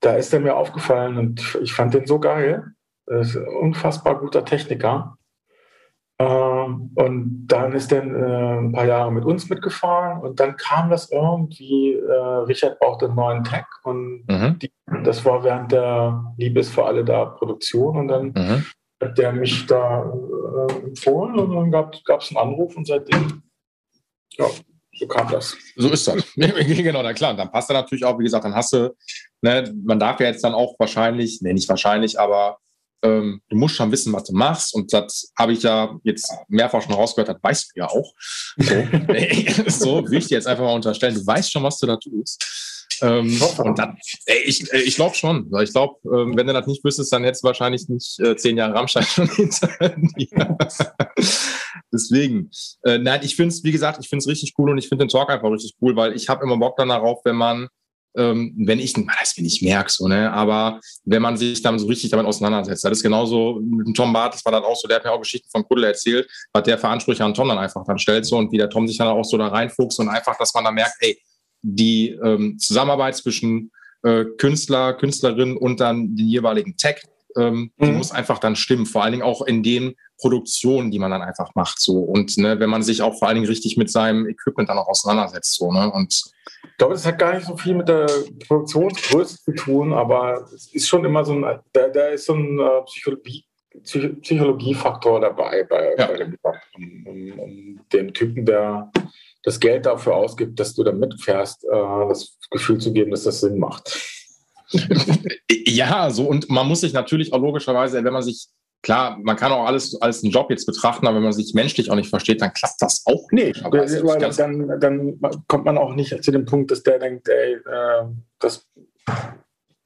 da ist er mir aufgefallen und ich fand den so geil. Ist ein unfassbar guter Techniker. Ähm, und dann ist er äh, ein paar Jahre mit uns mitgefahren und dann kam das irgendwie, äh, Richard brauchte einen neuen Tag und mhm. die, das war während der Liebes für alle da Produktion und dann mhm. hat der mich da äh, empfohlen und dann gab es einen Anruf und seitdem, ja, so kam das. So ist das. [LAUGHS] genau, na klar. Dann passt er natürlich auch, wie gesagt, dann hast du, ne, man darf ja jetzt dann auch wahrscheinlich, ne, nicht wahrscheinlich, aber ähm, du musst schon wissen, was du machst. Und das habe ich ja jetzt mehrfach schon rausgehört, das weißt du ja auch. So, [LAUGHS] so will ich dir jetzt einfach mal unterstellen. Du weißt schon, was du da tust. Ähm, und dann, ey, ich, ich glaube schon. Ich glaube, ähm, wenn du das nicht wüsstest, dann hättest du wahrscheinlich nicht äh, zehn Jahre Rammstein schon hinter dir. [LAUGHS] Deswegen, äh, nein, ich finde es, wie gesagt, ich finde es richtig cool und ich finde den Talk einfach richtig cool, weil ich habe immer Bock dann darauf, wenn man ähm, wenn ich, das wenn ich merke, so, ne, aber wenn man sich dann so richtig damit auseinandersetzt, das ist genauso mit dem Tom Barth, das war dann auch so, der hat mir auch Geschichten von Kuddel erzählt, was der für Ansprüche an Tom dann einfach dann stellt, so, und wie der Tom sich dann auch so da reinfuchst und einfach, dass man dann merkt, ey, die ähm, Zusammenarbeit zwischen äh, Künstler, Künstlerin und dann den jeweiligen Tag ähm, mhm. die muss einfach dann stimmen. Vor allen Dingen auch in den Produktionen, die man dann einfach macht. So. Und ne, wenn man sich auch vor allen Dingen richtig mit seinem Equipment dann auch auseinandersetzt. So, ne? Und ich glaube, das hat gar nicht so viel mit der Produktionsgröße zu tun, aber es ist schon immer so ein, da, da ist so ein äh, Psychologie, Psychologiefaktor dabei bei, ja. bei dem, um, um, um dem Typen, der das Geld dafür ausgibt, dass du da mitfährst, äh, das Gefühl zu geben, dass das Sinn macht. [LAUGHS] ja, so und man muss sich natürlich auch logischerweise, wenn man sich klar, man kann auch alles als einen Job jetzt betrachten, aber wenn man sich menschlich auch nicht versteht, dann klappt das auch nicht. Weil dann, dann kommt man auch nicht zu dem Punkt, dass der denkt, ey, äh, das,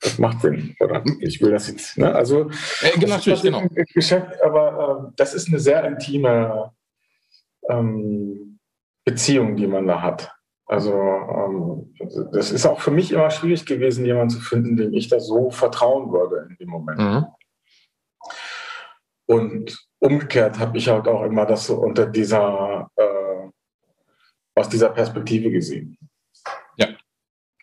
das macht Sinn. Oder ich will das jetzt. Ne? Also äh, genau, natürlich, genau. Geschäft, aber äh, das ist eine sehr intime ähm, Beziehung, die man da hat. Also ähm, das ist auch für mich immer schwierig gewesen, jemanden zu finden, dem ich da so vertrauen würde in dem Moment. Mhm. Und umgekehrt habe ich halt auch immer das so unter dieser, äh, aus dieser Perspektive gesehen. Ja.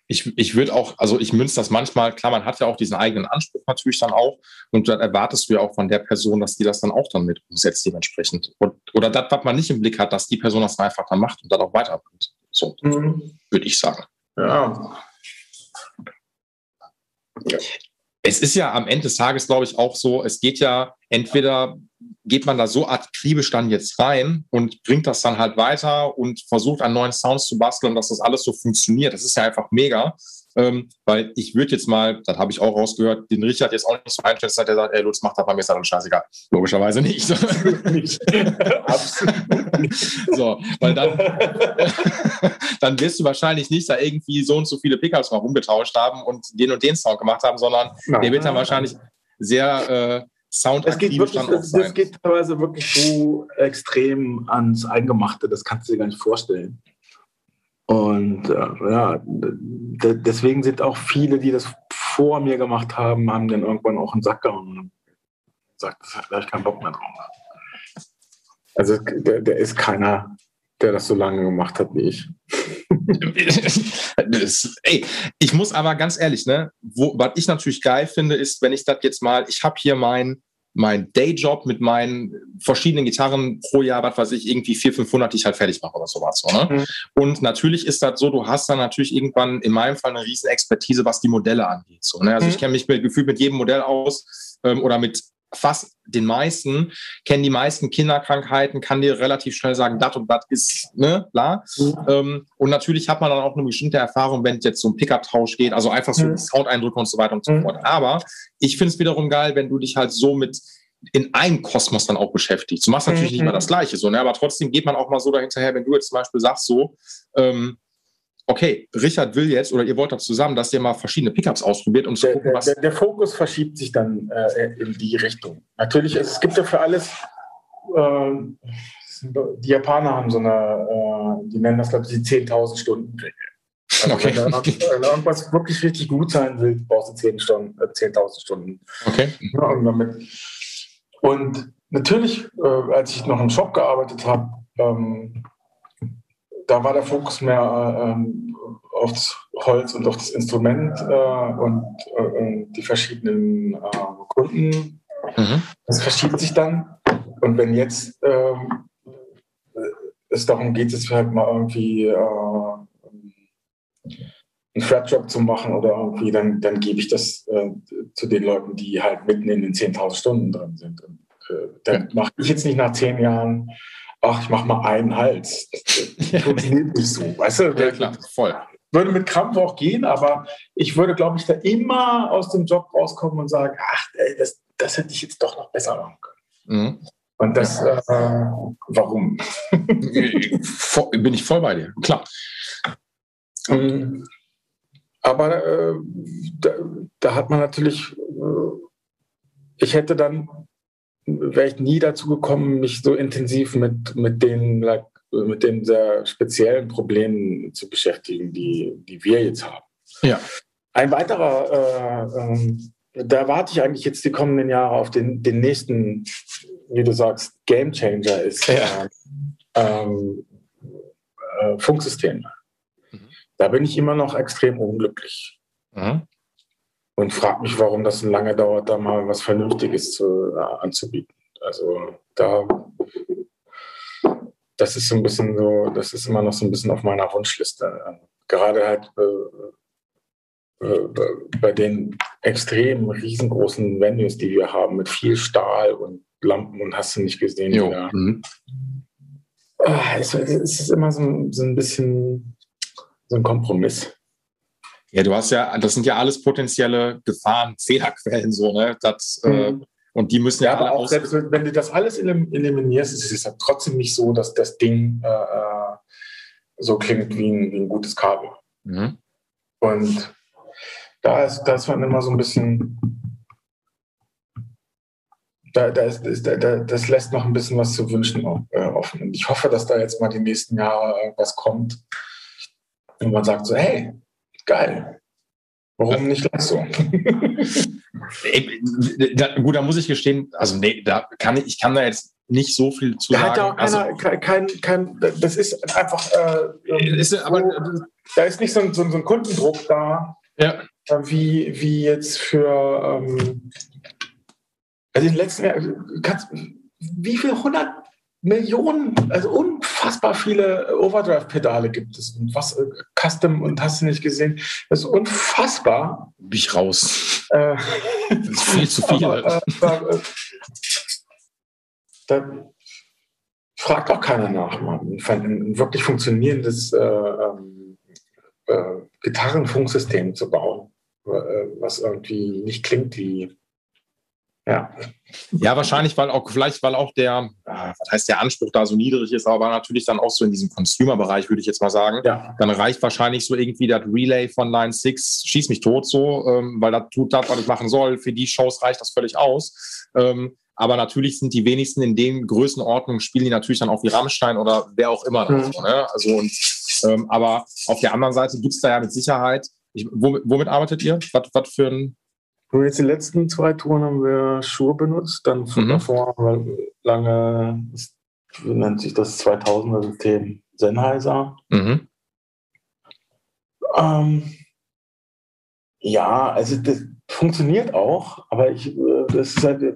Ich, ich würde auch, also ich münze das manchmal, klar, man hat ja auch diesen eigenen Anspruch natürlich dann auch und dann erwartest du ja auch von der Person, dass die das dann auch dann mit umsetzt dementsprechend. Und, oder das, was man nicht im Blick hat, dass die Person das einfach dann macht und dann auch weiterbringt. So, mhm. würde ich sagen. Ja. ja. Es ist ja am Ende des Tages, glaube ich, auch so, es geht ja entweder geht man da so akribisch dann jetzt rein und bringt das dann halt weiter und versucht an neuen Sounds zu basteln, dass das alles so funktioniert. Das ist ja einfach mega. Ähm, weil ich würde jetzt mal, das habe ich auch rausgehört, den Richard jetzt auch nicht so einschätzen, der sagt, ey, Lutz, mach das bei mir, ist dann scheißegal. Logischerweise nicht. [LAUGHS] Absolut nicht. so, weil dann, [LAUGHS] dann wirst du wahrscheinlich nicht da irgendwie so und so viele Pickups mal rumgetauscht haben und den und den Sound gemacht haben, sondern Nein. der wird dann wahrscheinlich sehr äh, Sound das geht wirklich, das, das, geht teilweise wirklich so extrem ans Eingemachte, das kannst du dir gar nicht vorstellen. Und äh, ja, deswegen sind auch viele, die das vor mir gemacht haben, haben dann irgendwann auch einen Sack gehauen und gesagt, da habe ich keinen Bock mehr drauf. Also der, der ist keiner, der das so lange gemacht hat wie ich. [LAUGHS] das, ey, ich muss aber ganz ehrlich, ne, wo, was ich natürlich geil finde, ist, wenn ich das jetzt mal, ich habe hier mein, mein Dayjob mit meinen verschiedenen Gitarren pro Jahr, was weiß ich, irgendwie 400, 500, die ich halt fertig mache oder sowas. So, ne? Mhm. Und natürlich ist das so, du hast dann natürlich irgendwann in meinem Fall eine riesen Expertise, was die Modelle angeht. So, ne? Also mhm. ich kenne mich mit, gefühlt mit jedem Modell aus ähm, oder mit fast den meisten, kennen die meisten Kinderkrankheiten, kann dir relativ schnell sagen, das und das ist, ne, klar. Mhm. Ähm, und natürlich hat man dann auch eine bestimmte Erfahrung, wenn es jetzt so um Pickup-Tausch geht, also einfach so mhm. Soundeindrücke und so weiter und so mhm. fort. Aber ich finde es wiederum geil, wenn du dich halt so mit in einem Kosmos dann auch beschäftigst. Du machst natürlich mhm. nicht mal das Gleiche so, ne? aber trotzdem geht man auch mal so dahinterher, wenn du jetzt zum Beispiel sagst so, ähm, okay, Richard will jetzt oder ihr wollt das zusammen, dass ihr mal verschiedene Pickups ausprobiert und zu gucken, was. Der, der, Fokus verschiebt sich dann äh, in die Richtung. Natürlich, es gibt ja für alles, äh, die Japaner haben so eine, äh, die nennen das, glaube ich, die 10.000 Stunden Regel. Also okay. wenn, [LAUGHS] wenn irgendwas wirklich richtig gut sein will, brauchst du 10 Stunden, äh, 10.000 Stunden. Okay. Ja, und, damit, und natürlich, äh, als ich noch im Shop gearbeitet habe, ähm, da war der Fokus mehr ähm, aufs Holz und auf das Instrument äh, und äh, die verschiedenen äh, Kunden. Mhm. Das verschiebt sich dann. Und wenn jetzt ähm, es darum geht, es halt mal irgendwie äh, einen Flatjob zu machen oder irgendwie, dann, dann gebe ich das äh, zu den Leuten, die halt mitten in den 10.000 Stunden drin sind. Und, äh, dann mache ich jetzt nicht nach zehn Jahren ach, ich mach mal einen Hals. Das [LAUGHS] funktioniert nicht so, weißt du? Ja, klar, voll. Würde mit Krampf auch gehen, aber ich würde, glaube ich, da immer aus dem Job rauskommen und sagen, ach, ey, das, das hätte ich jetzt doch noch besser machen können. Mhm. Und das, äh, warum? Bin ich voll bei dir, klar. Ähm, aber äh, da, da, hat man natürlich, äh, ich hätte dann wäre ich nie dazu gekommen, mich so intensiv mit, mit, den, mit den sehr speziellen Problemen zu beschäftigen, die, die wir jetzt haben. Ja. Ein weiterer, äh, äh, da warte ich eigentlich jetzt die kommenden Jahre auf den, den nächsten, wie du sagst, Game Changer ist ja. ähm, äh, Funksysteme. Mhm. Da bin ich immer noch extrem unglücklich. Mhm. Und frage mich, warum das so lange dauert, da mal was Vernünftiges zu, äh, anzubieten. Also da, das ist so ein bisschen so, das ist immer noch so ein bisschen auf meiner Wunschliste. Gerade halt äh, äh, bei den extrem riesengroßen Venues, die wir haben, mit viel Stahl und Lampen und hast du nicht gesehen. Jo. Mhm. Ah, es, es ist immer so, so ein bisschen so ein Kompromiss. Ja, du hast ja, das sind ja alles potenzielle Gefahren, [LAUGHS] Fehlerquellen, so, ne? Das, äh, mhm. äh, und die müssen ja, ja aber auch selbst wenn du das alles eliminierst, ist es ja trotzdem nicht so, dass das Ding äh, äh, so klingt wie ein, wie ein gutes Kabel. Mhm. Und da ist, da ist man immer so ein bisschen, da, da ist, ist da, das lässt noch ein bisschen was zu wünschen äh, offen. Und ich hoffe, dass da jetzt mal die nächsten Jahre was kommt, und man sagt so, hey, geil, warum nicht gleich so? gut, da muss ich gestehen, also nee, da kann ich, ich kann da jetzt nicht so viel zu da sagen. Hat ja auch keiner, also, kein, kein, das ist einfach, äh, ist, so, aber, da ist nicht so ein, so ein Kundendruck da, ja. wie, wie jetzt für ähm, also in den letzten Jahren, wie viel hundert Millionen, also unfassbar viele Overdrive-Pedale gibt es und was äh, Custom und hast du nicht gesehen. Das ist unfassbar. Bin ich raus. Äh, [LAUGHS] das ist viel zu viel. Aber, äh, da fragt auch keiner nach, man. Ein wirklich funktionierendes äh, ähm, äh, Gitarrenfunksystem zu bauen, äh, was irgendwie nicht klingt wie ja. Ja, wahrscheinlich, weil auch, vielleicht, weil auch der, äh, was heißt der Anspruch da so niedrig ist, aber natürlich dann auch so in diesem Consumer-Bereich, würde ich jetzt mal sagen. Ja. Dann reicht wahrscheinlich so irgendwie das Relay von Line 6, schieß mich tot so, ähm, weil das tut das, was ich machen soll. Für die Shows reicht das völlig aus. Ähm, aber natürlich sind die wenigsten in den Größenordnungen, spielen die natürlich dann auch wie Rammstein oder wer auch immer. Mhm. So, ne? Also und, ähm, aber auf der anderen Seite gibt es da ja mit Sicherheit, ich, womit, womit arbeitet ihr? Was, was für ein nur jetzt die letzten zwei Touren haben wir Schuhe benutzt, dann mhm. davor haben wir lange, wie nennt sich das 2000er System, Sennheiser. Mhm. Ähm, ja, also das funktioniert auch, aber ich, äh, das ist halt,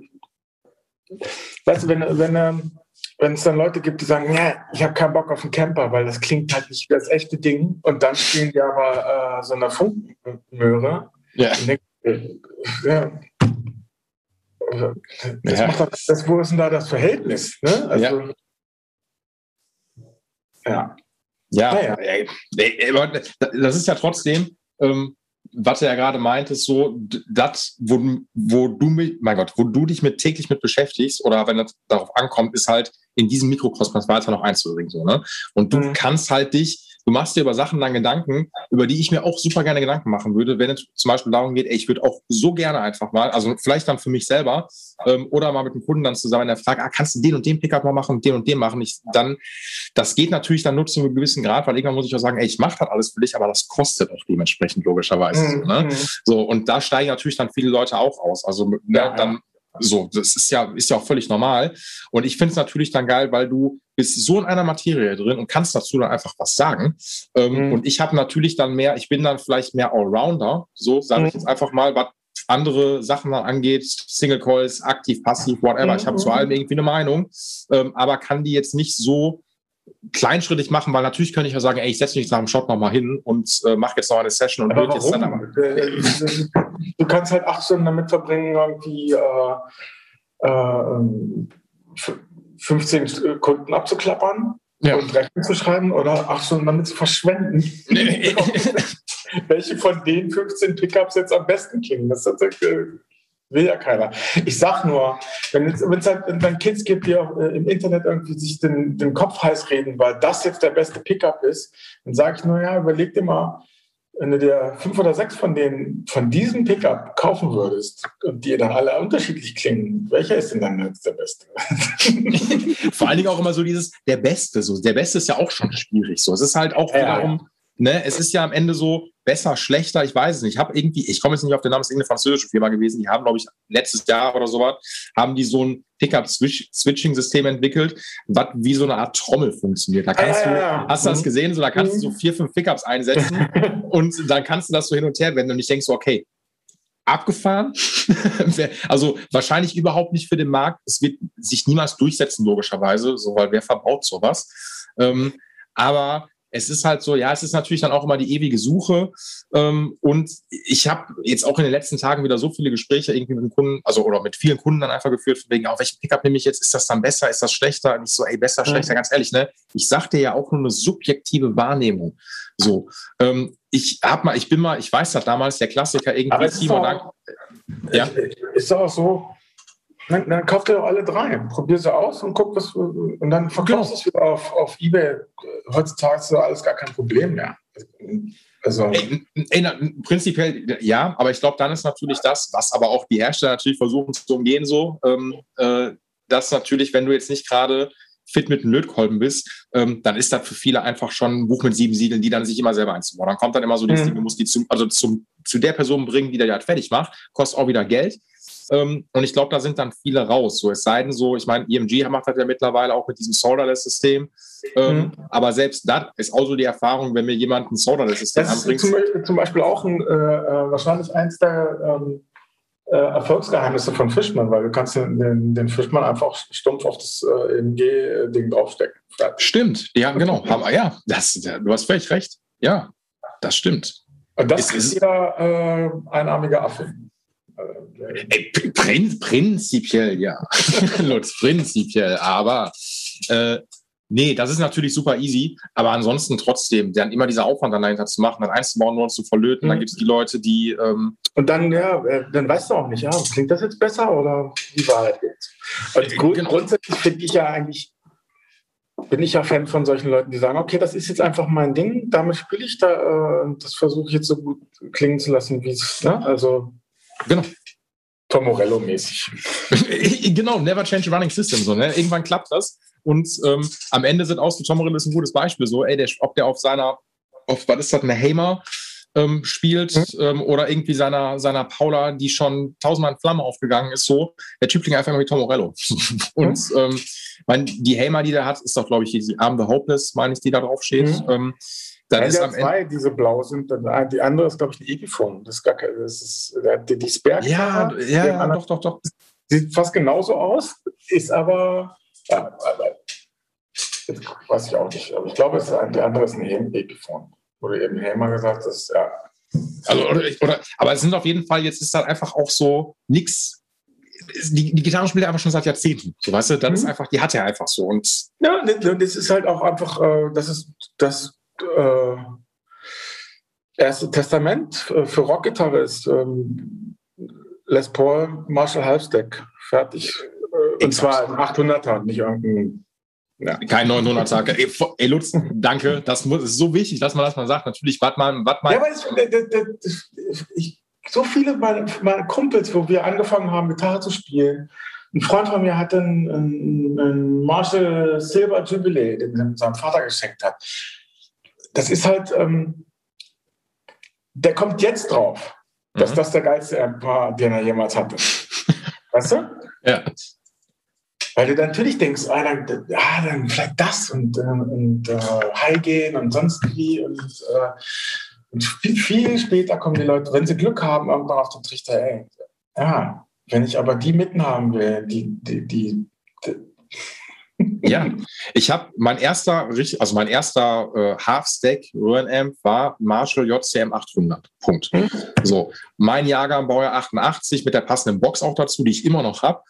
weißt du, wenn, wenn, ähm, wenn es dann Leute gibt, die sagen, nee, ich habe keinen Bock auf einen Camper, weil das klingt halt nicht wie das echte Ding und dann spielen die aber äh, so eine Funkmöhre. Ja ja. Das, ja. Macht das, wo ist denn da das Verhältnis? Ne? Also, ja. Ja, ja. ja. das ist ja trotzdem, ähm, was er ja gerade meint, ist so, das, wo, wo du mich, mein Gott, wo du dich mit täglich mit beschäftigst oder wenn das darauf ankommt, ist halt in diesem Mikrokosmos weiter noch einzubringen. So, ne? Und du mhm. kannst halt dich du machst dir über Sachen dann Gedanken, über die ich mir auch super gerne Gedanken machen würde, wenn es zum Beispiel darum geht, ey, ich würde auch so gerne einfach mal, also vielleicht dann für mich selber ähm, oder mal mit dem Kunden dann zusammen, der fragt, ah, kannst du den und den Pickup mal machen, den und den machen? Ich dann, das geht natürlich dann nur zu einem gewissen Grad, weil irgendwann muss ich auch sagen, ey, ich mache das alles für dich, aber das kostet auch dementsprechend logischerweise. Mhm. So, ne? Mhm. so, und da steigen natürlich dann viele Leute auch aus. Also ne, ja, dann so, das ist ja, ist ja auch völlig normal. Und ich finde es natürlich dann geil, weil du bist so in einer Materie drin und kannst dazu dann einfach was sagen. Ähm, mhm. Und ich habe natürlich dann mehr, ich bin dann vielleicht mehr Allrounder, so sage mhm. ich jetzt einfach mal, was andere Sachen dann angeht, Single Calls, aktiv, passiv, whatever. Mhm. Ich habe zu allem irgendwie eine Meinung, ähm, aber kann die jetzt nicht so kleinschrittig machen, weil natürlich könnte ich ja sagen, ey, ich setze mich nach dem Shot nochmal hin und äh, mache jetzt noch eine Session und würde jetzt dann aber. Du kannst halt acht Stunden damit verbringen, irgendwie äh, äh, 15 Kunden abzuklappern ja. und Rechnung zu schreiben oder acht Stunden damit zu verschwenden. [LAUGHS] Welche von den 15 Pickups jetzt am besten klingen? Das ist tatsächlich Will ja keiner. Ich sag nur, wenn es halt wenn Kids gibt, die auch äh, im Internet irgendwie sich den, den Kopf heiß reden, weil das jetzt der beste Pickup ist, dann sage ich nur, ja, überleg dir mal, wenn du dir fünf oder sechs von denen, von diesem Pickup kaufen würdest und die dann alle unterschiedlich klingen, welcher ist denn dann jetzt der beste? [LAUGHS] Vor allen Dingen auch immer so dieses, der Beste, so, der Beste ist ja auch schon schwierig, so. Es ist halt auch ja, wiederum, ja ne, es ist ja am Ende so besser, schlechter, ich weiß es nicht. Ich habe irgendwie, ich komme jetzt nicht auf den Namen, es ist irgendeine französische Firma gewesen, die haben, glaube ich, letztes Jahr oder sowas, haben die so ein Pickup-Switching-System entwickelt, was wie so eine Art Trommel funktioniert. Da kannst ah, du, ja, hast du das mhm. gesehen? So, da kannst du so mhm. vier, fünf Pickups einsetzen [LAUGHS] und dann kannst du das so hin und her wenden und ich denke so, okay, abgefahren. [LAUGHS] also wahrscheinlich überhaupt nicht für den Markt. Es wird sich niemals durchsetzen, logischerweise, so, weil wer verbaut sowas? Ähm, aber es ist halt so, ja, es ist natürlich dann auch immer die ewige Suche. Ähm, und ich habe jetzt auch in den letzten Tagen wieder so viele Gespräche irgendwie mit den Kunden, also oder mit vielen Kunden dann einfach geführt, wegen, auf welchen Pickup nehme ich jetzt? Ist das dann besser? Ist das schlechter? Und ich so, ey, besser, schlechter, mhm. ganz ehrlich, ne? Ich sagte ja auch nur eine subjektive Wahrnehmung. So, ähm, ich hab mal, ich bin mal, ich weiß das damals, der Klassiker irgendwie. Aber ist, doch, ja? ist doch auch so, dann, dann kauft ihr doch alle drei. Probier sie aus und guck, was und dann verkaufst du es wieder auf, auf Ebay. Heutzutage ist das alles gar kein Problem mehr. Also. Ey, ey, prinzipiell ja, aber ich glaube, dann ist natürlich das, was aber auch die Hersteller natürlich versuchen zu umgehen, so, ähm, äh, dass natürlich, wenn du jetzt nicht gerade fit mit einem Lötkolben bist, ähm, dann ist das für viele einfach schon ein Buch mit sieben Siegeln, die dann sich immer selber einzubauen. Dann kommt dann immer so, das mhm. Ding, du musst die zum, also zum, zu der Person bringen, die der halt fertig macht, kostet auch wieder Geld. Ähm, und ich glaube, da sind dann viele raus. So, es sei denn so, ich meine, EMG macht das ja mittlerweile auch mit diesem Solderless-System. Ähm, mhm. Aber selbst das ist auch so die Erfahrung, wenn mir jemand ein Solderless-System anbringt. Das ist zum Beispiel, zum Beispiel auch ein, äh, äh, wahrscheinlich eins der ähm, äh, Erfolgsgeheimnisse von Fischmann, weil du kannst den, den Fischmann einfach stumpf auf das äh, EMG-Ding draufstecken. Stimmt, ja, genau. Aber ja, das, du hast völlig recht. Ja, das stimmt. Und das ist, ist jeder äh, einarmige Affe. Ey, prin prinzipiell ja. [LAUGHS] Lutz, prinzipiell, aber äh, nee, das ist natürlich super easy, aber ansonsten trotzdem, dann immer dieser Aufwand dann dahinter zu machen, dann einzubauen, nur zu verlöten, mhm. dann gibt es die Leute, die. Ähm, und dann, ja, äh, dann weißt du auch nicht, ja, klingt das jetzt besser oder die Wahrheit jetzt? Also grund genau. grundsätzlich finde ich ja eigentlich bin ich ja Fan von solchen Leuten, die sagen, okay, das ist jetzt einfach mein Ding, damit spiele ich da, äh, das versuche ich jetzt so gut klingen zu lassen, wie es, ne? Also Genau. Tom Morello-mäßig. [LAUGHS] genau, never change a running system. So, ne? Irgendwann klappt das. Und ähm, am Ende sind aus, Tom Morello ist ein gutes Beispiel. So, ey, der, ob der auf seiner, auf, was ist das, eine Hammer ähm, spielt mhm. ähm, oder irgendwie seiner, seiner Paula, die schon tausendmal in Flamme aufgegangen ist, so, der Typ klingt einfach immer wie Tom Morello. [LAUGHS] Und mhm. mein, die Hammer, die der hat, ist doch, glaube ich, die Arm the Hopeless, meine ich, die da drauf steht. Mhm. Dann ja, ist am zwei, Ende, diese blau sind. Dann, die andere ist, glaube ich, ein Epiphone. Das ist gar kein, das ist die, die Sperr. Ja, ja, ja doch, doch, doch. Sieht fast genauso aus, ist aber, ja, weiß ich auch nicht. Aber ich glaube, es die andere ist ein Epiphone. Wurde eben Helmer gesagt, das ist, ja. Also, oder, oder, aber es sind auf jeden Fall, jetzt ist halt einfach auch so nichts die, die Gitarre spielt er einfach schon seit Jahrzehnten. So, weißt du, das mhm. ist einfach, die hat er einfach so. Und ja, und das ist halt auch einfach, äh, das ist das äh, Erste Testament äh, für Rockgitarrist. Ähm, Les Paul, Marshall Halfstack, fertig. Äh, und zwar ein 800er, nicht irgendein. Ja. Kein 900er. Ey, ey, Lutz, danke. Das muss, ist so wichtig, dass man das mal sagt. Natürlich, warte mal, warte mal. Ja, aber das, das, das, ich, so viele meiner meine Kumpels, wo wir angefangen haben, Gitarre zu spielen, ein Freund von mir hatte einen, einen Marshall Silver Jubilee, den er seinem Vater geschenkt hat das ist halt, ähm, der kommt jetzt drauf, mhm. dass das der geilste war, den er jemals hatte. [LAUGHS] weißt du? Ja. Weil du dann natürlich denkst, ah, dann, ah, dann vielleicht das und, ähm, und äh, High gehen und sonst wie. Und, äh, und viel, viel, später kommen die Leute, wenn sie Glück haben, irgendwann auf den Trichter, ey, ja, wenn ich aber die mitten haben will, die, die, die, die ja, ich habe mein erster, also mein erster äh, Half-Stack Röhrenamp war Marshall JCM 800. Punkt. Mhm. So, mein Jahrgang Baujahr 88 mit der passenden Box auch dazu, die ich immer noch habe.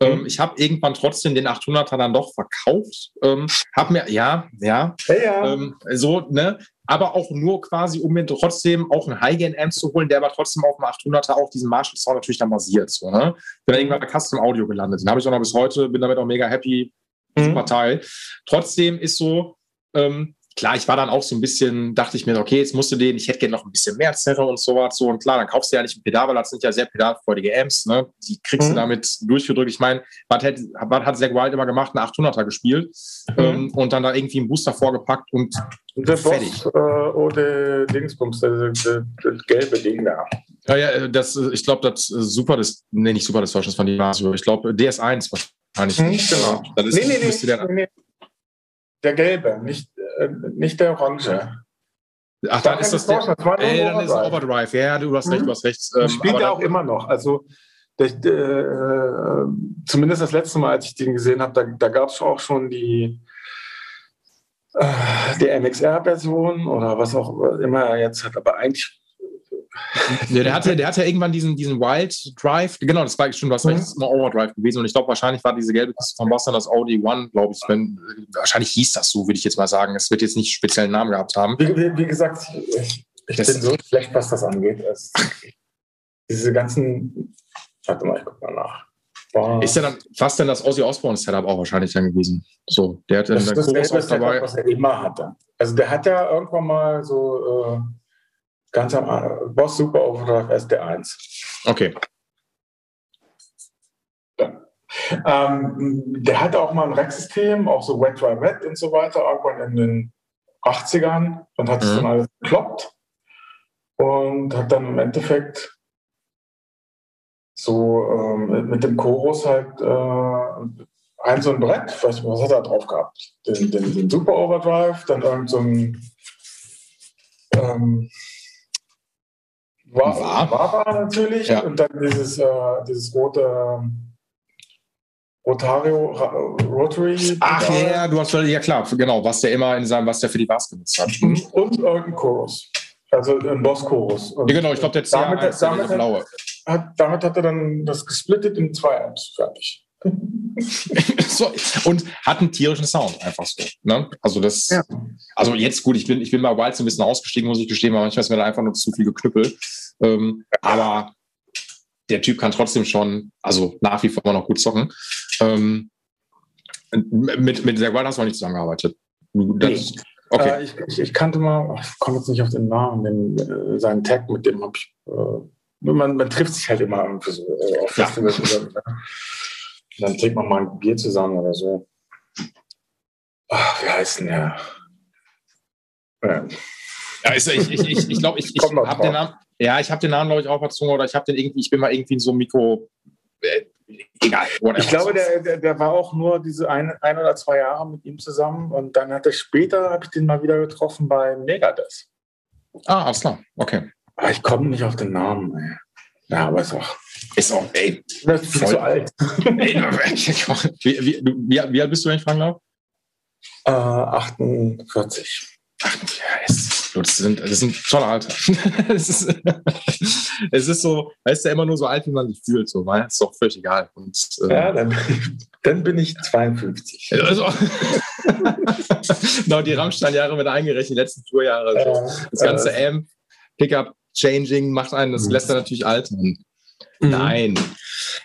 Ähm, mhm. ich habe irgendwann trotzdem den 800er dann doch verkauft. Ähm, hab mir, ja, ja, ja, ja. Ähm, so, ne, aber auch nur quasi, um mir trotzdem auch einen High-Gain-Amp zu holen, der aber trotzdem auf dem 800er auch diesen Marshall-Sound natürlich dann basiert. So, ne? Bin dann irgendwann bei Custom Audio gelandet. Den habe ich auch noch bis heute, bin damit auch mega happy mhm. super Teil. Trotzdem ist so, ähm, klar, ich war dann auch so ein bisschen, dachte ich mir, okay, jetzt musst du den, ich hätte gerne noch ein bisschen mehr Zerre und sowas. So, und klar, dann kaufst du ja nicht ein Pedal, weil das sind ja sehr pedalfreudige Amps, ne? Die kriegst mhm. du damit durchgedrückt. Ich meine, was hat, was hat Zack Wild immer gemacht? Eine 800er gespielt mhm. ähm, und dann da irgendwie einen Booster vorgepackt und der fertig. Boss, äh, oder Dingsbums, das, gelbe Ding da. Ja, ja, das, ich glaube, das super, das, nee, nicht super, das von die Masio. Ich glaube, DS1 eigentlich hm, nicht. Genau. Das ist, nee, nee, nee, der, nee, Der gelbe, nicht, äh, nicht der orange. Ach, dann ist das, der, das war ey, dann ist Overdrive. Ja, du hast recht, du hast recht. Ähm, spielt er auch immer noch. Also der, äh, zumindest das letzte Mal, als ich den gesehen habe, da, da gab es auch schon die, äh, die MXR-Version oder was auch immer er jetzt hat. Aber eigentlich ja, der hatte, der hatte ja irgendwann diesen, diesen Wild Drive. Genau, das war schon, recht, das ist immer Overdrive gewesen. Und ich glaube, wahrscheinlich war diese gelbe Kiste von Boston das Audi One, glaube ich. Wenn, wahrscheinlich hieß das so, würde ich jetzt mal sagen. Es wird jetzt nicht speziellen Namen gehabt haben. Wie, wie, wie gesagt, ich, ich bin so schlecht, was das angeht. Also, diese ganzen. Warte mal, ich guck mal nach. Wow. Ist ja dann fast dann das Ozzy Osbourne Setup auch wahrscheinlich dann gewesen. So, der hatte das, das auch dabei. was er immer hatte. Also der hat ja irgendwann mal so äh, Ganz am Boss Super Overdrive SD1. Okay. Ja. Ähm, der hatte auch mal ein Racksystem, auch so Wet Dry Wet und so weiter, irgendwann in den 80ern. Dann hat es mhm. dann alles gekloppt und hat dann im Endeffekt so ähm, mit dem Chorus halt äh, ein so ein Brett, was, was hat er drauf gehabt? Den, den, den Super Overdrive, dann irgend so ein ähm, war, war, war, natürlich. Ja. Und dann dieses, äh, dieses rote Rotario, Rotary. Ach ja, du hast ja klar, genau, was der immer in seinem, was der für die Bass benutzt hat. Und, und irgendein Chorus. Also ein Boss-Chorus. Ja, genau, ich glaube, der damit, damit, damit, blaue. Hat, damit hat er dann das gesplittet in zwei Amps fertig. [LAUGHS] so, und hat einen tierischen Sound, einfach so. Ne? Also das, ja. also jetzt gut, ich bin, ich bin bei Wild so ein bisschen ausgestiegen, muss ich gestehen, weil manchmal ist mir da einfach nur zu viel geknüppelt. Ähm, aber der Typ kann trotzdem schon, also nach wie vor noch gut zocken. Ähm, mit, mit Zach Wild hast du auch nicht zusammengearbeitet. Das, nee. okay. Äh, ich, ich, ich, kannte mal, ich komme jetzt nicht auf den Namen, den, äh, seinen Tag, mit dem habe ich, äh, man, man, trifft sich halt immer irgendwie so äh, auf Festivals. Ja. Dann trinkt man mal ein Bier zusammen oder so. Ach, wie heißt denn der? Ja. Ja, ich glaube, ich, ich, ich, glaub, ich, ich habe den Namen, ja, ich habe den Namen, glaube ich, auch verzwungen oder ich habe den irgendwie, ich bin mal irgendwie in so einem Mikro, äh, egal. Whatever. Ich glaube, der, der, der, war auch nur diese ein, ein oder zwei Jahre mit ihm zusammen und dann hat er später, habe ich den mal wieder getroffen bei Megadeth. Ah, alles klar, okay. Aber ich komme nicht auf den Namen, ey. Ja, aber ist auch. Ist auch, ey. Das ist voll. zu alt. [LAUGHS] ey, wie, wie, wie, wie, alt bist du, wenn ich fragen darf? Äh, 48. 48, ja, ist das sind, das sind tolle Alter. [LAUGHS] es, ist, es ist so, es ist ja immer nur so alt, wie man sich fühlt, so, weil es ist doch völlig egal. Und, ähm, ja, dann, dann, bin ich 52. Also, [LAUGHS] genau, die Rammstein-Jahre mit eingerechnet, die letzten Tourjahre. So. Das ganze äh, Amp, Pickup, Changing macht einen, das lässt er natürlich altern. Mhm. Nein.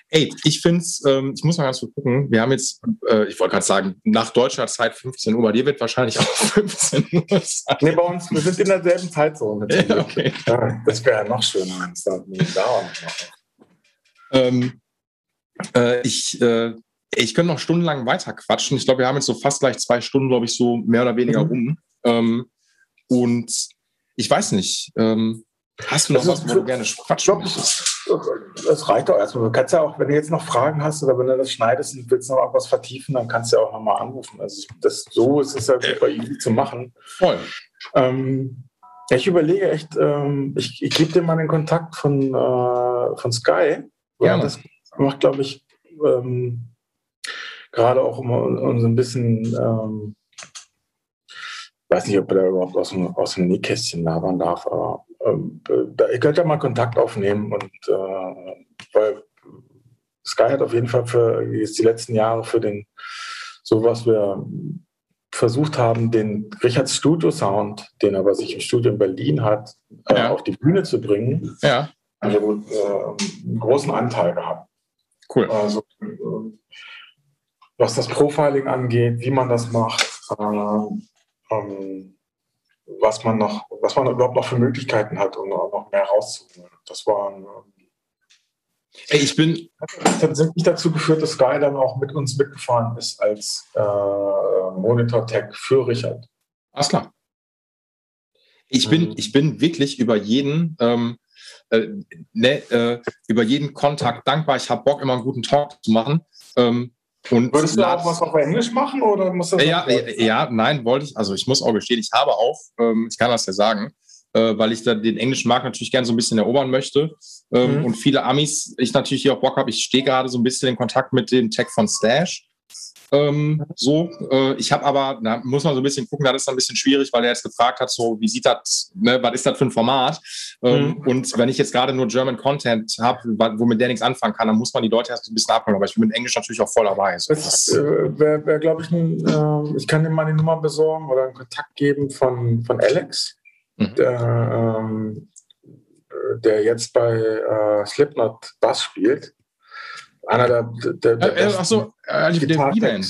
Ey, ich finde es, ähm, ich muss mal ganz kurz gucken. Wir haben jetzt, äh, ich wollte gerade sagen, nach deutscher Zeit 15 Uhr. Bei dir wird wahrscheinlich auch [LAUGHS] 15 Uhr sein. Nee, bei uns, wir sind in derselben Zeitzone. Ja, okay. ja, das wäre ja noch schöner, wenn es da dauern ähm, äh, Ich, äh, ich könnte noch stundenlang weiter quatschen. Ich glaube, wir haben jetzt so fast gleich zwei Stunden, glaube ich, so mehr oder weniger mhm. rum. Ähm, und ich weiß nicht, ähm, Hast du noch was, wo du gerne quatschen Das reicht doch erstmal. Du kannst ja auch, wenn du jetzt noch Fragen hast oder wenn du das schneidest und willst noch was vertiefen, dann kannst du ja auch nochmal anrufen. Also das, so ist es ja super easy zu machen. Voll. Ähm, ich überlege echt, ähm, ich, ich gebe dir mal den Kontakt von, äh, von Sky. Ja, das macht, glaube ich, ähm, gerade auch immer um so ein bisschen ähm, weiß nicht, ob er da überhaupt aus dem, aus dem Nähkästchen labern darf, aber da, ihr könnt ja mal Kontakt aufnehmen und äh, weil Sky hat auf jeden Fall für jetzt die letzten Jahre für den, so was wir versucht haben, den Richards Studio Sound, den er bei sich im Studio in Berlin hat, äh, ja. auf die Bühne zu bringen. Ja. Also äh, einen großen Anteil gehabt. Cool. Also, äh, was das Profiling angeht, wie man das macht, äh, ähm, was man noch, was man überhaupt noch für Möglichkeiten hat, um noch mehr rauszuholen. Das war ein, Ey, ich bin tatsächlich dazu geführt, dass Sky dann auch mit uns mitgefahren ist als äh, Monitor Tech für Richard. Alles klar. Ich bin, mhm. ich bin wirklich über jeden, ähm, äh, ne, äh, über jeden Kontakt dankbar. Ich habe Bock, immer einen guten Talk zu machen. Ähm, und Würdest du auch was auf Englisch machen oder muss das? Ja, ja, ja, nein, wollte ich. Also ich muss auch gestehen, ich habe auch, ähm, ich kann das ja sagen, äh, weil ich da den englischen Markt natürlich gerne so ein bisschen erobern möchte. Ähm, mhm. Und viele Amis, ich natürlich hier auch Bock habe. Ich stehe gerade so ein bisschen in Kontakt mit dem Tech von Stash. Ähm, so, äh, ich habe aber, da muss man so ein bisschen gucken, da ist ein bisschen schwierig, weil er jetzt gefragt hat, so, wie sieht das, ne, was ist das für ein Format? Ähm, mhm. Und wenn ich jetzt gerade nur German Content habe, womit der nichts anfangen kann, dann muss man die Leute erst ein bisschen abholen. Aber ich bin mit Englisch natürlich auch voll dabei. So. Das äh, wäre, wär, glaube ich, ein, äh, ich kann dir mal die Nummer besorgen oder einen Kontakt geben von, von Alex, mhm. der, ähm, der jetzt bei äh, Slipknot Bass spielt einer der, der, der äh, Ach so, äh, der V-Man.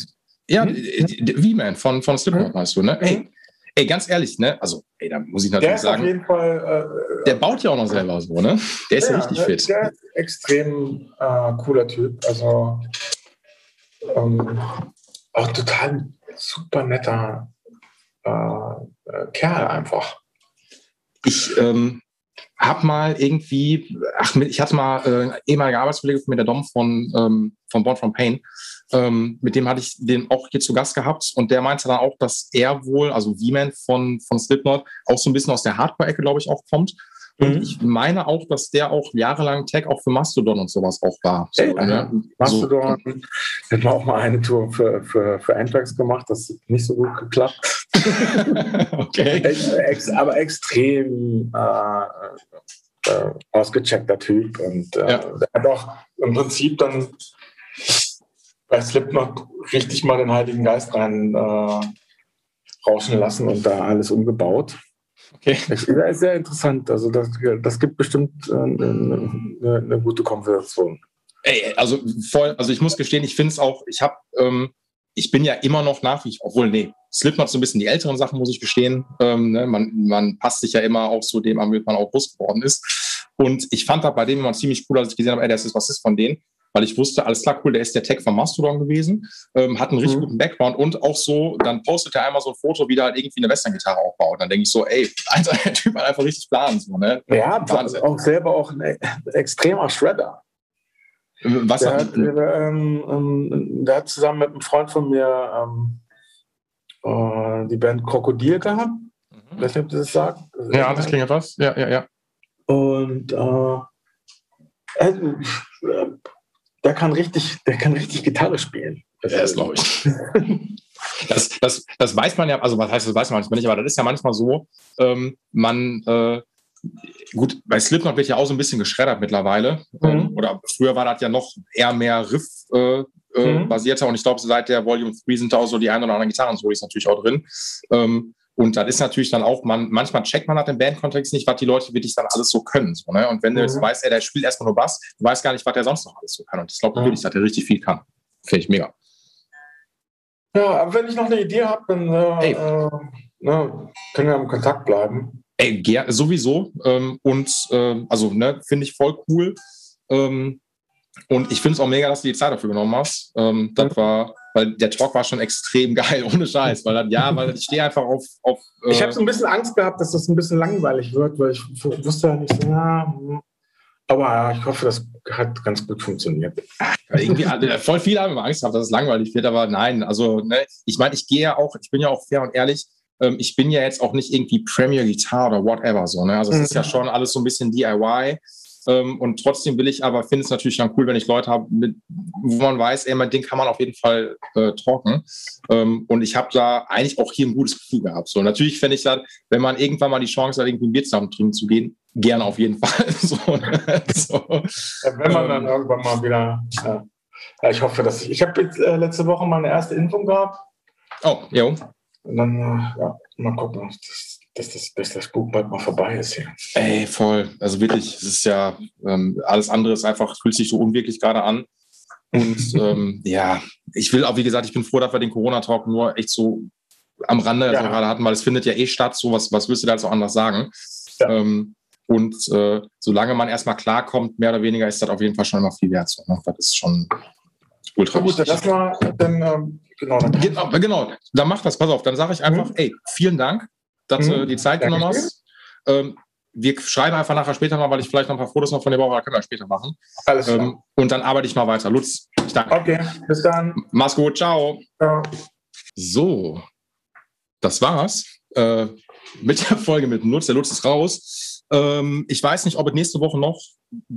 Ja, hm? V-Man von, von Slipknot, hm? weißt du, ne? Ey, ey, ganz ehrlich, ne? Also, ey, da muss ich natürlich der sagen. Auf jeden Fall, äh, der baut ja auch noch selber so, ne? Der ist ja, ja richtig fit. Der ist extrem äh, cooler Typ. Also, ähm, auch total super netter äh, äh Kerl einfach. Ich, ähm, habe mal irgendwie, ach, ich hatte mal äh, ehemaliger Arbeitskollege von mir, der Dom von, ähm, von Born from Pain, ähm, mit dem hatte ich den auch hier zu Gast gehabt und der meinte dann auch, dass er wohl, also V-Man von, von Slipknot, auch so ein bisschen aus der Hardcore-Ecke, glaube ich, auch kommt. Und mhm. ich meine auch, dass der auch jahrelang Tag auch für Mastodon und sowas auch war. So, Ey, ne? Mastodon so. hat man auch mal eine Tour für, für, für Anthrax gemacht, das hat nicht so gut geklappt. [LAUGHS] [LAUGHS] okay. Aber extrem äh, äh, ausgecheckter Typ. Und äh, ja. der hat auch im Prinzip dann bei Slipknot richtig mal den Heiligen Geist rein äh, rauschen lassen und da alles umgebaut. Okay. Das ist sehr interessant. Also das, das gibt bestimmt äh, eine, eine, gute Konversation. Ey, also voll, also ich muss gestehen, ich finde es auch, ich habe, ähm, ich bin ja immer noch nach wie, obwohl, nee, Slipknot so ein bisschen die älteren Sachen, muss ich gestehen. Ähm, ne, man, man passt sich ja immer auch so dem an, wie man auch groß geworden ist. Und ich fand da bei dem immer ziemlich cool, als ich gesehen habe, ey, das ist, was ist von denen? Weil ich wusste, alles klar, cool, der ist der Tech von Mastodon gewesen, ähm, hat einen richtig mhm. guten Background und auch so, dann postet er einmal so ein Foto, wie der halt irgendwie eine Western-Gitarre aufbaut. Dann denke ich so, ey, [LAUGHS] also, der Typ hat einfach richtig Plan. So, ne? Ja, Wahnsinn. auch selber auch ein extremer Shredder. Was der, hat, der, ähm, ähm, der hat zusammen mit einem Freund von mir ähm, äh, die Band Krokodil gehabt. Mhm. Weiß nicht, ob das sagt. Ja, das klingt etwas. Ja, ja, ja. Und äh, der kann richtig, der kann richtig Gitarre spielen. Das, das glaube ich. [LAUGHS] das, das, das weiß man ja, also was heißt, das weiß man nicht, aber das ist ja manchmal so, ähm, man, äh, gut, bei Slipknot wird ja auch so ein bisschen geschreddert mittlerweile. Mhm. Ähm, oder früher war das ja noch eher mehr Riff äh, äh, mhm. basierter und ich glaube, seit der Volume 3 sind da auch so die ein oder anderen Gitarren-Solis natürlich auch drin. Ähm, und das ist natürlich dann auch, man, manchmal checkt man nach dem Bandkontext nicht, was die Leute wirklich dann alles so können. So, ne? Und wenn mhm. du jetzt weißt, ey, der spielt erstmal nur Bass, du weißt gar nicht, was der sonst noch alles so kann. Und ich glaube mhm. wirklich, dass der richtig viel kann. Finde ich mega. Ja, aber wenn ich noch eine Idee habe, dann äh, äh, ne, können wir im Kontakt bleiben. Ey, ger sowieso. Ähm, und ähm, also, ne, finde ich voll cool. Ähm, und ich finde es auch mega, dass du die Zeit dafür genommen hast. Ähm, das war weil der Talk war schon extrem [LAUGHS] geil, ohne Scheiß. Weil dann, ja, weil ich stehe einfach auf. auf äh ich habe so ein bisschen Angst gehabt, dass das ein bisschen langweilig wird, weil ich wusste ja nicht so, ja. Hm. Aber ja, ich hoffe, das hat ganz gut funktioniert. irgendwie, äh, voll viele haben immer Angst gehabt, dass es langweilig wird, aber nein, also ne, ich meine, ich gehe ja auch, ich bin ja auch fair und ehrlich, ähm, ich bin ja jetzt auch nicht irgendwie Premier Guitar oder whatever so. Ne? Also es mhm. ist ja mhm. schon alles so ein bisschen DIY. Ähm, und trotzdem will ich aber, finde es natürlich dann cool, wenn ich Leute habe, wo man weiß, ey, mit denen kann man auf jeden Fall äh, talken. Ähm, und ich habe da eigentlich auch hier ein gutes Gefühl gehabt. So, natürlich fände ich da, wenn man irgendwann mal die Chance hat, irgendwie ein Bier zusammen trinken zu gehen, gerne auf jeden [LAUGHS] Fall. so, so. Ja, wenn man dann ähm, irgendwann mal wieder, ja. ja ich hoffe, dass ich, ich habe jetzt äh, letzte Woche meine erste Impfung gehabt. Oh, jo. Und dann, äh, ja, mal gucken. Das, dass das, dass das Buch bald mal vorbei ist hier. Ey, voll. Also wirklich, es ist ja, ähm, alles andere ist einfach, fühlt sich so unwirklich gerade an. Und [LAUGHS] ähm, ja, ich will auch, wie gesagt, ich bin froh, dass wir den Corona-Talk nur echt so am Rande ja. gerade hatten, weil es findet ja eh statt. So was, was willst du da jetzt auch anders sagen? Ja. Ähm, und äh, solange man erstmal klarkommt, mehr oder weniger, ist das auf jeden Fall schon immer viel wert. So, ne? Das ist schon ultra gut. Dann lass mal, dann, ähm, genau, dann genau, genau, dann mach das, pass auf, dann sage ich einfach, mhm. ey, vielen Dank dass du mhm. die Zeit genommen hast. Ähm, wir schreiben einfach nachher später mal, weil ich vielleicht noch ein paar Fotos noch von dir brauche, da können wir später machen. Alles klar. Ähm, und dann arbeite ich mal weiter. Lutz, ich danke. Okay, bis dann. Mach's gut, ciao. ciao. So, das war's. Äh, mit der Folge mit Lutz. Der Lutz ist raus. Ähm, ich weiß nicht, ob es nächste Woche noch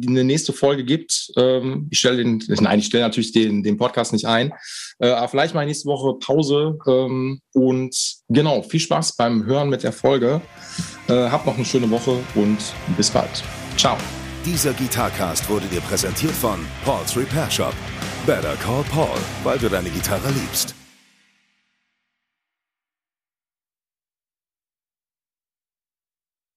eine nächste Folge gibt. Ähm, ich stelle den, nein, ich stelle natürlich den, den Podcast nicht ein. Äh, aber vielleicht mal nächste Woche Pause. Ähm, und genau, viel Spaß beim Hören mit der Folge. Äh, habt noch eine schöne Woche und bis bald. Ciao. Dieser Gitarcast wurde dir präsentiert von Paul's Repair Shop. Better call Paul, weil du deine Gitarre liebst.